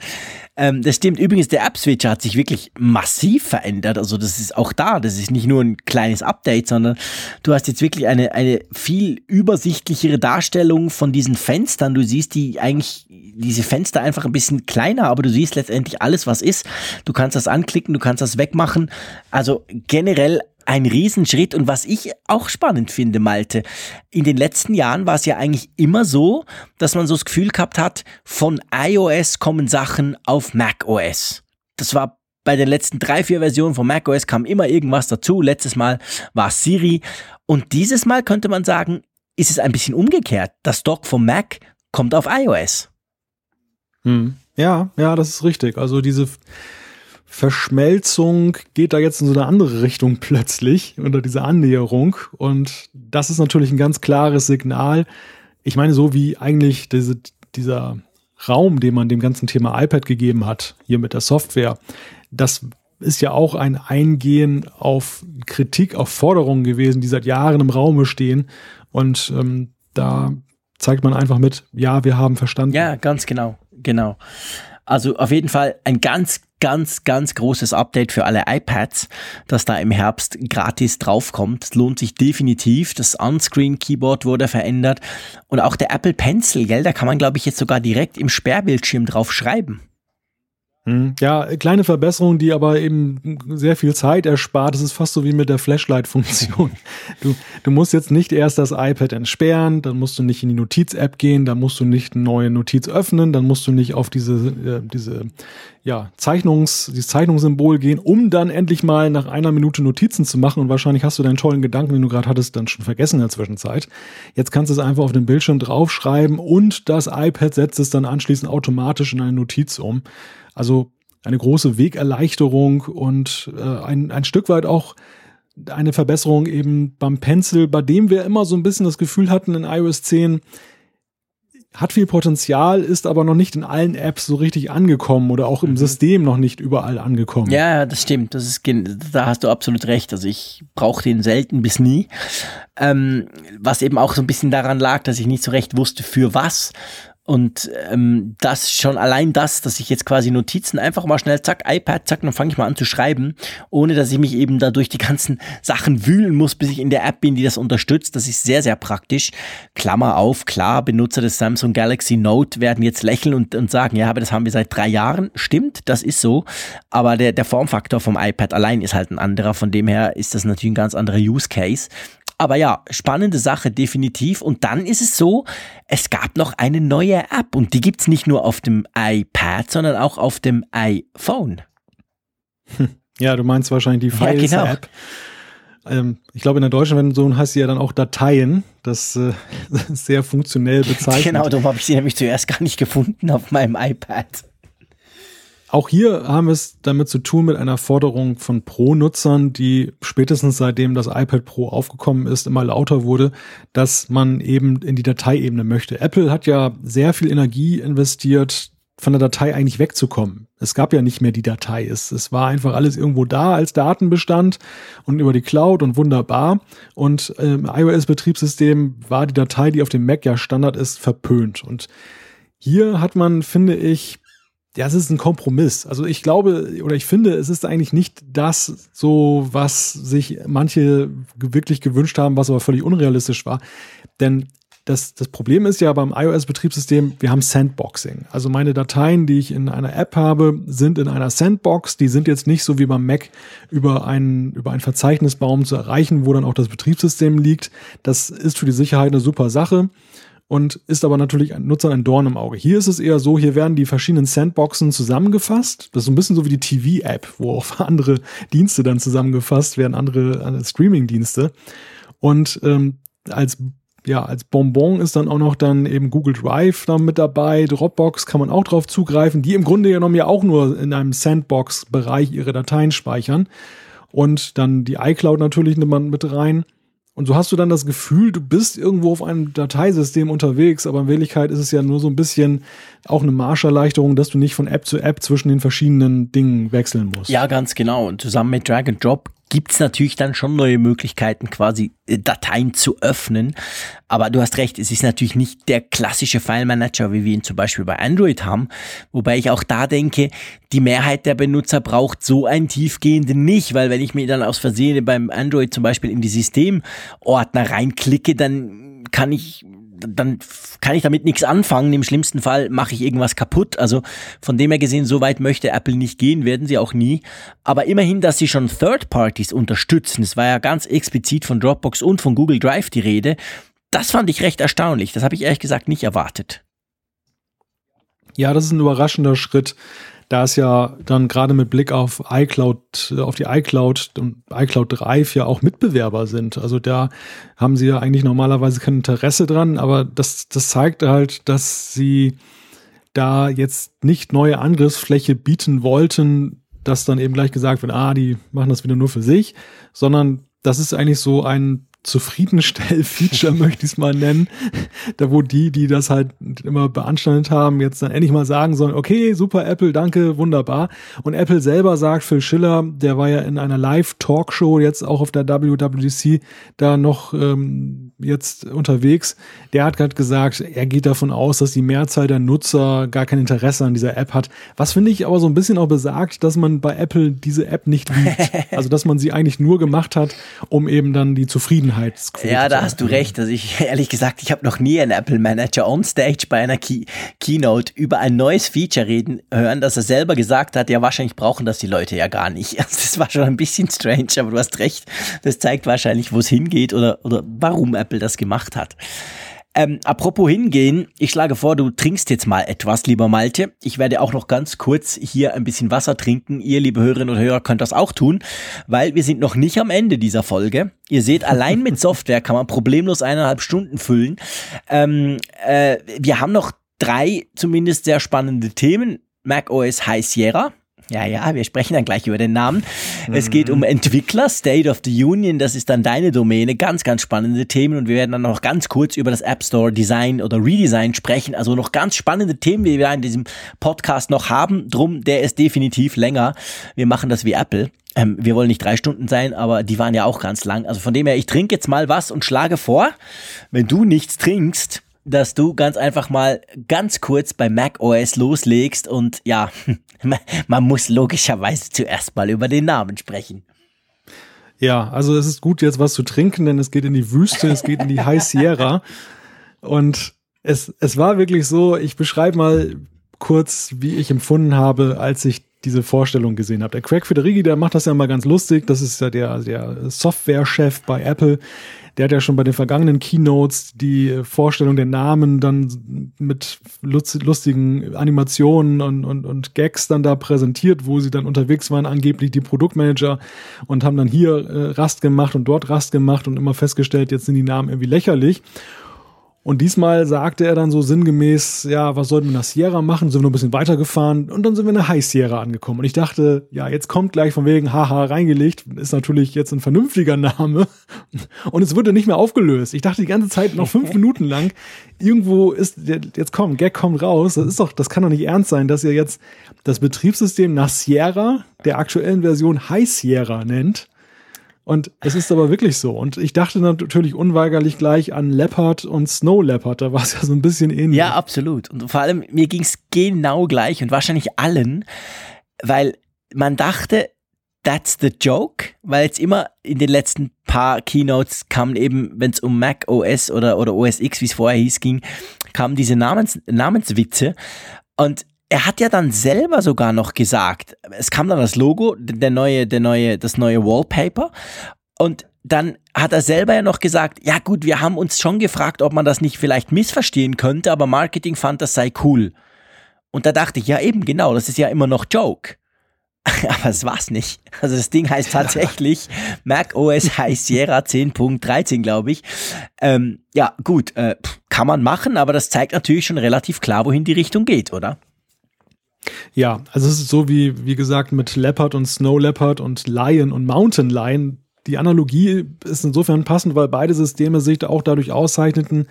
[SPEAKER 1] Ähm, das stimmt. Übrigens, der App-Switcher hat sich wirklich massiv verändert. Also das ist auch da. Das ist nicht nur ein kleines Update, sondern du hast jetzt wirklich eine, eine viel übersichtlichere Darstellung von diesen Fenstern. Du siehst die eigentlich, diese Fenster einfach ein bisschen kleiner, aber du siehst letztendlich alles, was ist. Du kannst das anklicken, du kannst das wegmachen. Also generell ein Riesenschritt. Und was ich auch spannend finde, Malte, in den letzten Jahren war es ja eigentlich immer so, dass man so das Gefühl gehabt hat, von iOS kommen Sachen auf macOS. Das war bei den letzten drei, vier Versionen von macOS kam immer irgendwas dazu. Letztes Mal war Siri. Und dieses Mal könnte man sagen, ist es ein bisschen umgekehrt. Das Dock vom Mac kommt auf iOS.
[SPEAKER 2] Hm. Ja, ja, das ist richtig. Also diese Verschmelzung geht da jetzt in so eine andere Richtung plötzlich unter dieser Annäherung. Und das ist natürlich ein ganz klares Signal. Ich meine, so wie eigentlich diese, dieser Raum, den man dem ganzen Thema iPad gegeben hat, hier mit der Software, das ist ja auch ein Eingehen auf Kritik, auf Forderungen gewesen, die seit Jahren im Raume stehen. Und ähm, da zeigt man einfach mit, ja, wir haben verstanden.
[SPEAKER 1] Ja, ganz genau, genau. Also auf jeden Fall ein ganz, ganz, ganz großes Update für alle iPads, das da im Herbst gratis draufkommt. Es lohnt sich definitiv. Das On-Screen-Keyboard wurde verändert und auch der Apple Pencil, gell, da kann man, glaube ich, jetzt sogar direkt im Sperrbildschirm drauf schreiben.
[SPEAKER 2] Hm. Ja, kleine Verbesserung, die aber eben sehr viel Zeit erspart. Das ist fast so wie mit der Flashlight-Funktion. Du, du musst jetzt nicht erst das iPad entsperren, dann musst du nicht in die Notiz-App gehen, dann musst du nicht eine neue Notiz öffnen, dann musst du nicht auf diese, äh, diese ja, Zeichnungs, dieses Zeichnungssymbol gehen, um dann endlich mal nach einer Minute Notizen zu machen. Und wahrscheinlich hast du deinen tollen Gedanken, den du gerade hattest, dann schon vergessen in der Zwischenzeit. Jetzt kannst du es einfach auf dem Bildschirm draufschreiben und das iPad setzt es dann anschließend automatisch in eine Notiz um. Also eine große Wegerleichterung und äh, ein, ein Stück weit auch eine Verbesserung eben beim Pencil, bei dem wir immer so ein bisschen das Gefühl hatten in iOS 10, hat viel Potenzial, ist aber noch nicht in allen Apps so richtig angekommen oder auch im mhm. System noch nicht überall angekommen.
[SPEAKER 1] Ja, das stimmt. Das ist, da hast du absolut recht. Also ich brauche den selten bis nie. Ähm, was eben auch so ein bisschen daran lag, dass ich nicht so recht wusste, für was. Und ähm, das schon allein das, dass ich jetzt quasi Notizen einfach mal schnell zack, iPad, zack, dann fange ich mal an zu schreiben, ohne dass ich mich eben da durch die ganzen Sachen wühlen muss, bis ich in der App bin, die das unterstützt. Das ist sehr, sehr praktisch. Klammer auf, klar, Benutzer des Samsung Galaxy Note werden jetzt lächeln und, und sagen, ja, aber das haben wir seit drei Jahren. Stimmt, das ist so. Aber der, der Formfaktor vom iPad allein ist halt ein anderer. Von dem her ist das natürlich ein ganz anderer Use Case. Aber ja, spannende Sache definitiv. Und dann ist es so, es gab noch eine neue App und die gibt's nicht nur auf dem iPad, sondern auch auf dem iPhone.
[SPEAKER 2] Ja, du meinst wahrscheinlich die Files-App. Ja, genau. Ähm, ich glaube, in der deutschen Version heißt sie ja dann auch Dateien. Das äh, ist sehr funktionell bezeichnet.
[SPEAKER 1] Genau, darum habe ich sie nämlich zuerst gar nicht gefunden auf meinem iPad.
[SPEAKER 2] Auch hier haben wir es damit zu tun mit einer Forderung von Pro-Nutzern, die spätestens seitdem das iPad Pro aufgekommen ist, immer lauter wurde, dass man eben in die Dateiebene möchte. Apple hat ja sehr viel Energie investiert, von der Datei eigentlich wegzukommen. Es gab ja nicht mehr die Datei. Es, es war einfach alles irgendwo da als Datenbestand und über die Cloud und wunderbar. Und im ähm, iOS-Betriebssystem war die Datei, die auf dem Mac ja Standard ist, verpönt. Und hier hat man, finde ich, ja, es ist ein Kompromiss. Also ich glaube oder ich finde, es ist eigentlich nicht das so, was sich manche wirklich gewünscht haben, was aber völlig unrealistisch war. Denn das, das Problem ist ja beim iOS-Betriebssystem, wir haben Sandboxing. Also meine Dateien, die ich in einer App habe, sind in einer Sandbox. Die sind jetzt nicht so wie beim Mac über einen, über einen Verzeichnisbaum zu erreichen, wo dann auch das Betriebssystem liegt. Das ist für die Sicherheit eine super Sache und ist aber natürlich ein Nutzer ein Dorn im Auge. Hier ist es eher so, hier werden die verschiedenen Sandboxen zusammengefasst. Das ist so ein bisschen so wie die TV-App, wo auch andere Dienste dann zusammengefasst werden, andere, andere Streaming-Dienste. Und ähm, als ja, als Bonbon ist dann auch noch dann eben Google Drive da mit dabei, Dropbox kann man auch drauf zugreifen, die im Grunde genommen ja auch nur in einem Sandbox-Bereich ihre Dateien speichern. Und dann die iCloud natürlich nimmt man mit rein. Und so hast du dann das Gefühl, du bist irgendwo auf einem Dateisystem unterwegs, aber in Wirklichkeit ist es ja nur so ein bisschen auch eine Marscherleichterung, dass du nicht von App zu App zwischen den verschiedenen Dingen wechseln musst.
[SPEAKER 1] Ja, ganz genau. Und zusammen mit Drag and Drop gibt es natürlich dann schon neue Möglichkeiten, quasi äh, Dateien zu öffnen. Aber du hast recht, es ist natürlich nicht der klassische File-Manager, wie wir ihn zum Beispiel bei Android haben. Wobei ich auch da denke, die Mehrheit der Benutzer braucht so einen tiefgehenden nicht, weil wenn ich mir dann aus Versehen beim Android zum Beispiel in die Systemordner reinklicke, dann kann ich dann kann ich damit nichts anfangen. Im schlimmsten Fall mache ich irgendwas kaputt. Also von dem her gesehen, so weit möchte Apple nicht gehen, werden sie auch nie. Aber immerhin, dass sie schon Third Parties unterstützen, es war ja ganz explizit von Dropbox und von Google Drive die Rede, das fand ich recht erstaunlich. Das habe ich ehrlich gesagt nicht erwartet.
[SPEAKER 2] Ja, das ist ein überraschender Schritt da es ja dann gerade mit Blick auf iCloud, auf die iCloud und iCloud Drive ja auch Mitbewerber sind. Also da haben sie ja eigentlich normalerweise kein Interesse dran, aber das, das zeigt halt, dass sie da jetzt nicht neue Angriffsfläche bieten wollten, dass dann eben gleich gesagt wird, ah, die machen das wieder nur für sich, sondern das ist eigentlich so ein Zufriedenstell-Feature, möchte ich es mal nennen. Da wo die, die das halt immer beanstandet haben, jetzt dann endlich mal sagen sollen, okay, super Apple, danke, wunderbar. Und Apple selber sagt, Phil Schiller, der war ja in einer Live-Talkshow jetzt auch auf der WWDC da noch ähm, jetzt unterwegs. Der hat gerade gesagt, er geht davon aus, dass die Mehrzahl der Nutzer gar kein Interesse an dieser App hat. Was finde ich aber so ein bisschen auch besagt, dass man bei Apple diese App nicht liebt. Also, dass man sie eigentlich nur gemacht hat, um eben dann die Zufriedenheit Zufriedenheitsquote.
[SPEAKER 1] Ja, da hast du recht. Also ich ehrlich gesagt, ich habe noch nie einen Apple Manager on Stage bei einer Key Keynote über ein neues Feature reden hören, dass er selber gesagt hat, ja wahrscheinlich brauchen das die Leute ja gar nicht. Also das war schon ein bisschen strange, aber du hast recht. Das zeigt wahrscheinlich, wo es hingeht oder, oder warum Apple das gemacht hat. Ähm, apropos hingehen, ich schlage vor, du trinkst jetzt mal etwas, lieber Malte. Ich werde auch noch ganz kurz hier ein bisschen Wasser trinken. Ihr, liebe Hörerinnen und Hörer, könnt das auch tun, weil wir sind noch nicht am Ende dieser Folge. Ihr seht, allein mit Software kann man problemlos eineinhalb Stunden füllen. Ähm, äh, wir haben noch drei zumindest sehr spannende Themen. Mac OS High Sierra, ja, ja, wir sprechen dann gleich über den Namen. Es geht um Entwickler, State of the Union, das ist dann deine Domäne. Ganz, ganz spannende Themen und wir werden dann noch ganz kurz über das App Store Design oder Redesign sprechen. Also noch ganz spannende Themen, die wir in diesem Podcast noch haben. Drum, der ist definitiv länger. Wir machen das wie Apple. Ähm, wir wollen nicht drei Stunden sein, aber die waren ja auch ganz lang. Also von dem her, ich trinke jetzt mal was und schlage vor, wenn du nichts trinkst, dass du ganz einfach mal ganz kurz bei Mac OS loslegst und ja, man muss logischerweise zuerst mal über den Namen sprechen.
[SPEAKER 2] Ja, also es ist gut jetzt was zu trinken, denn es geht in die Wüste, es geht in die High Sierra und es, es war wirklich so, ich beschreibe mal kurz, wie ich empfunden habe, als ich diese Vorstellung gesehen habe. Der Craig Federighi, der macht das ja mal ganz lustig. Das ist ja der, der Software-Chef bei Apple. Der hat ja schon bei den vergangenen Keynotes die Vorstellung der Namen dann mit lustigen Animationen und, und, und Gags dann da präsentiert, wo sie dann unterwegs waren, angeblich die Produktmanager und haben dann hier äh, Rast gemacht und dort Rast gemacht und immer festgestellt, jetzt sind die Namen irgendwie lächerlich. Und diesmal sagte er dann so sinngemäß, ja, was sollten wir nach Sierra machen? Sind wir noch ein bisschen weitergefahren und dann sind wir in der High Sierra angekommen. Und ich dachte, ja, jetzt kommt gleich von wegen haha reingelegt, ist natürlich jetzt ein vernünftiger Name. Und es wurde nicht mehr aufgelöst. Ich dachte die ganze Zeit noch fünf Minuten lang, irgendwo ist, jetzt komm, Gag kommt raus. Das ist doch, das kann doch nicht ernst sein, dass ihr jetzt das Betriebssystem nach Sierra, der aktuellen Version High Sierra nennt. Und es ist aber wirklich so. Und ich dachte natürlich unweigerlich gleich an Leopard und Snow Leopard. Da war es ja so ein bisschen ähnlich.
[SPEAKER 1] Ja, absolut. Und vor allem, mir ging es genau gleich und wahrscheinlich allen, weil man dachte, that's the joke, weil jetzt immer in den letzten paar Keynotes kamen eben, wenn es um Mac OS oder, oder OS X, wie es vorher hieß, ging, kamen diese Namens, Namenswitze. Und er hat ja dann selber sogar noch gesagt, es kam dann das Logo, der neue, der neue, das neue Wallpaper und dann hat er selber ja noch gesagt, ja gut, wir haben uns schon gefragt, ob man das nicht vielleicht missverstehen könnte, aber Marketing fand, das sei cool. Und da dachte ich, ja eben, genau, das ist ja immer noch Joke. aber es war's nicht. Also das Ding heißt tatsächlich Mac OS High Sierra 10.13, glaube ich. Ähm, ja, gut, äh, kann man machen, aber das zeigt natürlich schon relativ klar, wohin die Richtung geht, oder?
[SPEAKER 2] Ja, also es ist so wie, wie gesagt, mit Leopard und Snow Leopard und Lion und Mountain Lion. Die Analogie ist insofern passend, weil beide Systeme sich auch dadurch auszeichneten,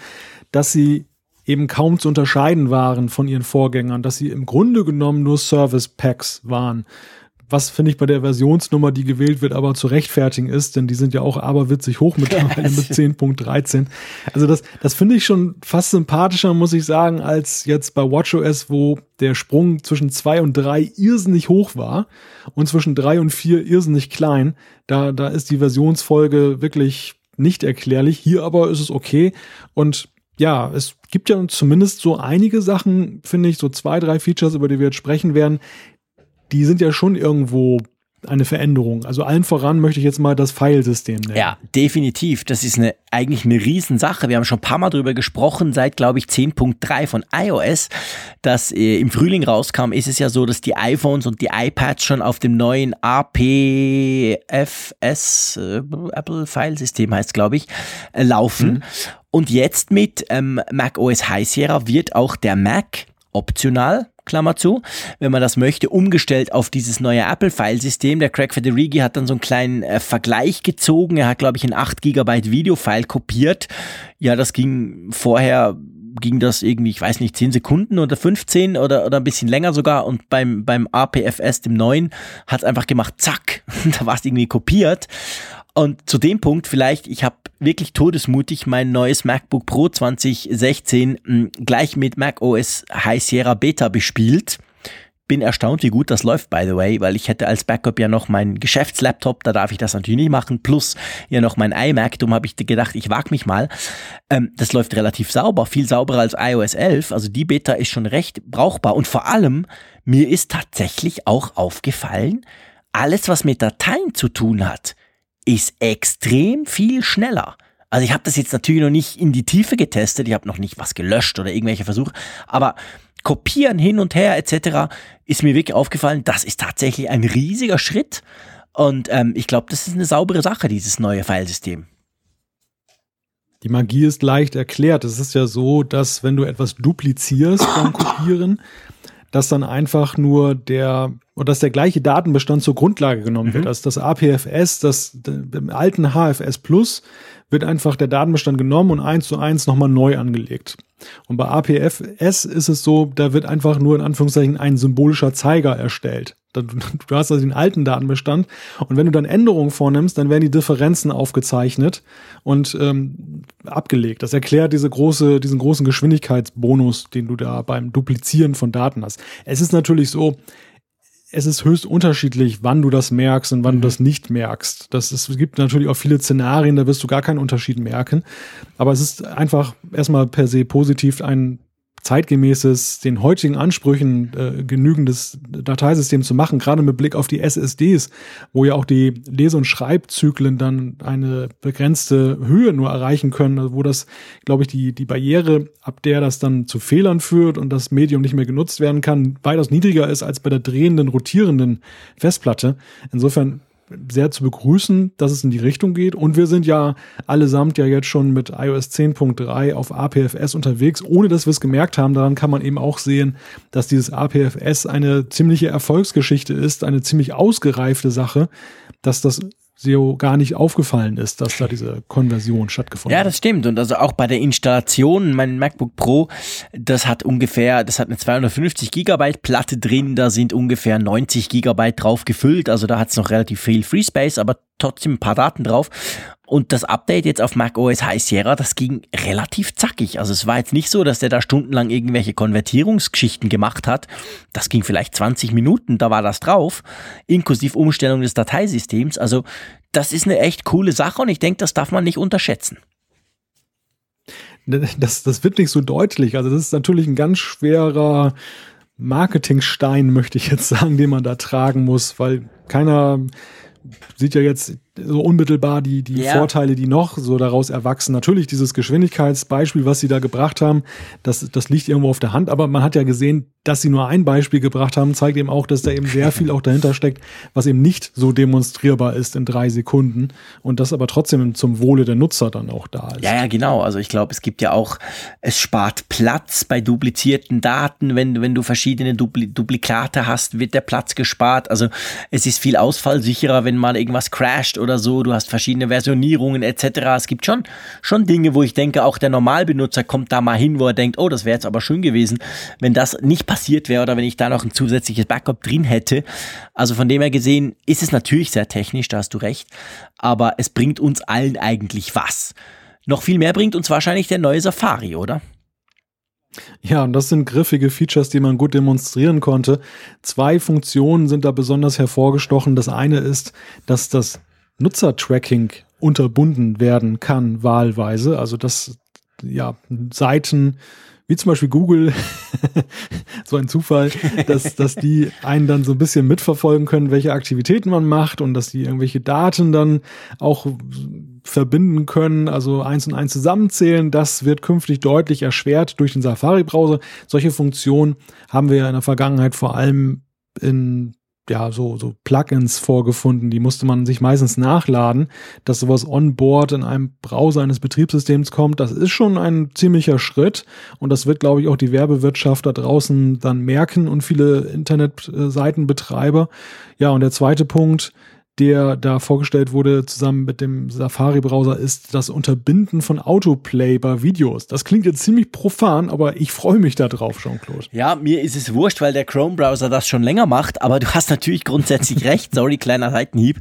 [SPEAKER 2] dass sie eben kaum zu unterscheiden waren von ihren Vorgängern, dass sie im Grunde genommen nur Service Packs waren. Was finde ich bei der Versionsnummer, die gewählt wird, aber zu rechtfertigen ist, denn die sind ja auch aberwitzig hoch mittlerweile mit 10.13. Also das, das finde ich schon fast sympathischer, muss ich sagen, als jetzt bei WatchOS, wo der Sprung zwischen zwei und drei irrsinnig hoch war und zwischen drei und vier irrsinnig klein. Da, da ist die Versionsfolge wirklich nicht erklärlich. Hier aber ist es okay und ja, es gibt ja zumindest so einige Sachen, finde ich, so zwei, drei Features, über die wir jetzt sprechen werden, die sind ja schon irgendwo eine Veränderung. Also allen voran möchte ich jetzt mal das Filesystem nennen.
[SPEAKER 1] Ja, definitiv. Das ist eine, eigentlich eine Riesensache. Wir haben schon ein paar Mal darüber gesprochen, seit, glaube ich, 10.3 von iOS, das äh, im Frühling rauskam, ist es ja so, dass die iPhones und die iPads schon auf dem neuen APFS, äh, Apple Filesystem heißt, glaube ich, äh, laufen. Mhm. Und jetzt mit ähm, Mac OS High Sierra wird auch der Mac optional Klammer zu, wenn man das möchte, umgestellt auf dieses neue Apple-File-System. Der Craig Federighi hat dann so einen kleinen äh, Vergleich gezogen. Er hat, glaube ich, ein 8 GB Video-File kopiert. Ja, das ging vorher ging das irgendwie, ich weiß nicht, 10 Sekunden oder 15 oder, oder ein bisschen länger sogar. Und beim, beim APFS, dem neuen, hat es einfach gemacht, zack, da war es irgendwie kopiert. Und zu dem Punkt vielleicht, ich habe wirklich todesmutig mein neues MacBook Pro 2016 hm, gleich mit Mac OS High Sierra Beta bespielt. Bin erstaunt, wie gut das läuft, by the way, weil ich hätte als Backup ja noch meinen Geschäftslaptop, da darf ich das natürlich nicht machen, plus ja noch mein iMac, darum habe ich gedacht, ich wag mich mal. Ähm, das läuft relativ sauber, viel sauberer als iOS 11, also die Beta ist schon recht brauchbar und vor allem, mir ist tatsächlich auch aufgefallen, alles, was mit Dateien zu tun hat, ist extrem viel schneller. Also ich habe das jetzt natürlich noch nicht in die Tiefe getestet, ich habe noch nicht was gelöscht oder irgendwelche Versuche, aber kopieren hin und her etc. ist mir wirklich aufgefallen, das ist tatsächlich ein riesiger Schritt und ähm, ich glaube, das ist eine saubere Sache, dieses neue Filesystem.
[SPEAKER 2] Die Magie ist leicht erklärt. Es ist ja so, dass wenn du etwas duplizierst beim Kopieren, dass dann einfach nur der und dass der gleiche Datenbestand zur Grundlage genommen mhm. wird. Also das APFS, das im alten HFS Plus wird einfach der Datenbestand genommen und eins zu eins nochmal neu angelegt. Und bei APFS ist es so, da wird einfach nur in Anführungszeichen ein symbolischer Zeiger erstellt. Du hast also den alten Datenbestand und wenn du dann Änderungen vornimmst, dann werden die Differenzen aufgezeichnet und ähm, abgelegt. Das erklärt diese große, diesen großen Geschwindigkeitsbonus, den du da beim Duplizieren von Daten hast. Es ist natürlich so, es ist höchst unterschiedlich, wann du das merkst und wann mhm. du das nicht merkst. Das ist, es gibt natürlich auch viele Szenarien, da wirst du gar keinen Unterschied merken. Aber es ist einfach erstmal per se positiv ein zeitgemäßes, den heutigen Ansprüchen äh, genügendes Dateisystem zu machen, gerade mit Blick auf die SSDs, wo ja auch die Lese- und Schreibzyklen dann eine begrenzte Höhe nur erreichen können, wo das, glaube ich, die, die Barriere, ab der das dann zu Fehlern führt und das Medium nicht mehr genutzt werden kann, weitaus niedriger ist als bei der drehenden, rotierenden Festplatte. Insofern sehr zu begrüßen, dass es in die Richtung geht. Und wir sind ja allesamt ja jetzt schon mit iOS 10.3 auf APFS unterwegs, ohne dass wir es gemerkt haben. Daran kann man eben auch sehen, dass dieses APFS eine ziemliche Erfolgsgeschichte ist, eine ziemlich ausgereifte Sache, dass das SEO gar nicht aufgefallen ist, dass da diese Konversion stattgefunden
[SPEAKER 1] hat. Ja, das stimmt. Und also auch bei der Installation, mein MacBook Pro, das hat ungefähr, das hat eine 250 Gigabyte Platte drin, da sind ungefähr 90 Gigabyte drauf gefüllt. Also da hat es noch relativ viel Free Space, aber trotzdem ein paar Daten drauf. Und das Update jetzt auf Mac OS High Sierra, das ging relativ zackig. Also es war jetzt nicht so, dass der da stundenlang irgendwelche Konvertierungsgeschichten gemacht hat. Das ging vielleicht 20 Minuten, da war das drauf, inklusive Umstellung des Dateisystems. Also das ist eine echt coole Sache und ich denke, das darf man nicht unterschätzen.
[SPEAKER 2] Das, das wird nicht so deutlich. Also das ist natürlich ein ganz schwerer Marketingstein, möchte ich jetzt sagen, den man da tragen muss, weil keiner sieht ja jetzt so unmittelbar die, die ja. Vorteile, die noch so daraus erwachsen. Natürlich dieses Geschwindigkeitsbeispiel, was sie da gebracht haben, das, das liegt irgendwo auf der Hand, aber man hat ja gesehen, dass sie nur ein Beispiel gebracht haben, zeigt eben auch, dass da eben sehr viel auch dahinter steckt, was eben nicht so demonstrierbar ist in drei Sekunden und das aber trotzdem zum Wohle der Nutzer dann auch da ist.
[SPEAKER 1] Ja, ja, genau. Also ich glaube, es gibt ja auch, es spart Platz bei duplizierten Daten. Wenn, wenn du verschiedene Dupli Duplikate hast, wird der Platz gespart. Also es ist viel ausfallsicherer, wenn mal irgendwas crasht oder so, du hast verschiedene Versionierungen etc. Es gibt schon, schon Dinge, wo ich denke, auch der Normalbenutzer kommt da mal hin, wo er denkt, oh, das wäre jetzt aber schön gewesen, wenn das nicht passiert wäre oder wenn ich da noch ein zusätzliches Backup drin hätte. Also von dem her gesehen ist es natürlich sehr technisch, da hast du recht, aber es bringt uns allen eigentlich was. Noch viel mehr bringt uns wahrscheinlich der neue Safari, oder?
[SPEAKER 2] Ja, und das sind griffige Features, die man gut demonstrieren konnte. Zwei Funktionen sind da besonders hervorgestochen. Das eine ist, dass das Nutzertracking unterbunden werden kann, wahlweise. Also, dass ja, Seiten wie zum Beispiel Google, so ein Zufall, dass, dass die einen dann so ein bisschen mitverfolgen können, welche Aktivitäten man macht und dass die irgendwelche Daten dann auch verbinden können, also eins und eins zusammenzählen. Das wird künftig deutlich erschwert durch den Safari-Browser. Solche Funktionen haben wir in der Vergangenheit vor allem in ja, so, so Plugins vorgefunden, die musste man sich meistens nachladen, dass sowas onboard in einem Browser eines Betriebssystems kommt, das ist schon ein ziemlicher Schritt und das wird, glaube ich, auch die Werbewirtschaft da draußen dann merken und viele Internetseitenbetreiber. Ja, und der zweite Punkt, der da vorgestellt wurde, zusammen mit dem Safari-Browser, ist das Unterbinden von Autoplay bei Videos. Das klingt jetzt ziemlich profan, aber ich freue mich da drauf, Jean-Claude.
[SPEAKER 1] Ja, mir ist es wurscht, weil der Chrome-Browser das schon länger macht, aber du hast natürlich grundsätzlich recht. Sorry, kleiner Seitenhieb.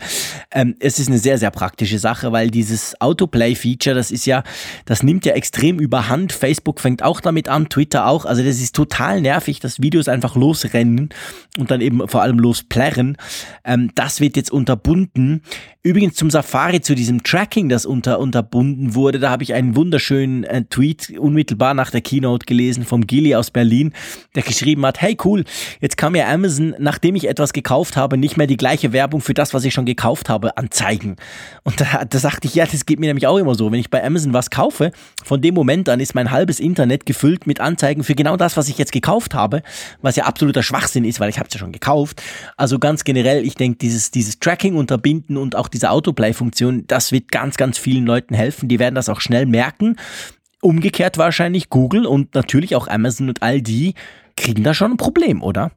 [SPEAKER 1] Ähm, es ist eine sehr, sehr praktische Sache, weil dieses Autoplay-Feature, das ist ja, das nimmt ja extrem überhand. Facebook fängt auch damit an, Twitter auch. Also das ist total nervig, dass Videos einfach losrennen und dann eben vor allem losplärren. Ähm, das wird jetzt unter unterbunden. Übrigens zum Safari, zu diesem Tracking, das unter, unterbunden wurde, da habe ich einen wunderschönen äh, Tweet unmittelbar nach der Keynote gelesen vom Gilly aus Berlin, der geschrieben hat, hey cool, jetzt kann mir Amazon, nachdem ich etwas gekauft habe, nicht mehr die gleiche Werbung für das, was ich schon gekauft habe, anzeigen. Und da, da sagte ich, ja, das geht mir nämlich auch immer so. Wenn ich bei Amazon was kaufe, von dem Moment an ist mein halbes Internet gefüllt mit Anzeigen für genau das, was ich jetzt gekauft habe, was ja absoluter Schwachsinn ist, weil ich habe es ja schon gekauft. Also ganz generell, ich denke, dieses, dieses Tracking Tracking unterbinden und auch diese Autoplay-Funktion, das wird ganz, ganz vielen Leuten helfen. Die werden das auch schnell merken. Umgekehrt wahrscheinlich Google und natürlich auch Amazon und all die kriegen da schon ein Problem, oder?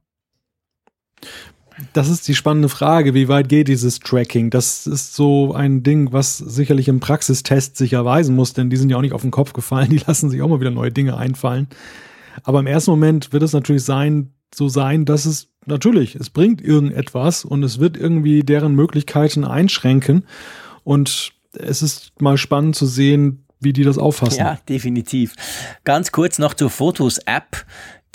[SPEAKER 2] Das ist die spannende Frage, wie weit geht dieses Tracking? Das ist so ein Ding, was sicherlich im Praxistest sich erweisen muss, denn die sind ja auch nicht auf den Kopf gefallen, die lassen sich auch mal wieder neue Dinge einfallen. Aber im ersten Moment wird es natürlich sein, so sein, dass es natürlich, es bringt irgendetwas und es wird irgendwie deren Möglichkeiten einschränken. Und es ist mal spannend zu sehen, wie die das auffassen.
[SPEAKER 1] Ja, definitiv. Ganz kurz noch zur Fotos-App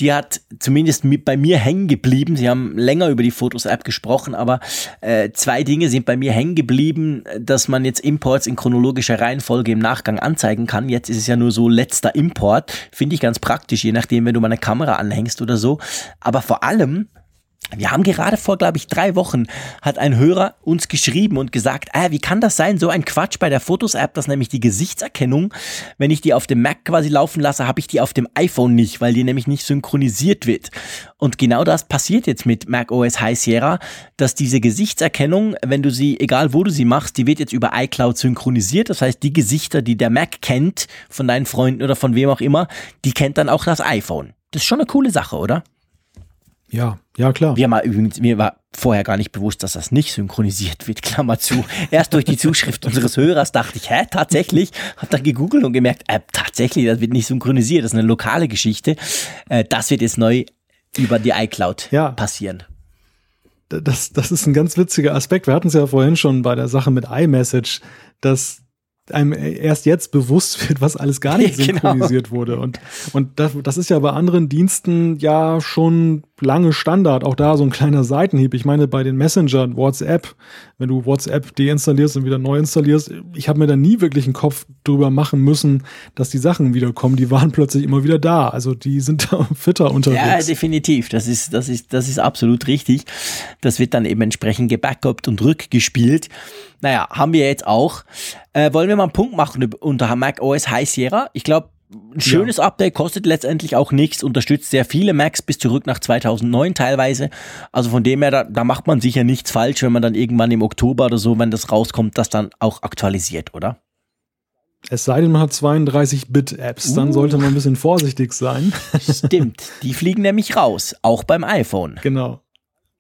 [SPEAKER 1] die hat zumindest bei mir hängen geblieben. Sie haben länger über die Fotos-App gesprochen, aber äh, zwei Dinge sind bei mir hängen geblieben, dass man jetzt Imports in chronologischer Reihenfolge im Nachgang anzeigen kann. Jetzt ist es ja nur so letzter Import. Finde ich ganz praktisch, je nachdem, wenn du mal eine Kamera anhängst oder so. Aber vor allem wir haben gerade vor, glaube ich, drei Wochen hat ein Hörer uns geschrieben und gesagt, ah, wie kann das sein, so ein Quatsch bei der Fotos-App, dass nämlich die Gesichtserkennung, wenn ich die auf dem Mac quasi laufen lasse, habe ich die auf dem iPhone nicht, weil die nämlich nicht synchronisiert wird. Und genau das passiert jetzt mit Mac OS High Sierra, dass diese Gesichtserkennung, wenn du sie, egal wo du sie machst, die wird jetzt über iCloud synchronisiert. Das heißt, die Gesichter, die der Mac kennt, von deinen Freunden oder von wem auch immer, die kennt dann auch das iPhone. Das ist schon eine coole Sache, oder?
[SPEAKER 2] Ja, ja, klar.
[SPEAKER 1] Wir mal übrigens, mir war vorher gar nicht bewusst, dass das nicht synchronisiert wird, Klammer zu. Erst durch die Zuschrift unseres Hörers dachte ich, hä, tatsächlich? Hab dann gegoogelt und gemerkt, äh, tatsächlich, das wird nicht synchronisiert, das ist eine lokale Geschichte. Äh, das wird jetzt neu über die iCloud ja. passieren.
[SPEAKER 2] Das, das ist ein ganz witziger Aspekt. Wir hatten es ja vorhin schon bei der Sache mit iMessage, dass einem erst jetzt bewusst wird, was alles gar nicht genau. synchronisiert genau. wurde. Und, und das, das ist ja bei anderen Diensten ja schon lange Standard. Auch da so ein kleiner Seitenhieb. Ich meine, bei den Messengern, WhatsApp, wenn du WhatsApp deinstallierst und wieder neu installierst, ich habe mir da nie wirklich einen Kopf drüber machen müssen, dass die Sachen wiederkommen. Die waren plötzlich immer wieder da. Also die sind da fitter unterwegs. Ja,
[SPEAKER 1] definitiv. Das ist, das ist, das ist absolut richtig. Das wird dann eben entsprechend gebackupt und rückgespielt. Naja, haben wir jetzt auch. Äh, wollen wir mal einen Punkt machen unter Mac OS High Sierra? Ich glaube, ein schönes ja. Update kostet letztendlich auch nichts, unterstützt sehr viele Macs bis zurück nach 2009 teilweise. Also von dem her, da, da macht man sicher nichts falsch, wenn man dann irgendwann im Oktober oder so, wenn das rauskommt, das dann auch aktualisiert, oder?
[SPEAKER 2] Es sei denn, man hat 32-Bit-Apps, dann uh. sollte man ein bisschen vorsichtig sein.
[SPEAKER 1] Stimmt, die fliegen nämlich raus, auch beim iPhone.
[SPEAKER 2] Genau.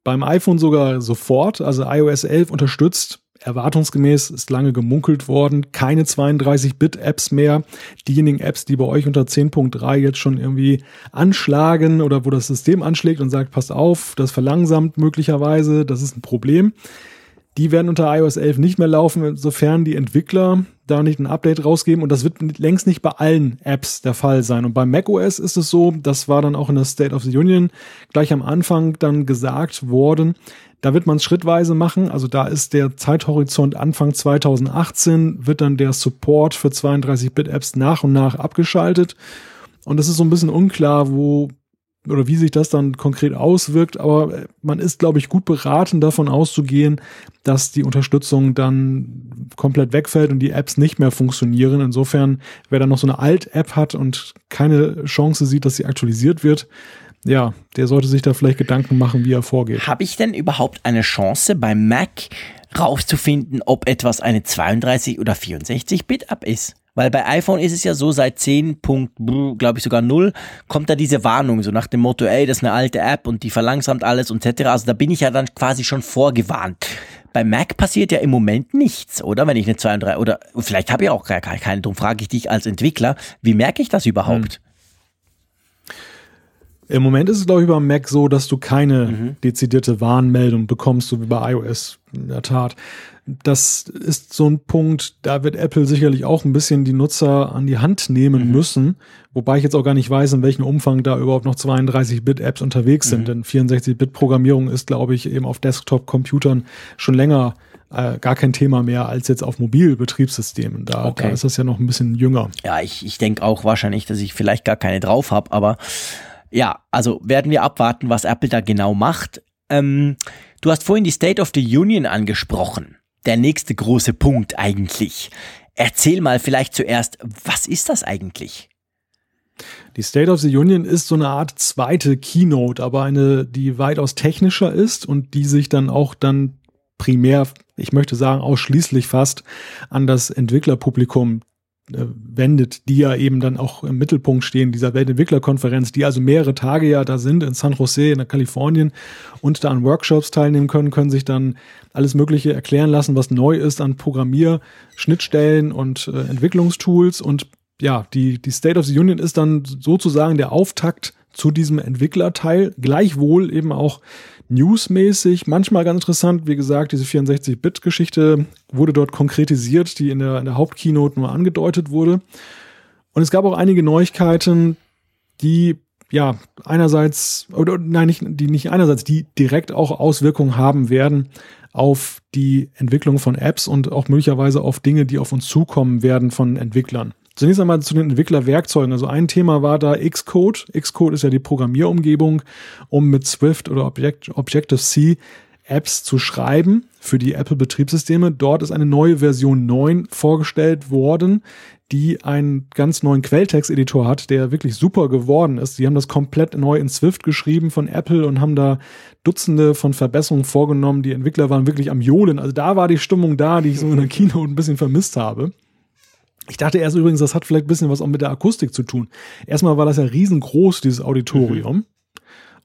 [SPEAKER 2] Beim iPhone sogar sofort, also iOS 11 unterstützt erwartungsgemäß ist lange gemunkelt worden, keine 32-Bit-Apps mehr. Diejenigen Apps, die bei euch unter 10.3 jetzt schon irgendwie anschlagen oder wo das System anschlägt und sagt, passt auf, das verlangsamt möglicherweise, das ist ein Problem. Die werden unter iOS 11 nicht mehr laufen, sofern die Entwickler da nicht ein Update rausgeben. Und das wird längst nicht bei allen Apps der Fall sein. Und bei macOS ist es so, das war dann auch in der State of the Union gleich am Anfang dann gesagt worden, da wird man es schrittweise machen. Also da ist der Zeithorizont Anfang 2018, wird dann der Support für 32-Bit-Apps nach und nach abgeschaltet. Und es ist so ein bisschen unklar, wo oder wie sich das dann konkret auswirkt, aber man ist, glaube ich, gut beraten, davon auszugehen, dass die Unterstützung dann komplett wegfällt und die Apps nicht mehr funktionieren. Insofern, wer dann noch so eine Alt-App hat und keine Chance sieht, dass sie aktualisiert wird, ja, der sollte sich da vielleicht Gedanken machen, wie er vorgeht.
[SPEAKER 1] Habe ich denn überhaupt eine Chance beim Mac rauszufinden, ob etwas eine 32 oder 64 Bit App ist? Weil bei iPhone ist es ja so, seit 10. glaube ich sogar 0, kommt da diese Warnung, so nach dem Motto, ey, das ist eine alte App und die verlangsamt alles und etc. Also da bin ich ja dann quasi schon vorgewarnt. Bei Mac passiert ja im Moment nichts, oder? Wenn ich eine 32, oder vielleicht habe ich auch gar keine, darum frage ich dich als Entwickler, wie merke ich das überhaupt? Hm.
[SPEAKER 2] Im Moment ist es, glaube ich, beim Mac so, dass du keine mhm. dezidierte Warnmeldung bekommst, so wie bei iOS in der Tat. Das ist so ein Punkt, da wird Apple sicherlich auch ein bisschen die Nutzer an die Hand nehmen mhm. müssen, wobei ich jetzt auch gar nicht weiß, in welchem Umfang da überhaupt noch 32-Bit-Apps unterwegs sind, mhm. denn 64-Bit-Programmierung ist, glaube ich, eben auf Desktop-Computern schon länger äh, gar kein Thema mehr als jetzt auf Mobilbetriebssystemen. Da, okay. da ist das ja noch ein bisschen jünger.
[SPEAKER 1] Ja, ich, ich denke auch wahrscheinlich, dass ich vielleicht gar keine drauf habe, aber ja, also werden wir abwarten, was Apple da genau macht. Ähm, du hast vorhin die State of the Union angesprochen. Der nächste große Punkt eigentlich. Erzähl mal vielleicht zuerst, was ist das eigentlich?
[SPEAKER 2] Die State of the Union ist so eine Art zweite Keynote, aber eine, die weitaus technischer ist und die sich dann auch dann primär, ich möchte sagen ausschließlich fast an das Entwicklerpublikum wendet, die ja eben dann auch im Mittelpunkt stehen dieser Weltentwicklerkonferenz, die also mehrere Tage ja da sind in San Jose in Kalifornien und da an Workshops teilnehmen können, können sich dann alles Mögliche erklären lassen, was neu ist an Programmierschnittstellen und äh, Entwicklungstools. Und ja, die, die State of the Union ist dann sozusagen der Auftakt zu diesem Entwicklerteil, gleichwohl eben auch newsmäßig, manchmal ganz interessant. Wie gesagt, diese 64-Bit-Geschichte wurde dort konkretisiert, die in der, in der Hauptkeynote nur angedeutet wurde. Und es gab auch einige Neuigkeiten, die ja einerseits, oder nein, nicht, die nicht einerseits, die direkt auch Auswirkungen haben werden auf die Entwicklung von Apps und auch möglicherweise auf Dinge, die auf uns zukommen werden von Entwicklern. Zunächst einmal zu den Entwicklerwerkzeugen. Also ein Thema war da Xcode. Xcode ist ja die Programmierumgebung, um mit Swift oder Objective-C Apps zu schreiben für die Apple-Betriebssysteme. Dort ist eine neue Version 9 vorgestellt worden, die einen ganz neuen Quelltext-Editor hat, der wirklich super geworden ist. Sie haben das komplett neu in Swift geschrieben von Apple und haben da Dutzende von Verbesserungen vorgenommen. Die Entwickler waren wirklich am Johlen. Also da war die Stimmung da, die ich so in der Keynote ein bisschen vermisst habe. Ich dachte erst übrigens, das hat vielleicht ein bisschen was auch mit der Akustik zu tun. Erstmal war das ja riesengroß, dieses Auditorium. Mhm.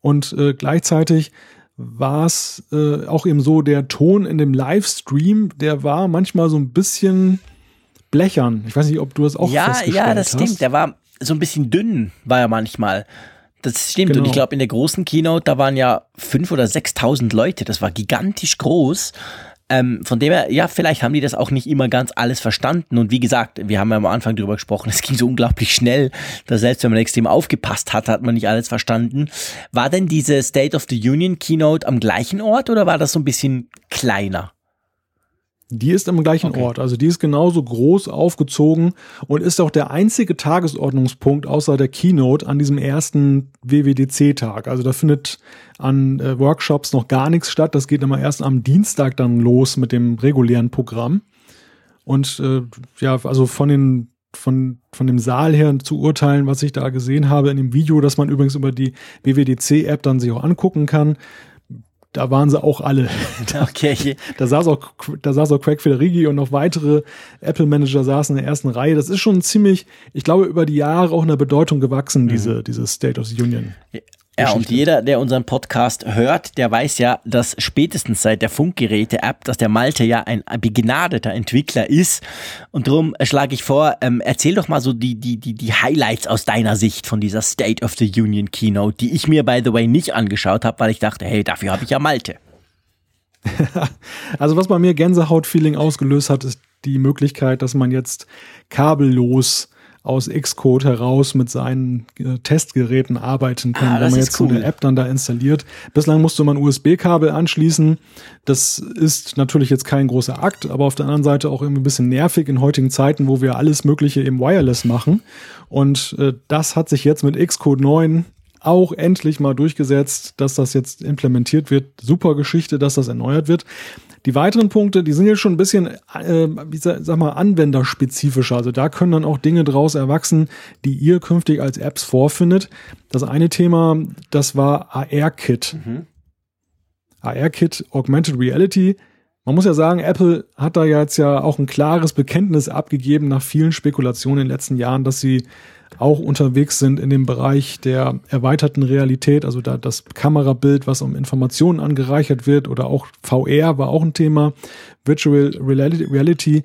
[SPEAKER 2] Und äh, gleichzeitig war es äh, auch eben so, der Ton in dem Livestream, der war manchmal so ein bisschen blechern. Ich weiß nicht, ob du das auch
[SPEAKER 1] ja,
[SPEAKER 2] festgestellt
[SPEAKER 1] hast. Ja, das hast. stimmt. Der war so ein bisschen dünn, war er manchmal. Das stimmt. Genau. Und ich glaube, in der großen Keynote, da waren ja fünf oder sechstausend Leute. Das war gigantisch groß. Ähm, von dem her, ja, vielleicht haben die das auch nicht immer ganz alles verstanden. Und wie gesagt, wir haben ja am Anfang drüber gesprochen, es ging so unglaublich schnell, dass selbst wenn man extrem aufgepasst hat, hat man nicht alles verstanden. War denn diese State of the Union Keynote am gleichen Ort oder war das so ein bisschen kleiner?
[SPEAKER 2] Die ist am gleichen okay. Ort, also die ist genauso groß aufgezogen und ist auch der einzige Tagesordnungspunkt außer der Keynote an diesem ersten WWDC-Tag. Also da findet an äh, Workshops noch gar nichts statt. Das geht immer erst am Dienstag dann los mit dem regulären Programm. Und äh, ja, also von den von, von dem Saal her zu urteilen, was ich da gesehen habe in dem Video, das man übrigens über die WWDC-App dann sich auch angucken kann, da waren sie auch alle.
[SPEAKER 1] Okay.
[SPEAKER 2] da, saß auch, da saß auch Craig Federighi und noch weitere Apple-Manager saßen in der ersten Reihe. Das ist schon ziemlich, ich glaube, über die Jahre auch in der Bedeutung gewachsen, mhm. diese, diese State of the Union.
[SPEAKER 1] Ja, und jeder, der unseren Podcast hört, der weiß ja, dass spätestens seit der Funkgeräte-App, dass der Malte ja ein begnadeter Entwickler ist. Und darum schlage ich vor, ähm, erzähl doch mal so die, die, die, die Highlights aus deiner Sicht von dieser State of the Union Keynote, die ich mir, by the way, nicht angeschaut habe, weil ich dachte, hey, dafür habe ich ja Malte.
[SPEAKER 2] also was bei mir Gänsehaut-Feeling ausgelöst hat, ist die Möglichkeit, dass man jetzt kabellos aus Xcode heraus mit seinen äh, Testgeräten arbeiten kann, ah, wenn man jetzt cool. so eine App dann da installiert. Bislang musste man USB-Kabel anschließen. Das ist natürlich jetzt kein großer Akt, aber auf der anderen Seite auch irgendwie ein bisschen nervig in heutigen Zeiten, wo wir alles Mögliche im Wireless machen. Und äh, das hat sich jetzt mit Xcode 9 auch endlich mal durchgesetzt, dass das jetzt implementiert wird. Super Geschichte, dass das erneuert wird. Die weiteren Punkte, die sind jetzt schon ein bisschen, äh, wie sag, mal, anwenderspezifischer. Also da können dann auch Dinge draus erwachsen, die ihr künftig als Apps vorfindet. Das eine Thema, das war AR-Kit. Mhm. AR-Kit, Augmented Reality. Man muss ja sagen, Apple hat da jetzt ja auch ein klares Bekenntnis abgegeben nach vielen Spekulationen in den letzten Jahren, dass sie auch unterwegs sind in dem Bereich der erweiterten Realität, also da das Kamerabild, was um Informationen angereichert wird oder auch VR war auch ein Thema, Virtual Reality.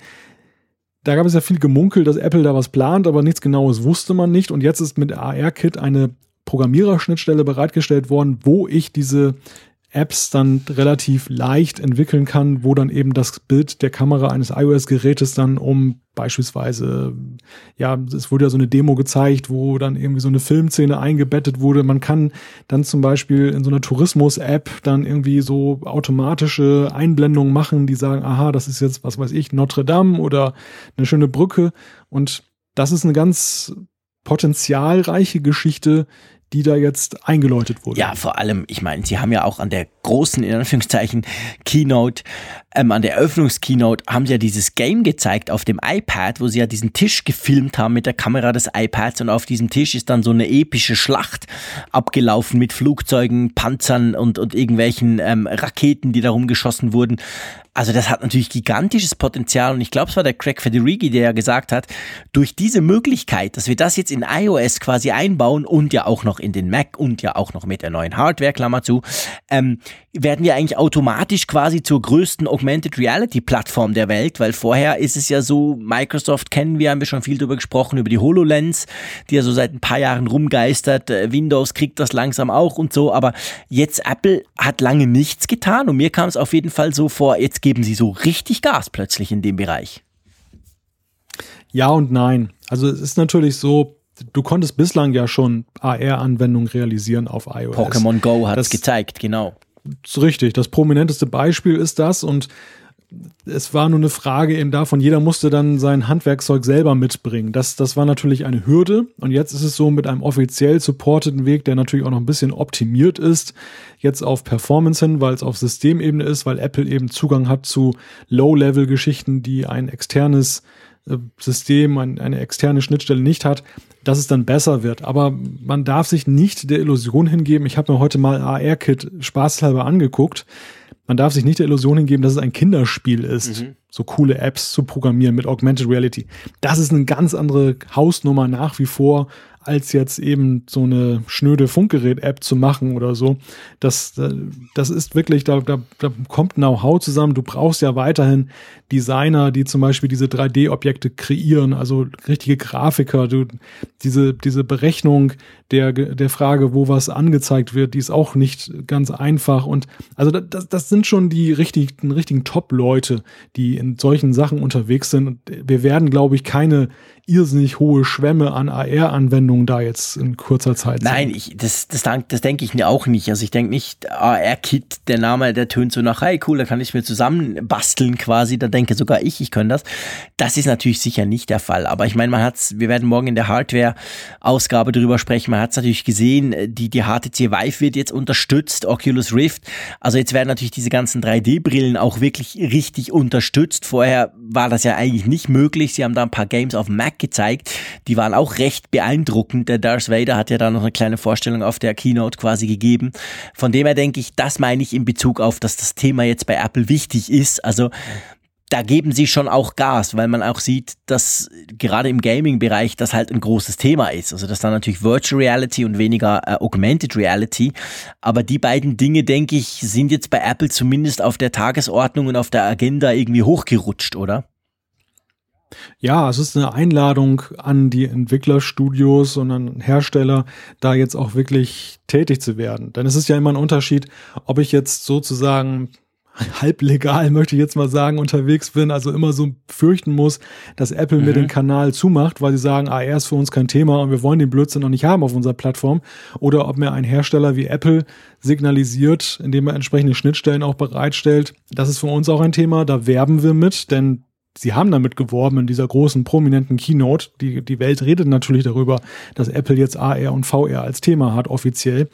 [SPEAKER 2] Da gab es ja viel Gemunkel, dass Apple da was plant, aber nichts Genaues wusste man nicht. Und jetzt ist mit AR-Kit eine Programmiererschnittstelle bereitgestellt worden, wo ich diese Apps dann relativ leicht entwickeln kann, wo dann eben das Bild der Kamera eines iOS-Gerätes dann um beispielsweise, ja, es wurde ja so eine Demo gezeigt, wo dann irgendwie so eine Filmszene eingebettet wurde. Man kann dann zum Beispiel in so einer Tourismus-App dann irgendwie so automatische Einblendungen machen, die sagen, aha, das ist jetzt, was weiß ich, Notre Dame oder eine schöne Brücke. Und das ist eine ganz potenzialreiche Geschichte, die da jetzt eingeläutet wurde.
[SPEAKER 1] Ja, vor allem, ich meine, sie haben ja auch an der großen, in Anführungszeichen, Keynote, ähm, an der Eröffnungskeynote, haben sie ja dieses Game gezeigt auf dem iPad, wo sie ja diesen Tisch gefilmt haben mit der Kamera des iPads und auf diesem Tisch ist dann so eine epische Schlacht abgelaufen mit Flugzeugen, Panzern und, und irgendwelchen ähm, Raketen, die da rumgeschossen wurden. Also das hat natürlich gigantisches Potenzial und ich glaube, es war der Craig Federighi, der ja gesagt hat, durch diese Möglichkeit, dass wir das jetzt in iOS quasi einbauen und ja auch noch in den Mac und ja auch noch mit der neuen Hardware, Klammer zu, ähm, werden wir eigentlich automatisch quasi zur größten Augmented Reality Plattform der Welt, weil vorher ist es ja so, Microsoft kennen wir, haben wir schon viel darüber gesprochen, über die HoloLens, die ja so seit ein paar Jahren rumgeistert, äh, Windows kriegt das langsam auch und so, aber jetzt Apple hat lange nichts getan und mir kam es auf jeden Fall so vor, jetzt geben sie so richtig Gas plötzlich in dem Bereich.
[SPEAKER 2] Ja und nein. Also es ist natürlich so, du konntest bislang ja schon AR-Anwendungen realisieren auf iOS.
[SPEAKER 1] Pokémon Go hat es gezeigt, genau.
[SPEAKER 2] Richtig, das prominenteste Beispiel ist das und es war nur eine Frage eben davon, jeder musste dann sein Handwerkzeug selber mitbringen. Das, das war natürlich eine Hürde. Und jetzt ist es so mit einem offiziell supporteten Weg, der natürlich auch noch ein bisschen optimiert ist, jetzt auf Performance hin, weil es auf Systemebene ist, weil Apple eben Zugang hat zu Low-Level-Geschichten, die ein externes äh, System, eine externe Schnittstelle nicht hat, dass es dann besser wird. Aber man darf sich nicht der Illusion hingeben. Ich habe mir heute mal AR-Kit spaßhalber angeguckt man darf sich nicht der Illusion hingeben, dass es ein Kinderspiel ist, mhm. So coole Apps zu programmieren mit Augmented Reality. Das ist eine ganz andere Hausnummer nach wie vor als jetzt eben so eine schnöde Funkgerät-App zu machen oder so. Das, das ist wirklich, da, da, da kommt Know-how zusammen. Du brauchst ja weiterhin Designer, die zum Beispiel diese 3D-Objekte kreieren, also richtige Grafiker. Du, diese, diese Berechnung der, der Frage, wo was angezeigt wird, die ist auch nicht ganz einfach. Und also das, das sind schon die richtigen, richtigen Top-Leute, die in solchen Sachen unterwegs sind. Und wir werden, glaube ich, keine irrsinnig hohe Schwämme an AR-Anwendungen da jetzt in kurzer Zeit
[SPEAKER 1] Nein, ich, das, das, das denke ich auch nicht. Also ich denke nicht, AR-Kit, der Name, der tönt so nach, hey cool, da kann ich mir zusammen basteln quasi. Da denke sogar ich, ich kann das. Das ist natürlich sicher nicht der Fall. Aber ich meine, man hat's, wir werden morgen in der Hardware-Ausgabe darüber sprechen. Man hat es natürlich gesehen, die, die HTC Vive wird jetzt unterstützt, Oculus Rift. Also jetzt werden natürlich diese ganzen 3D-Brillen auch wirklich richtig unterstützt. Vorher war das ja eigentlich nicht möglich. Sie haben da ein paar Games auf Mac gezeigt. Die waren auch recht beeindruckend. Der Darth Vader hat ja da noch eine kleine Vorstellung auf der Keynote quasi gegeben. Von dem her denke ich, das meine ich in Bezug auf, dass das Thema jetzt bei Apple wichtig ist. Also da geben sie schon auch Gas, weil man auch sieht, dass gerade im Gaming-Bereich das halt ein großes Thema ist. Also das ist dann natürlich Virtual Reality und weniger äh, Augmented Reality. Aber die beiden Dinge, denke ich, sind jetzt bei Apple zumindest auf der Tagesordnung und auf der Agenda irgendwie hochgerutscht, oder?
[SPEAKER 2] Ja, es ist eine Einladung an die Entwicklerstudios und an Hersteller, da jetzt auch wirklich tätig zu werden. Denn es ist ja immer ein Unterschied, ob ich jetzt sozusagen halblegal, möchte ich jetzt mal sagen, unterwegs bin, also immer so fürchten muss, dass Apple mhm. mir den Kanal zumacht, weil sie sagen, ah, er ist für uns kein Thema und wir wollen den Blödsinn noch nicht haben auf unserer Plattform. Oder ob mir ein Hersteller wie Apple signalisiert, indem er entsprechende Schnittstellen auch bereitstellt, das ist für uns auch ein Thema, da werben wir mit, denn sie haben damit geworben in dieser großen prominenten Keynote. Die, die Welt redet natürlich darüber, dass Apple jetzt AR und VR als Thema hat, offiziell.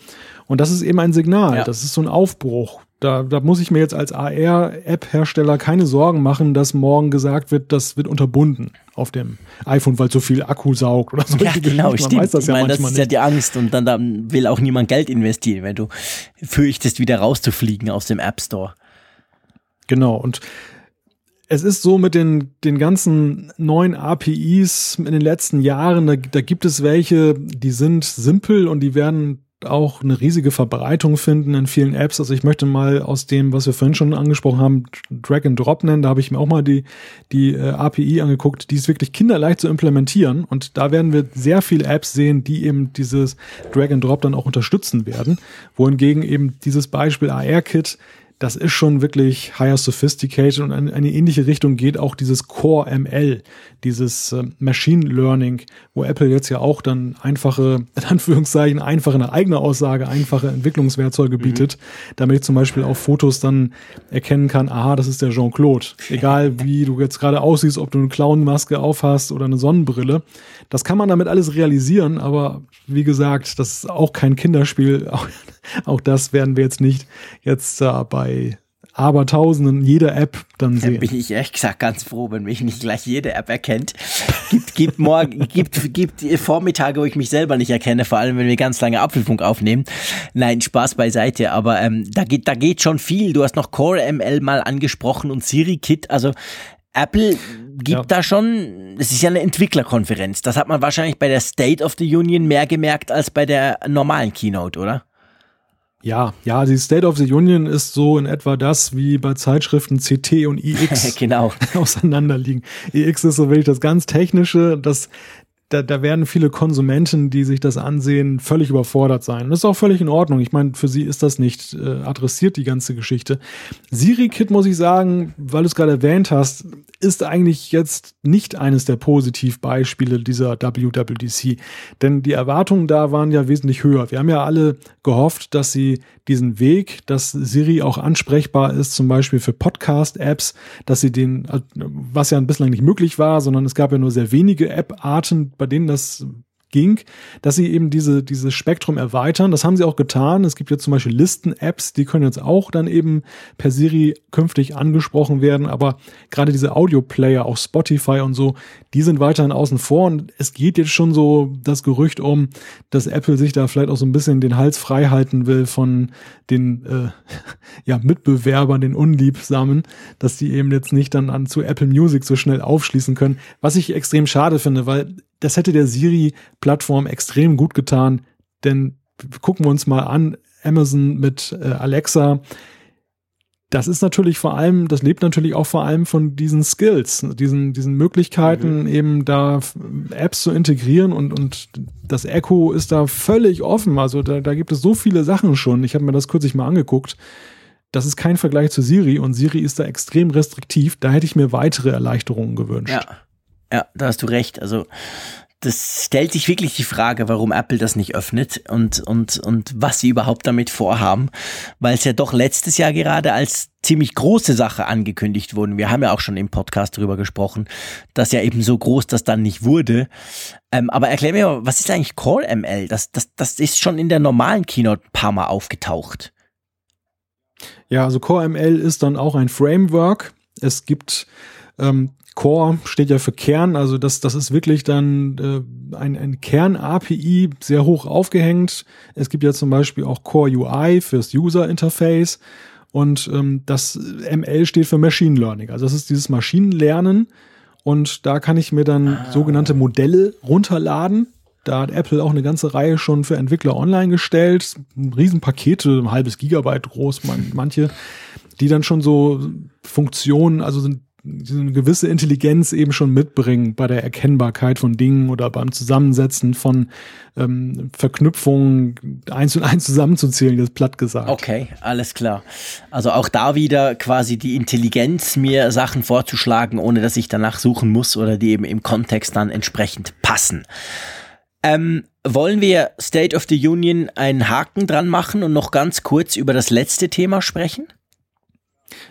[SPEAKER 2] Und das ist eben ein Signal, ja. das ist so ein Aufbruch. Da, da muss ich mir jetzt als AR-App-Hersteller keine Sorgen machen, dass morgen gesagt wird, das wird unterbunden auf dem iPhone, weil so viel Akku saugt oder so.
[SPEAKER 1] Ja, genau, Man stimmt. Weiß das ich meine, das ist nicht. ja die Angst und dann, dann will auch niemand Geld investieren, wenn du fürchtest, wieder rauszufliegen aus dem App Store.
[SPEAKER 2] Genau, und es ist so mit den, den ganzen neuen APIs in den letzten Jahren, da, da gibt es welche, die sind simpel und die werden auch eine riesige Verbreitung finden in vielen Apps. Also ich möchte mal aus dem, was wir vorhin schon angesprochen haben, Drag and Drop nennen. Da habe ich mir auch mal die, die äh, API angeguckt. Die ist wirklich kinderleicht zu implementieren. Und da werden wir sehr viele Apps sehen, die eben dieses Drag and Drop dann auch unterstützen werden. Wohingegen eben dieses Beispiel AR-Kit das ist schon wirklich higher sophisticated und in eine ähnliche Richtung geht auch dieses Core ML, dieses äh, Machine Learning, wo Apple jetzt ja auch dann einfache, in Anführungszeichen, einfache, eine eigene Aussage, einfache Entwicklungswerkzeuge mhm. bietet, damit ich zum Beispiel auf Fotos dann erkennen kann, aha, das ist der Jean-Claude. Egal wie du jetzt gerade aussiehst, ob du eine Clownmaske aufhast oder eine Sonnenbrille. Das kann man damit alles realisieren, aber wie gesagt, das ist auch kein Kinderspiel. Auch das werden wir jetzt nicht jetzt äh, bei Abertausenden jeder App dann sehen.
[SPEAKER 1] Da bin ich ehrlich gesagt ganz froh, wenn mich nicht gleich jede App erkennt. Gibt, gibt morgen, gibt, gibt Vormittage, wo ich mich selber nicht erkenne, vor allem wenn wir ganz lange Apfelfunk aufnehmen. Nein, Spaß beiseite, aber ähm, da geht, da geht schon viel. Du hast noch Core ML mal angesprochen und Siri Kit, also Apple gibt ja. da schon, es ist ja eine Entwicklerkonferenz. Das hat man wahrscheinlich bei der State of the Union mehr gemerkt als bei der normalen Keynote, oder?
[SPEAKER 2] Ja, ja, die State of the Union ist so in etwa das, wie bei Zeitschriften CT und iX
[SPEAKER 1] genau.
[SPEAKER 2] auseinanderliegen. iX ist so wirklich das ganz Technische, das da, da werden viele Konsumenten, die sich das ansehen, völlig überfordert sein. das ist auch völlig in Ordnung. Ich meine, für sie ist das nicht äh, adressiert, die ganze Geschichte. Siri Kit, muss ich sagen, weil du es gerade erwähnt hast, ist eigentlich jetzt nicht eines der Positivbeispiele dieser WWDC. Denn die Erwartungen da waren ja wesentlich höher. Wir haben ja alle gehofft, dass sie diesen Weg, dass Siri auch ansprechbar ist, zum Beispiel für Podcast-Apps, dass sie den, was ja bislang nicht möglich war, sondern es gab ja nur sehr wenige App-Arten, bei denen das ging, dass sie eben diese, dieses Spektrum erweitern. Das haben sie auch getan. Es gibt jetzt zum Beispiel Listen-Apps, die können jetzt auch dann eben per Siri künftig angesprochen werden. Aber gerade diese Audio-Player, auch Spotify und so, die sind weiterhin außen vor. Und es geht jetzt schon so das Gerücht um, dass Apple sich da vielleicht auch so ein bisschen den Hals frei halten will von den äh, ja, Mitbewerbern, den Unliebsamen, dass die eben jetzt nicht dann an zu Apple Music so schnell aufschließen können. Was ich extrem schade finde, weil das hätte der Siri-Plattform extrem gut getan, denn gucken wir uns mal an, Amazon mit äh, Alexa, das ist natürlich vor allem, das lebt natürlich auch vor allem von diesen Skills, diesen, diesen Möglichkeiten, mhm. eben da Apps zu integrieren und, und das Echo ist da völlig offen. Also da, da gibt es so viele Sachen schon. Ich habe mir das kürzlich mal angeguckt. Das ist kein Vergleich zu Siri und Siri ist da extrem restriktiv. Da hätte ich mir weitere Erleichterungen gewünscht.
[SPEAKER 1] Ja. Ja, da hast du recht. Also das stellt sich wirklich die Frage, warum Apple das nicht öffnet und, und, und was sie überhaupt damit vorhaben, weil es ja doch letztes Jahr gerade als ziemlich große Sache angekündigt wurde. Wir haben ja auch schon im Podcast darüber gesprochen, dass ja eben so groß das dann nicht wurde. Ähm, aber erklär mir mal, was ist eigentlich Core ML? Das, das, das ist schon in der normalen Keynote ein paar Mal aufgetaucht.
[SPEAKER 2] Ja, also Core ML ist dann auch ein Framework. Es gibt ähm, Core steht ja für Kern, also das, das ist wirklich dann äh, ein, ein Kern-API, sehr hoch aufgehängt. Es gibt ja zum Beispiel auch Core UI fürs User Interface Und ähm, das ML steht für Machine Learning. Also das ist dieses Maschinenlernen. Und da kann ich mir dann ah. sogenannte Modelle runterladen. Da hat Apple auch eine ganze Reihe schon für Entwickler online gestellt. Riesenpakete, ein halbes Gigabyte groß, manche, die dann schon so Funktionen, also sind eine gewisse Intelligenz eben schon mitbringen bei der Erkennbarkeit von Dingen oder beim Zusammensetzen von ähm, Verknüpfungen eins und eins zusammenzuzählen, jetzt platt gesagt.
[SPEAKER 1] Okay, alles klar. Also auch da wieder quasi die Intelligenz, mir Sachen vorzuschlagen, ohne dass ich danach suchen muss oder die eben im Kontext dann entsprechend passen. Ähm, wollen wir State of the Union einen Haken dran machen und noch ganz kurz über das letzte Thema sprechen?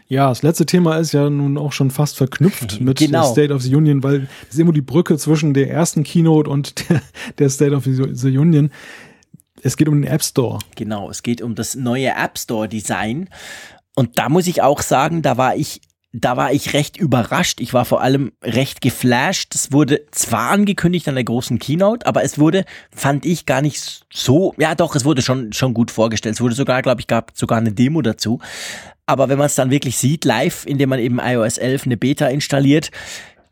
[SPEAKER 2] Ja, das letzte Thema ist ja nun auch schon fast verknüpft mit genau. State of the Union, weil es ist immer die Brücke zwischen der ersten Keynote und der, der State of the Union. Es geht um den App Store.
[SPEAKER 1] Genau, es geht um das neue App Store Design. Und da muss ich auch sagen, da war ich da war ich recht überrascht. Ich war vor allem recht geflasht. Es wurde zwar angekündigt an der großen Keynote, aber es wurde, fand ich, gar nicht so, ja doch, es wurde schon, schon gut vorgestellt. Es wurde sogar, glaube ich, gab sogar eine Demo dazu. Aber wenn man es dann wirklich sieht, live, indem man eben iOS 11 eine Beta installiert,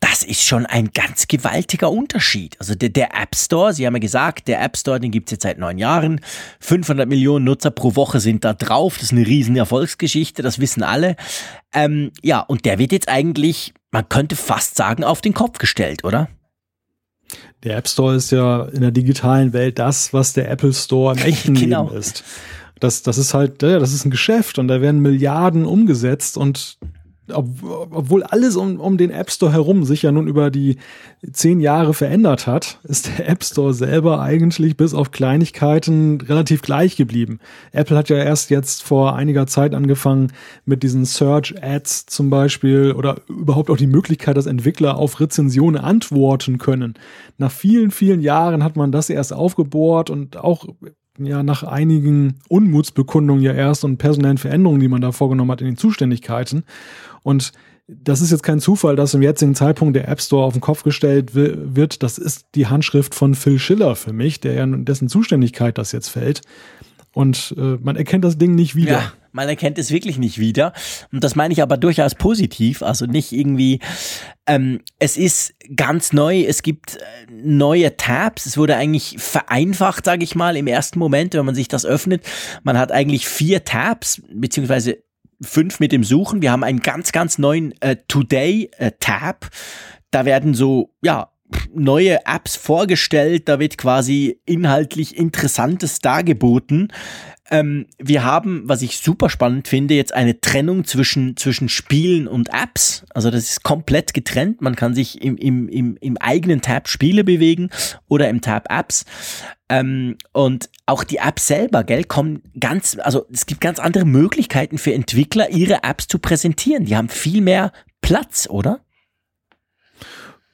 [SPEAKER 1] das ist schon ein ganz gewaltiger Unterschied. Also der, der App Store, Sie haben ja gesagt, der App Store, den gibt es jetzt seit neun Jahren. 500 Millionen Nutzer pro Woche sind da drauf. Das ist eine riesen Erfolgsgeschichte, das wissen alle. Ähm, ja, und der wird jetzt eigentlich, man könnte fast sagen, auf den Kopf gestellt, oder?
[SPEAKER 2] Der App Store ist ja in der digitalen Welt das, was der Apple Store im echten genau. Leben ist. Das, das ist halt, ja, das ist ein Geschäft und da werden Milliarden umgesetzt und ob, obwohl alles um, um den App Store herum sich ja nun über die zehn Jahre verändert hat, ist der App Store selber eigentlich bis auf Kleinigkeiten relativ gleich geblieben. Apple hat ja erst jetzt vor einiger Zeit angefangen mit diesen Search Ads zum Beispiel oder überhaupt auch die Möglichkeit, dass Entwickler auf Rezensionen antworten können. Nach vielen, vielen Jahren hat man das erst aufgebohrt und auch ja nach einigen Unmutsbekundungen ja erst und personellen Veränderungen, die man da vorgenommen hat in den Zuständigkeiten. Und das ist jetzt kein Zufall, dass im jetzigen Zeitpunkt der App Store auf den Kopf gestellt wird. Das ist die Handschrift von Phil Schiller für mich, der ja dessen Zuständigkeit das jetzt fällt. Und äh, man erkennt das Ding nicht wieder. Ja,
[SPEAKER 1] man erkennt es wirklich nicht wieder. Und das meine ich aber durchaus positiv. Also nicht irgendwie, ähm, es ist ganz neu, es gibt äh, neue Tabs. Es wurde eigentlich vereinfacht, sage ich mal, im ersten Moment, wenn man sich das öffnet. Man hat eigentlich vier Tabs, beziehungsweise fünf mit dem Suchen. Wir haben einen ganz, ganz neuen äh, Today-Tab. Äh, da werden so, ja, neue Apps vorgestellt, da wird quasi inhaltlich Interessantes dargeboten. Ähm, wir haben, was ich super spannend finde, jetzt eine Trennung zwischen, zwischen Spielen und Apps. Also das ist komplett getrennt. Man kann sich im, im, im, im eigenen Tab Spiele bewegen oder im Tab Apps. Ähm, und auch die Apps selber, gell, kommen ganz, also es gibt ganz andere Möglichkeiten für Entwickler, ihre Apps zu präsentieren. Die haben viel mehr Platz, oder?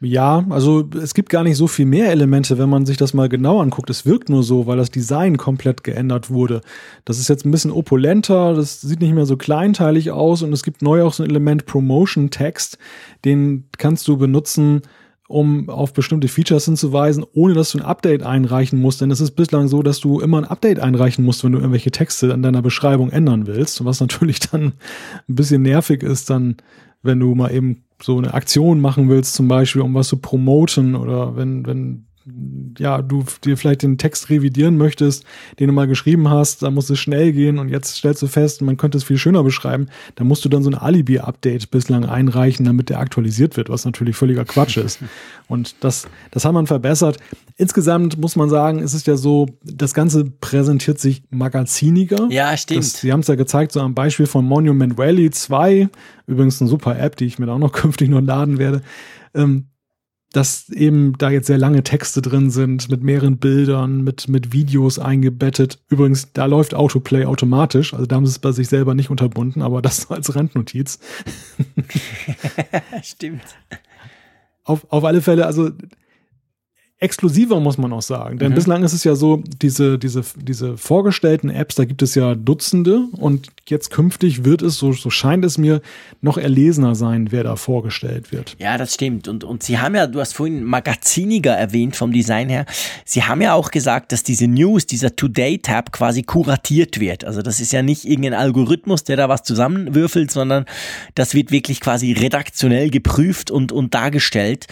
[SPEAKER 2] Ja, also es gibt gar nicht so viel mehr Elemente, wenn man sich das mal genau anguckt. Es wirkt nur so, weil das Design komplett geändert wurde. Das ist jetzt ein bisschen opulenter, das sieht nicht mehr so kleinteilig aus und es gibt neu auch so ein Element Promotion Text, den kannst du benutzen, um auf bestimmte Features hinzuweisen, ohne dass du ein Update einreichen musst. Denn es ist bislang so, dass du immer ein Update einreichen musst, wenn du irgendwelche Texte an deiner Beschreibung ändern willst. Was natürlich dann ein bisschen nervig ist, dann, wenn du mal eben so eine Aktion machen willst, zum Beispiel, um was zu promoten oder wenn, wenn ja, du dir vielleicht den Text revidieren möchtest, den du mal geschrieben hast, da muss es schnell gehen und jetzt stellst du fest, man könnte es viel schöner beschreiben, da musst du dann so ein Alibi-Update bislang einreichen, damit der aktualisiert wird, was natürlich völliger Quatsch ist. Und das, das hat man verbessert. Insgesamt muss man sagen, ist es ja so, das Ganze präsentiert sich magaziniger.
[SPEAKER 1] Ja, stimmt.
[SPEAKER 2] Das, Sie haben es ja gezeigt, so am Beispiel von Monument Valley 2, übrigens eine super App, die ich mir auch noch künftig noch laden werde. Ähm, dass eben da jetzt sehr lange Texte drin sind, mit mehreren Bildern, mit, mit Videos eingebettet. Übrigens, da läuft Autoplay automatisch, also da haben sie es bei sich selber nicht unterbunden, aber das als Randnotiz.
[SPEAKER 1] Stimmt.
[SPEAKER 2] Auf, auf alle Fälle, also exklusiver, muss man auch sagen. Denn mhm. bislang ist es ja so, diese, diese, diese vorgestellten Apps, da gibt es ja Dutzende und jetzt künftig wird es, so, so scheint es mir, noch erlesener sein, wer da vorgestellt wird.
[SPEAKER 1] Ja, das stimmt. Und, und Sie haben ja, du hast vorhin magaziniger erwähnt vom Design her. Sie haben ja auch gesagt, dass diese News, dieser Today-Tab quasi kuratiert wird. Also das ist ja nicht irgendein Algorithmus, der da was zusammenwürfelt, sondern das wird wirklich quasi redaktionell geprüft und, und dargestellt.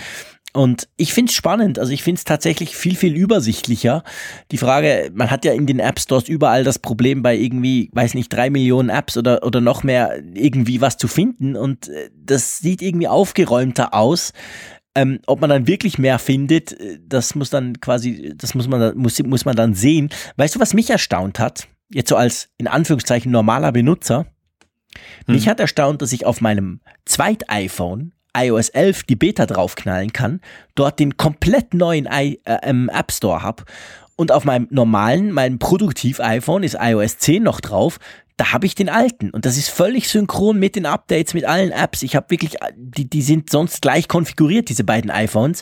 [SPEAKER 1] Und ich finde es spannend, also ich finde es tatsächlich viel, viel übersichtlicher. Die Frage, man hat ja in den App Stores überall das Problem bei irgendwie, weiß nicht, drei Millionen Apps oder, oder noch mehr irgendwie was zu finden und äh, das sieht irgendwie aufgeräumter aus. Ähm, ob man dann wirklich mehr findet, äh, das muss dann quasi, das muss man, muss, muss man dann sehen. Weißt du, was mich erstaunt hat? Jetzt so als in Anführungszeichen normaler Benutzer. Hm. Mich hat erstaunt, dass ich auf meinem Zweit-iPhone iOS 11 die Beta draufknallen kann, dort den komplett neuen I äh, ähm, App Store habe und auf meinem normalen, meinem Produktiv-iPhone ist iOS 10 noch drauf, da habe ich den alten und das ist völlig synchron mit den Updates, mit allen Apps. Ich habe wirklich, die, die sind sonst gleich konfiguriert, diese beiden iPhones.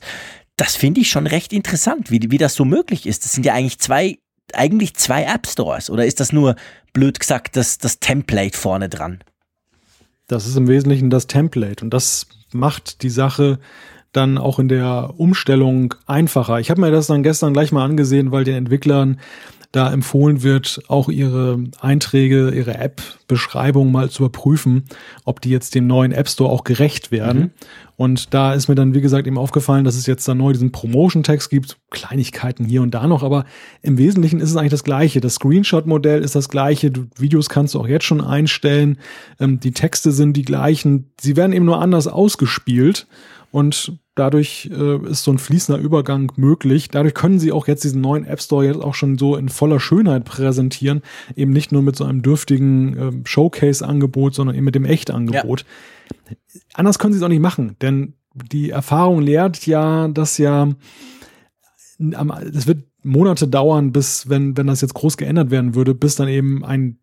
[SPEAKER 1] Das finde ich schon recht interessant, wie, wie das so möglich ist. Das sind ja eigentlich zwei, eigentlich zwei App Stores oder ist das nur, blöd gesagt, das, das Template vorne dran?
[SPEAKER 2] Das ist im Wesentlichen das Template und das macht die Sache dann auch in der Umstellung einfacher. Ich habe mir das dann gestern gleich mal angesehen, weil den Entwicklern da empfohlen wird, auch ihre Einträge, ihre App-Beschreibung mal zu überprüfen, ob die jetzt dem neuen App Store auch gerecht werden. Mhm. Und da ist mir dann, wie gesagt, eben aufgefallen, dass es jetzt da neu diesen Promotion-Text gibt, Kleinigkeiten hier und da noch, aber im Wesentlichen ist es eigentlich das Gleiche. Das Screenshot-Modell ist das Gleiche, du, Videos kannst du auch jetzt schon einstellen, ähm, die Texte sind die gleichen, sie werden eben nur anders ausgespielt und dadurch äh, ist so ein fließender Übergang möglich. Dadurch können sie auch jetzt diesen neuen App Store jetzt auch schon so in voller Schönheit präsentieren, eben nicht nur mit so einem dürftigen äh, Showcase-Angebot, sondern eben mit dem Echt-Angebot. Ja. Anders können sie es auch nicht machen, denn die Erfahrung lehrt ja, dass ja es wird Monate dauern, bis, wenn, wenn das jetzt groß geändert werden würde, bis dann eben ein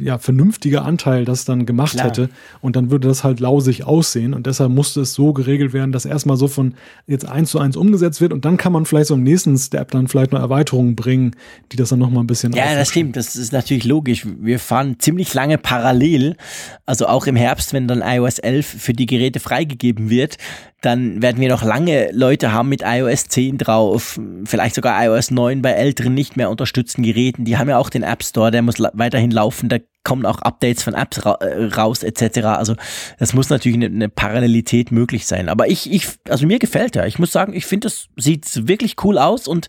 [SPEAKER 2] ja, vernünftiger Anteil das dann gemacht Klar. hätte. Und dann würde das halt lausig aussehen. Und deshalb musste es so geregelt werden, dass erstmal so von jetzt eins zu eins umgesetzt wird. Und dann kann man vielleicht so im nächsten Step dann vielleicht noch Erweiterungen bringen, die das dann nochmal ein bisschen
[SPEAKER 1] Ja, das stimmt. Das ist natürlich logisch. Wir fahren ziemlich lange parallel. Also auch im Herbst, wenn dann iOS 11 für die Geräte freigegeben wird, dann werden wir noch lange Leute haben mit iOS 10 drauf, vielleicht sogar iOS 9 bei älteren nicht mehr unterstützten Geräten. Die haben ja auch den App Store, der muss weiterhin laufen, da kommen auch Updates von Apps ra äh, raus etc. Also das muss natürlich eine, eine, Parallelität möglich sein. Aber ich, ich, also mir gefällt er. Ich muss sagen, ich finde, es sieht wirklich cool aus und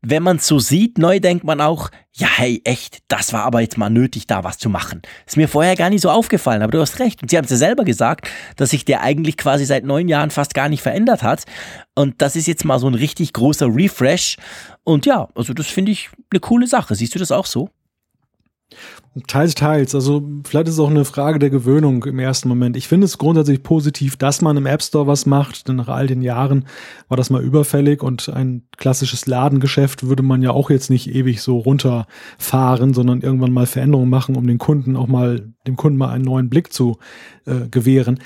[SPEAKER 1] wenn man es so sieht, neu denkt man auch, ja, hey, echt, das war aber jetzt mal nötig, da was zu machen. Ist mir vorher gar nicht so aufgefallen, aber du hast recht. Und sie haben es ja selber gesagt, dass sich der eigentlich quasi seit neun Jahren fast gar nicht verändert hat. Und das ist jetzt mal so ein richtig großer Refresh. Und ja, also das finde ich eine coole Sache. Siehst du das auch so?
[SPEAKER 2] Teils, teils. Also vielleicht ist es auch eine Frage der Gewöhnung im ersten Moment. Ich finde es grundsätzlich positiv, dass man im App Store was macht, denn nach all den Jahren war das mal überfällig und ein klassisches Ladengeschäft würde man ja auch jetzt nicht ewig so runterfahren, sondern irgendwann mal Veränderungen machen, um den Kunden auch mal, dem Kunden mal einen neuen Blick zu äh, gewähren.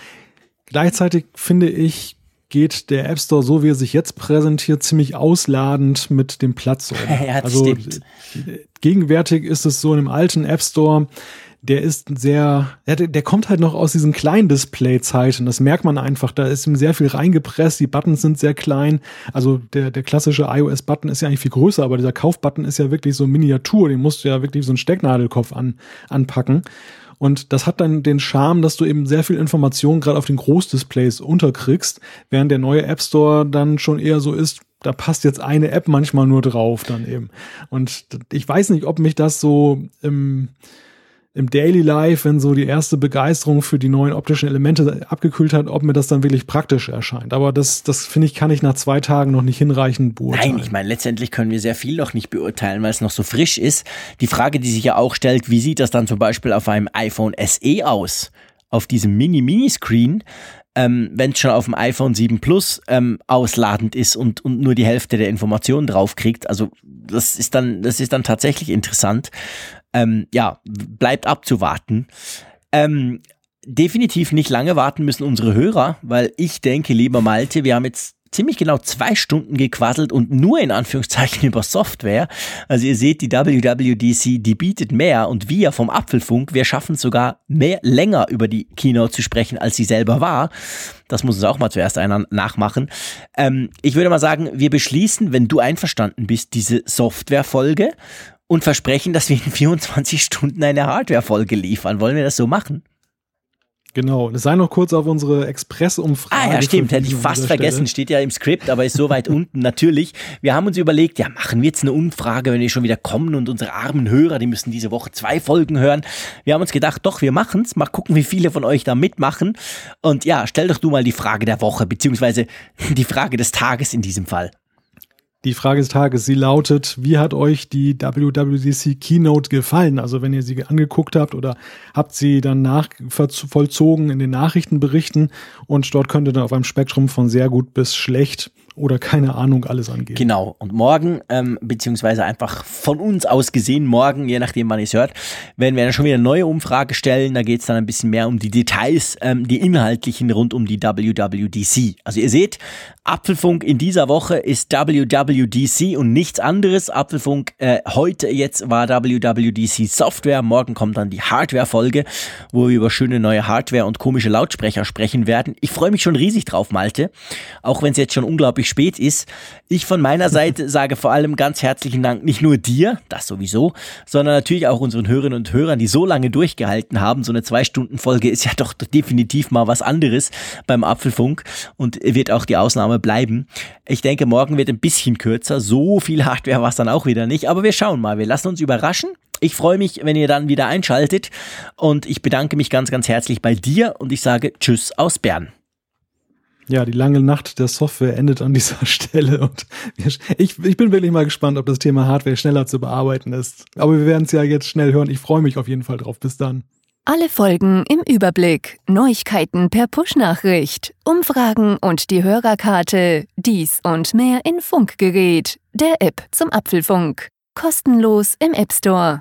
[SPEAKER 2] Gleichzeitig finde ich, geht der App Store, so wie er sich jetzt präsentiert, ziemlich ausladend mit dem Platz um.
[SPEAKER 1] Ja, also stimmt.
[SPEAKER 2] gegenwärtig ist es so in einem alten App Store, der ist sehr, der, der kommt halt noch aus diesen kleinen Display-Zeiten. Das merkt man einfach. Da ist ihm sehr viel reingepresst. Die Buttons sind sehr klein. Also der, der klassische iOS-Button ist ja eigentlich viel größer, aber dieser Kauf-Button ist ja wirklich so Miniatur. Den musst du ja wirklich so einen Stecknadelkopf an, anpacken. Und das hat dann den Charme, dass du eben sehr viel Information gerade auf den Großdisplays unterkriegst, während der neue App Store dann schon eher so ist, da passt jetzt eine App manchmal nur drauf dann eben. Und ich weiß nicht, ob mich das so im, im Daily Life, wenn so die erste Begeisterung für die neuen optischen Elemente abgekühlt hat, ob mir das dann wirklich praktisch erscheint. Aber das, das finde ich, kann ich nach zwei Tagen noch nicht hinreichend beurteilen.
[SPEAKER 1] Nein, ich meine, letztendlich können wir sehr viel noch nicht beurteilen, weil es noch so frisch ist. Die Frage, die sich ja auch stellt, wie sieht das dann zum Beispiel auf einem iPhone SE aus? Auf diesem Mini-Mini-Screen, ähm, wenn es schon auf dem iPhone 7 Plus ähm, ausladend ist und, und nur die Hälfte der Informationen draufkriegt. Also das ist dann, das ist dann tatsächlich interessant ähm, ja, bleibt abzuwarten. Ähm, definitiv nicht lange warten müssen unsere Hörer, weil ich denke, lieber Malte, wir haben jetzt ziemlich genau zwei Stunden gequasselt und nur in Anführungszeichen über Software. Also ihr seht, die WWDC, die bietet mehr und wir vom Apfelfunk, wir schaffen sogar mehr länger über die Keynote zu sprechen, als sie selber war. Das muss uns auch mal zuerst einer nachmachen. Ähm, ich würde mal sagen, wir beschließen, wenn du einverstanden bist, diese Software-Folge und versprechen, dass wir in 24 Stunden eine Hardware-Folge liefern. Wollen wir das so machen?
[SPEAKER 2] Genau, es sei noch kurz auf unsere Express-Umfrage.
[SPEAKER 1] Ah ja, stimmt, hätte ich fast vergessen, steht ja im Skript, aber ist so weit unten. Natürlich, wir haben uns überlegt, ja, machen wir jetzt eine Umfrage, wenn wir schon wieder kommen und unsere armen Hörer, die müssen diese Woche zwei Folgen hören. Wir haben uns gedacht, doch, wir machen's, mal gucken, wie viele von euch da mitmachen. Und ja, stell doch du mal die Frage der Woche, beziehungsweise die Frage des Tages in diesem Fall.
[SPEAKER 2] Die Frage des Tages, sie lautet, wie hat euch die WWDC Keynote gefallen? Also wenn ihr sie angeguckt habt oder habt sie dann nachvollzogen in den Nachrichtenberichten und dort könnt ihr dann auf einem Spektrum von sehr gut bis schlecht oder keine Ahnung alles angehen.
[SPEAKER 1] Genau. Und morgen, ähm, beziehungsweise einfach von uns aus gesehen, morgen, je nachdem, wann ihr es hört, werden wir dann schon wieder eine neue Umfrage stellen. Da geht es dann ein bisschen mehr um die Details, ähm, die inhaltlichen rund um die WWDC. Also ihr seht, Apfelfunk in dieser Woche ist WWDC und nichts anderes. Apfelfunk äh, heute jetzt war WWDC Software. Morgen kommt dann die Hardware-Folge, wo wir über schöne neue Hardware und komische Lautsprecher sprechen werden. Ich freue mich schon riesig drauf, Malte. Auch wenn es jetzt schon unglaublich unglaublich spät ist. Ich von meiner Seite sage vor allem ganz herzlichen Dank nicht nur dir, das sowieso, sondern natürlich auch unseren Hörerinnen und Hörern, die so lange durchgehalten haben. So eine Zwei-Stunden-Folge ist ja doch definitiv mal was anderes beim Apfelfunk und wird auch die Ausnahme bleiben. Ich denke, morgen wird ein bisschen kürzer. So viel Hardware war es dann auch wieder nicht. Aber wir schauen mal. Wir lassen uns überraschen. Ich freue mich, wenn ihr dann wieder einschaltet und ich bedanke mich ganz, ganz herzlich bei dir und ich sage Tschüss aus Bern.
[SPEAKER 2] Ja, die lange Nacht der Software endet an dieser Stelle und ich, ich bin wirklich mal gespannt, ob das Thema Hardware schneller zu bearbeiten ist. Aber wir werden es ja jetzt schnell hören. Ich freue mich auf jeden Fall drauf. Bis dann.
[SPEAKER 3] Alle Folgen im Überblick, Neuigkeiten per Push-Nachricht, Umfragen und die Hörerkarte, dies und mehr in Funkgerät, der App zum Apfelfunk. Kostenlos im App Store.